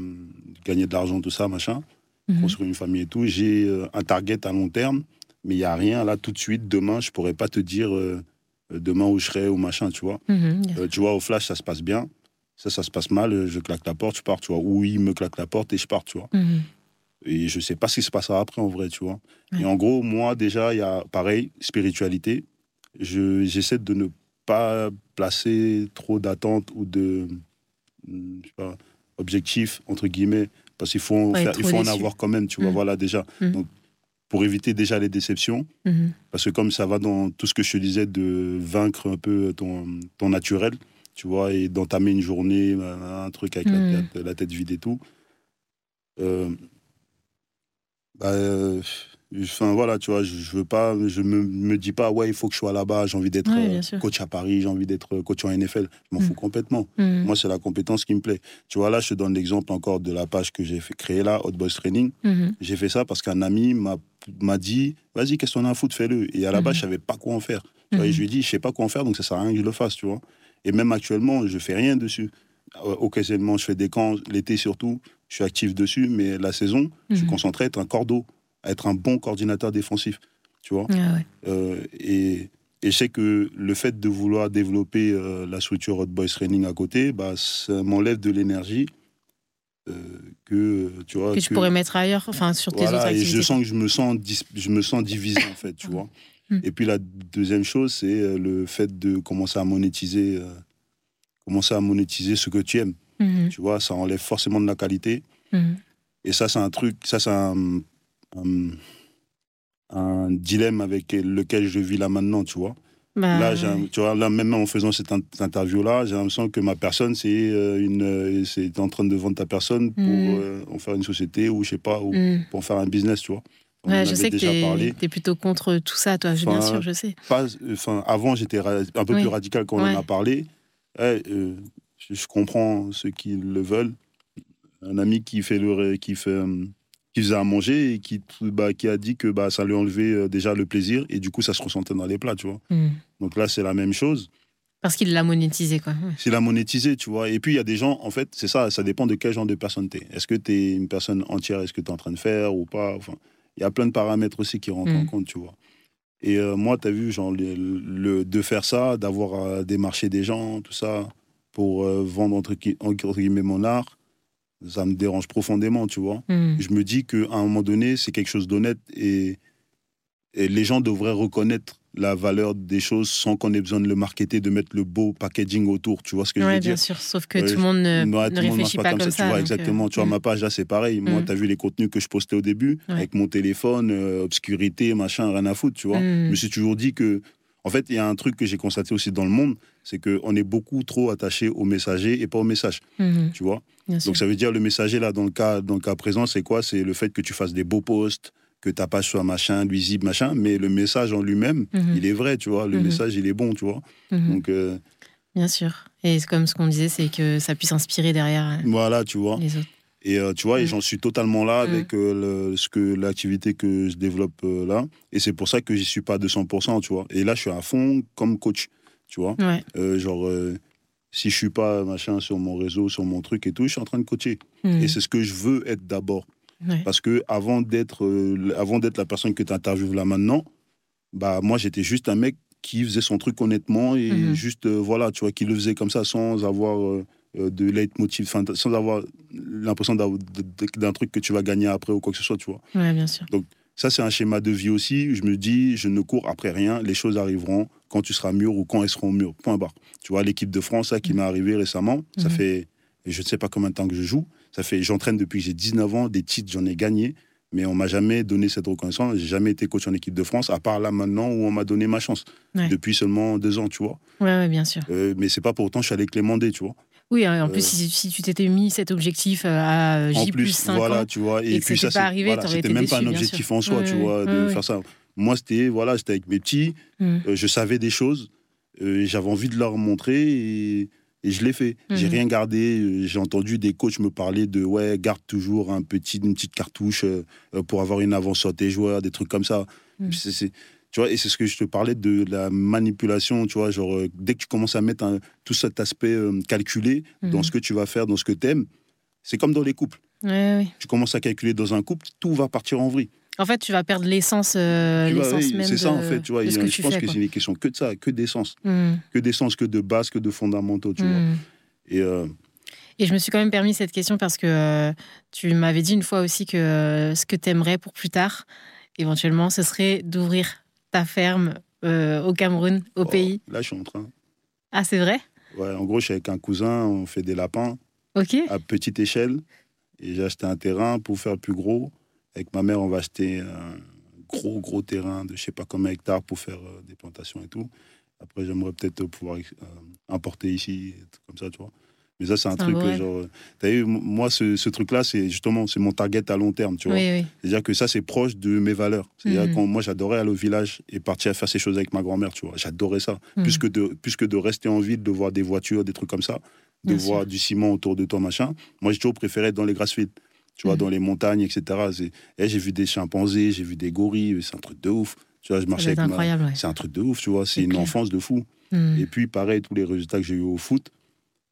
gagner de l'argent, tout ça, machin, Mhm. construire une famille et tout, j'ai euh, un target à long terme, mais il n'y a rien là tout de suite. Demain, je pourrais pas te dire euh, demain où je serai ou machin, tu vois. Mhm. Tu vois, au flash, ça se passe bien. Ça, ça se passe mal, je claque la porte, je pars, tu vois. Ou il me claque la porte et je pars, tu vois. Mhm. Et je sais pas ce qui se passera après, en vrai, tu vois. Et en gros, moi, déjà, il y a, pareil, spiritualité. Je- J'essaie de ne pas placer trop d'attentes ou de, je sais pas, objectifs, entre guillemets, parce qu'il faut, faire- il faut en avoir quand même, tu vois, Mm. voilà, déjà. Mm. Donc, pour éviter déjà les déceptions. Mhm. Parce que comme ça va dans tout ce que je te disais de vaincre un peu ton, ton naturel, tu vois, et d'entamer une journée, un truc avec la, Mhm. tête, la tête vide et tout. Euh, bah, euh, enfin voilà, tu vois, je, je veux pas, je me, me dis pas, ouais, il faut que je sois là-bas, j'ai envie d'être Ouais, euh, coach à Paris, j'ai envie d'être coach en NFL. Je m'en Mhm. fous complètement. Mhm. Moi, c'est la compétence qui me plaît. Tu vois, là, je te donne l'exemple encore de la page que j'ai créer là, Hot Boys Training. Mhm. J'ai fait ça parce qu'un ami m'a dit vas-y, qu'est-ce qu'on a à foutre, fais-le. Et à la base, Mhm. je savais pas quoi en faire. Tu vois, et Mhm. je lui ai dit je sais pas quoi en faire, donc ça sert à rien que je le fasse, tu vois. Et même actuellement, je fais rien dessus. Euh, Occasionnellement, je fais des camps, l'été surtout, je suis actif dessus, mais la saison, je suis concentré à être un cordeau, à être un bon coordinateur défensif, tu vois. Ah ouais. Euh, et, et je sais que le fait de vouloir développer euh, la structure Hot Boys Training à côté, bah, ça m'enlève de l'énergie euh, que, tu vois. Que tu que- pourrais mettre ailleurs, enfin sur tes autres voilà, et activités. je sens que je me sens, dis- je me sens divisé, en fait, tu vois. Mm. Et puis la deuxième chose, c'est le fait de commencer à monétiser, commencer à monétiser ce que tu aimes. Mhm. Tu vois, ça enlève forcément de la qualité. Mhm. Et ça, c'est un truc, ça, c'est un, un, un dilemme avec lequel je vis là maintenant, tu vois. Bah, Là, tu vois, là, même en faisant cette, in- cette interview-là, j'ai l'impression que ma personne, c'est euh, une, euh, c'est en train de vendre ta personne pour Mm. euh, en faire une société ou je sais pas, ou Mhm. pour en faire un business, tu vois. Ouais, je sais que tu es, plutôt contre tout ça, toi, bien Enfin, sûr, je sais. Pas, enfin, avant, j'étais un peu Oui. plus radical quand on en a parlé. Ouais, euh, je, je comprends ceux qui le veulent. Un ami qui fait le, qui fait, euh, qui faisait à manger et qui, bah, qui a dit que bah, ça lui enlevait euh, déjà le plaisir et du coup, ça se ressentait dans les plats, tu vois. Mhm. Donc là, c'est la même chose. Parce qu'il l'a monétisé, quoi. C'est la monétiser, tu vois. Et puis, il y a des gens, en fait, c'est ça, ça dépend de quel genre de personne tu es. Est-ce que tu es une personne entière, est-ce que tu es en train de faire ou pas? Enfin, il y a plein de paramètres aussi qui rentrent en Mm. compte, tu vois. Et euh, moi, tu as vu, genre, le, le- de faire ça, d'avoir à démarcher des gens, tout ça, pour euh, vendre, entre guillemets, mon art, ça me dérange profondément, tu vois. Mhm. Je me dis qu'à un moment donné, c'est quelque chose d'honnête et, et les gens devraient reconnaître la valeur des choses sans qu'on ait besoin de le marketer, de mettre le beau packaging autour. Tu vois ce que je veux bien dire? sûr, sauf que tout le monde ne, monde marche réfléchit pas, comme ça. Tu vois, donc, euh, exactement. tu vois, mm. ma page là, c'est pareil. Moi, Mm. tu as vu les contenus que je postais au début, Ouais. avec mon téléphone, euh, obscurité, machin, rien à foutre, tu vois. Je me suis toujours dit que. En fait, il y a un truc que j'ai constaté aussi dans le monde, c'est qu'on est beaucoup trop attaché au messager et pas au message, Mhm. tu vois. Bien sûr. Donc ça veut dire le messager là dans le cas dans le cas présent c'est quoi? C'est le fait que tu fasses des beaux posts, que ta page soit machin, visible machin, mais le message en lui-même, Mhm. il est vrai, tu vois. Le Mhm. message il est bon, tu vois. Donc euh, Bien sûr. Et c'est comme ce qu'on disait, c'est que ça puisse inspirer derrière euh, voilà, tu vois. les autres. Et euh, tu vois, Mhm. j'en suis totalement là Mhm. avec euh, le- ce que l'activité que je développe euh, là. Et c'est pour ça que j'y suis pas à 200%, tu vois. Et là, je suis à fond comme coach, tu vois. Ouais. Genre, si je suis pas machin sur mon réseau, sur mon truc et tout, je suis en train de coacher. Mhm. Et c'est ce que je veux être d'abord. Ouais. Parce que avant d'être avant d'être la personne que tu interviews là maintenant, bah moi j'étais juste un mec qui faisait son truc honnêtement et Mhm. juste voilà, tu vois, qui le faisait comme ça sans avoir de leitmotiv, enfin, sans avoir l'impression d'un truc que tu vas gagner après ou quoi que ce soit, tu vois. Ouais, bien sûr. Ça c'est un schéma de vie aussi. Je me dis, je ne cours après rien, les choses arriveront quand tu seras mûr ou quand elles seront mûres. Point barre. Tu vois, l'équipe de France là, qui m'est arrivée récemment, ça Mhm. fait je ne sais pas combien de temps que je joue. Ça fait, j'entraîne depuis que j'ai 19 ans, des titres, j'en ai gagné, mais on m'a jamais donné cette reconnaissance. J'ai jamais été coach en équipe de France, à part là maintenant où on m'a donné ma chance. Ouais. Depuis seulement deux ans, tu vois. Ouais, ouais, bien sûr. Euh, mais c'est pas pour autant que je suis allé clémender, tu vois. Oui, hein, en Euh, plus, si, si tu t'étais mis cet objectif euh, à euh, en J plus, plus 5 voilà, ans, tu vois. et que puis ça, pas arrivé, voilà, c'était même pas un objectif en soi, Ouais, tu vois, de faire ça. Moi, c'était, voilà, j'étais avec mes petits, euh, je savais des choses, euh, j'avais envie de leur montrer et, et je l'ai fait. J'ai Mhm. rien gardé. euh, J'ai entendu des coachs me parler de ouais, garde toujours un petit, une petite cartouche euh, euh, pour avoir une avance sur tes joueurs, des trucs comme ça. C'est- tu vois, et c'est ce que je te parlais de la manipulation, tu vois, genre euh, dès que tu commences à mettre un- tout cet aspect euh, calculé dans Mhm. ce que tu vas faire, dans ce que tu aimes, c'est comme dans les couples. Ouais. Tu commences à calculer dans un couple, tout va partir en vrille. En fait, tu vas perdre l'essence euh, Tu vois, l'essence oui, même c'est ça en fait, tu vois. ce que je tu pense fais. que c'est une question que de ça, que d'essence, Mhm. que d'essence, que de base, que de fondamentaux, tu vois. Mhm. Et euh, Et je me suis quand même permis cette question parce que euh, tu m'avais dit une fois aussi que ce que tu aimerais pour plus tard, éventuellement, ce serait d'ouvrir ta ferme euh, au Cameroun, au oh, pays. là, je suis en train. Ah, c'est vrai? Ouais, en gros, je suis avec un cousin, on fait des lapins Ok. à petite échelle. Et j'ai acheté un terrain pour faire plus gros. Avec ma mère, on va acheter un gros, gros terrain de je sais pas combien hectares pour faire euh, des plantations et tout. Après, j'aimerais peut-être pouvoir euh, importer ici, comme ça, tu vois. Mais ça, c'est un truc, que, genre. T'as vu, moi, ce, ce truc-là, c'est justement, c'est mon target à long terme, tu vois. C'est-à-dire que ça, c'est proche de mes valeurs. C'est-à-dire mhm. quand moi, j'adorais aller au village et partir faire ces choses avec ma grand-mère, tu vois. J'adorais ça. Mhm. Plus, que de, plus que de rester en ville, de voir des voitures, des trucs comme ça, de voir du ciment autour de toi, machin. Moi, j'ai toujours préféré être dans les grassfields tu vois, mhm. dans les montagnes, etc. Et j'ai vu des chimpanzés, j'ai vu des gorilles, c'est un truc de ouf. Tu vois, je marchais avec ma... C'est un truc de ouf, tu vois, c'est une enfance de fou. Et puis, pareil, tous les résultats que j'ai eu au foot,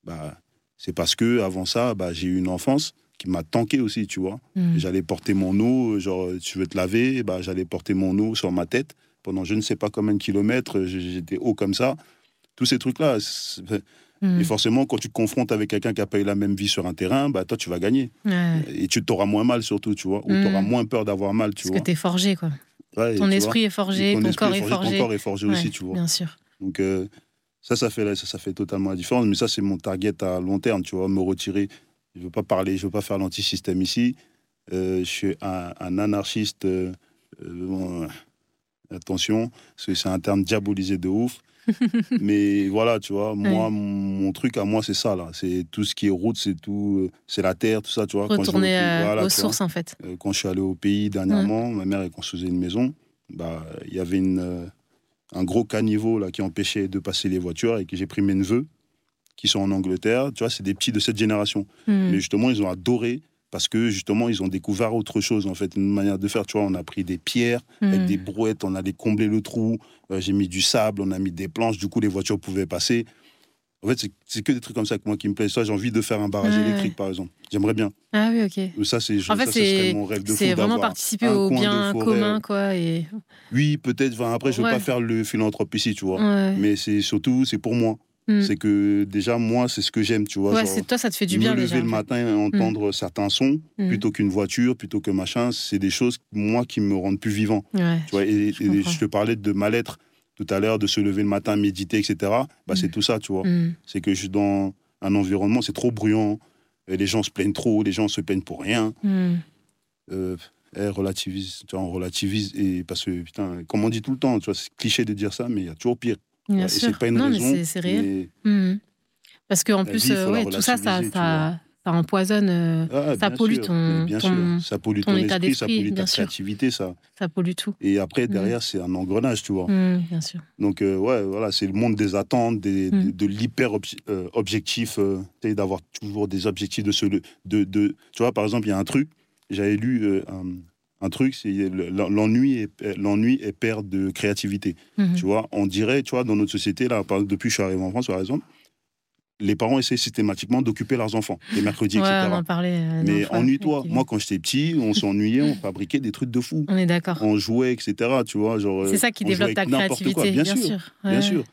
bah, c'est parce que avant ça, bah, j'ai eu une enfance qui m'a tanké aussi, tu vois. Hmm. J'allais porter mon eau, genre, tu veux te laver, bah, j'allais porter mon eau sur ma tête pendant je ne sais pas combien de kilomètres, j'étais haut comme ça. Tous ces trucs-là. Hmm. Et forcément, quand tu te confrontes avec quelqu'un qui a pas eu la même vie sur un terrain, bah, toi, tu vas gagner. Et tu t'auras moins mal, surtout, tu vois. Ou tu auras moins peur d'avoir mal, tu Parce que tu es forgé, quoi. ton esprit est forgé, ton, corps est forgé. Ton corps est forgé aussi, tu vois. Bien sûr. Donc, euh, ça, ça fait, ça, ça fait totalement la différence. Mais ça, c'est mon target à long terme, tu vois, me retirer. Je ne veux pas parler, je veux pas faire l'antisystème ici. Euh, je suis un, anarchiste. Euh, euh, attention, parce que c'est un terme diabolisé de ouf. mais voilà, tu vois, moi, mon, truc à moi, c'est ça, là. C'est tout ce qui est route, c'est tout, c'est la terre, tout ça, tu vois. Retourner aux sources, en fait. quand je suis allé au pays dernièrement, ma mère, elle construisait une maison. Bah, il y avait une, un gros caniveau là, qui empêchait de passer les voitures et que j'ai pris mes neveux qui sont en Angleterre. Tu vois, c'est des petits de cette génération. Hmm. Mais justement, ils ont adoré parce que justement, ils ont découvert autre chose, en fait, une manière de faire. Tu vois, on a pris des pierres avec hmm. des brouettes, on allait combler le trou, euh, j'ai mis du sable, on a mis des planches, du coup, les voitures pouvaient passer. En fait, c'est que des trucs comme ça que moi qui me plaisent. j'ai envie de faire un barrage électrique, par exemple. J'aimerais bien. Ah oui, ok. Ça, c'est en fait, mon rêve de C'est vraiment participer au bien commun, quoi. Et... Oui, peut-être. après, je ne veux pas faire le philanthrope ici, tu vois. Mais c'est surtout, c'est pour moi. Hmm. C'est que déjà, moi, c'est ce que j'aime, tu vois. Ouais, toi, ça te fait du bien. Me lever le matin et entendre hmm. certains sons, hmm. plutôt qu'une voiture, plutôt que machin, c'est des choses, moi, qui me rendent plus vivant. tu vois, et, je te parlais de mal-être tout à l'heure, de se lever le matin, méditer, etc. Bah, C'est tout ça, tu vois. C'est que je suis dans un environnement, c'est trop bruyant, et les gens se plaignent trop, les gens se plaignent pour rien. Euh, eh, relativise, tu vois, on relativise, et parce que, putain, comme on dit tout le temps, tu vois, c'est cliché de dire ça, mais il y a toujours pire. Bien sûr. C'est pas une non, mais c'est réel. Hmm. Parce qu'en plus, euh, ouais, tout ça, ça, ça, ça, empoisonne, euh, ah, ça pollue sûr, ton, bien ton, sûr. ça pollue ton, état d'esprit, ça pollue ta créativité, ça. Ça pollue tout. Et après, hmm. derrière, c'est un engrenage, tu vois. Hmm, bien sûr. Donc, euh, ouais, voilà, c'est le monde des attentes, des, de, de l'hyper objectif, d'avoir toujours des objectifs de ce, de, de, tu vois, par exemple, il y a un truc, j'avais lu un un truc, c'est l'ennui est, l'ennui est père de créativité. Mhm. Tu vois, on dirait, tu vois, dans notre société, là, depuis que je suis arrivé en France, par exemple, les parents essaient systématiquement d'occuper leurs enfants, les mercredis, etc. On en parlait, euh, Mais ennuie-toi. Moi, quand j'étais petit, on s'ennuyait, on fabriquait des trucs de fou. On est d'accord. On jouait, etc. Tu vois, genre. C'est ça qui développe ta créativité. Bien, sûr. Bien sûr.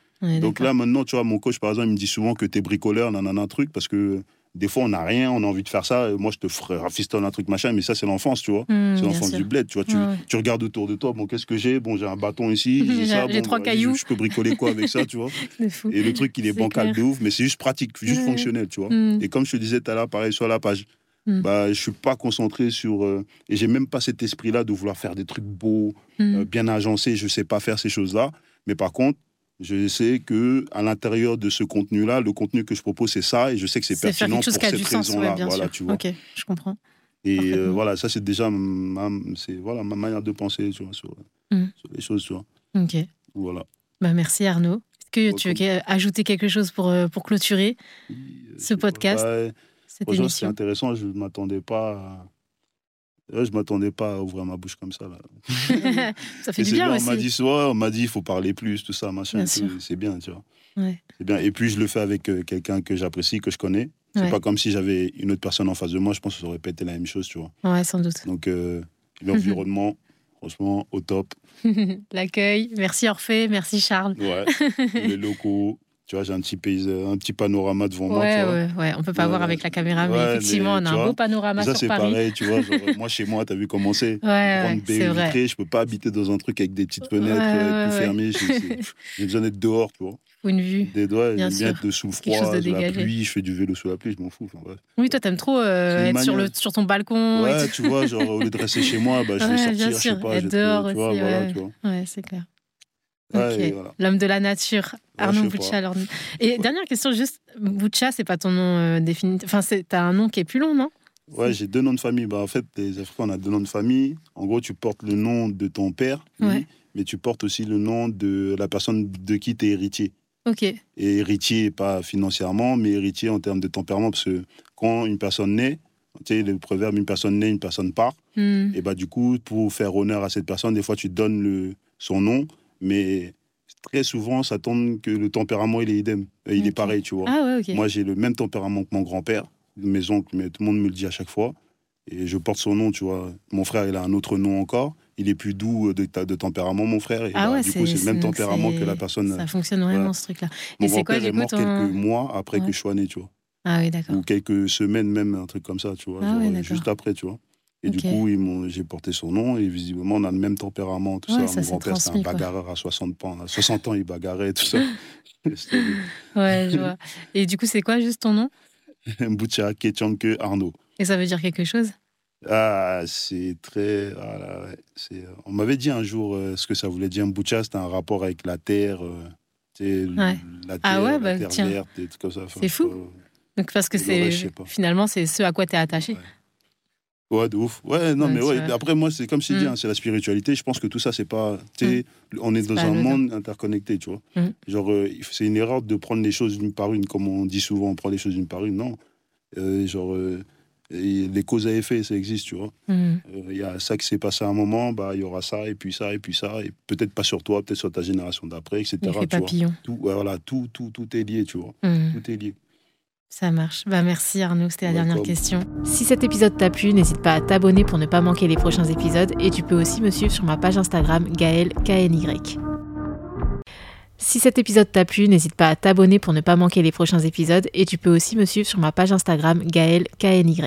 Donc là, maintenant, tu vois, mon coach, par exemple, il me dit souvent que tu es bricoleur, nanana, truc, parce que des fois, on n'a rien, on a envie de faire ça. Moi, je te ferai rafistole un truc machin, mais ça, c'est l'enfance, tu vois. Mmh, c'est l'enfance du bled, tu vois. Tu, regardes autour de toi, bon, qu'est-ce que j'ai? Bon, j'ai un bâton ici, j'ai ça. Bon, trois cailloux. Je, peux bricoler quoi avec ça, tu vois Et le truc, il est, bancal de ouf, mais c'est juste pratique, juste fonctionnel, tu vois. Mmh. Et comme je te disais tout à l'heure, pareil, sur la page, bah, je suis pas concentré sur. Euh, et j'ai même pas cet esprit-là de vouloir faire des trucs beaux, euh, bien agencés. Je sais pas faire ces choses-là. Mais par contre, je sais que à l'intérieur de ce contenu-là, le contenu que je propose, c'est ça, et je sais que c'est pertinent pour cette raison-là. voilà, tu vois. Ok, je comprends. Et euh, voilà, ça c'est déjà ma, c'est voilà ma manière de penser, tu vois, sur, mm. les choses, tu vois. Ok. Voilà. Bah merci Arnaud. Est-ce que tu veux ajouter quelque chose pour euh, pour clôturer euh, ce podcast, cette émission C'est intéressant. Je ne m'attendais pas. À je je m'attendais pas à ouvrir ma bouche comme ça. Là. ça fait du bien, aussi. On m'a dit, on m'a dit, il faut parler plus, tout ça, machin. C'est bien, tu vois. C'est bien. Et puis, je le fais avec euh, quelqu'un que j'apprécie, que je connais. C'est pas comme si j'avais une autre personne en face de moi. Je pense que ça aurait pas été la même chose, tu vois. Ouais, sans doute. Donc, euh, l'environnement, franchement, au top. L'accueil. Merci Orphée, merci Charles. Ouais. les locaux. Tu vois, j'ai un petit paysage, un petit panorama devant moi. Ouais, ouais, ouais, on peut pas voir avec la caméra, mais effectivement, on a un beau panorama ça, sur Paris. Ça, c'est pareil, tu vois. Genre, moi, chez moi, tu as vu comment c'est? Ouais, c'est vrai. Je peux pas habiter dans un truc avec des petites fenêtres euh, tout fermées. J'ai besoin d'être dehors, tu vois. Ou une vue. Des doigts, Bien sûr. être sous froid, de sous la pluie, je fais du vélo sous la pluie, je m'en fous. enfin. Oui, toi, t'aimes trop euh, être sur, le, sur ton balcon. Ouais, tu vois, genre au lieu de rester chez moi, bah, je vais sortir, je sais pas, être dehors aussi, voilà, tu vois. Ouais, c'est clair. Ouais, voilà. L'homme de la nature, Arnaud je sais Boucha. alors- Et dernière question, juste, Boucha, c'est pas ton nom euh, définitif. Enfin, t'as un nom qui est plus long, non? Ouais, j'ai deux noms de famille. Bah, en fait, les Africains, on a deux noms de famille. En gros, tu portes le nom de ton père, lui, Ouais. mais tu portes aussi le nom de la personne de qui tu es héritier. Ok. Et héritier, pas financièrement, mais héritier en termes de tempérament, parce que quand une personne naît, tu sais, le proverbe une personne naît, une personne part, Hmm. et bah du coup, pour faire honneur à cette personne, des fois, tu donnes le, son nom, mais très souvent, ça tombe que le tempérament, il est idem. Euh, Il est pareil, tu vois. Ah ouais, ok. Moi, j'ai le même tempérament que mon grand-père, mes oncles, mais tout le monde me le dit à chaque fois. Et je porte son nom, tu vois. Mon frère, il a un autre nom encore. Il est plus doux de, ta- de tempérament, mon frère. Et Ah bah, ouais, du coup, c'est le même tempérament que la personne. Ça fonctionne vraiment, voilà. ce truc-là. Mon Et c'est quoi, grand-père est coup, mort ton... quelques mois après Ouais. que je sois né, tu vois. Ah oui, d'accord. Ou quelques semaines même, un truc comme ça, tu vois. Ah genre, euh, d'accord. juste après, tu vois. Et du coup, j'ai porté son nom et visiblement, on a le même tempérament, tout Ouais, ça. ça Mon grand-père, c'est un quoi. bagarreur à 60 ans. À 60 ans, il bagarrait, tout ça. Ouais, je vois. Et du coup, c'est quoi juste ton nom? Mboucha Ketchanke Arnaud. Et ça veut dire quelque chose? Ah, c'est très. ah là, ouais, c'est, euh, on m'avait dit un jour euh, ce que ça voulait dire. Mbucha, c'était un rapport avec la terre. euh, Ouais. La terre, Ah ouais, la bah, terre tiens. verte et tout comme ça. Enfin, C'est fou. Donc, parce que Ouais, c'est finalement, c'est ce à quoi tu es attaché. Ouais. De ouf. Ouais, non, Ouais, mais ouais. Après, moi, c'est comme t'ai dit, Mm. hein, c'est la spiritualité. Je pense que tout ça, c'est pas. Tu sais, on est dans un monde interconnecté, tu vois. Mm. Genre, euh, c'est une erreur de prendre les choses une par une, comme on dit souvent, on prend les choses une par une. Non. Euh, genre, euh, les causes à effet, ça existe, tu vois. Il y a ça qui s'est passé à un moment, bah, il y aura ça, et puis ça, et puis ça, et peut-être pas sur toi, peut-être sur ta génération d'après, etc. Tu vois. Tout, voilà, tout, tout, tout est lié, tu vois. Tout est lié. Ça marche. Bah merci Arnaud, c'était la Welcome. dernière question. Si cet épisode t'a plu, n'hésite pas à t'abonner pour ne pas manquer les prochains épisodes et tu peux aussi me suivre sur ma page Instagram Gaël KNY. Si cet épisode t'a plu, n'hésite pas à t'abonner pour ne pas manquer les prochains épisodes et tu peux aussi me suivre sur ma page Instagram Gaël KNY.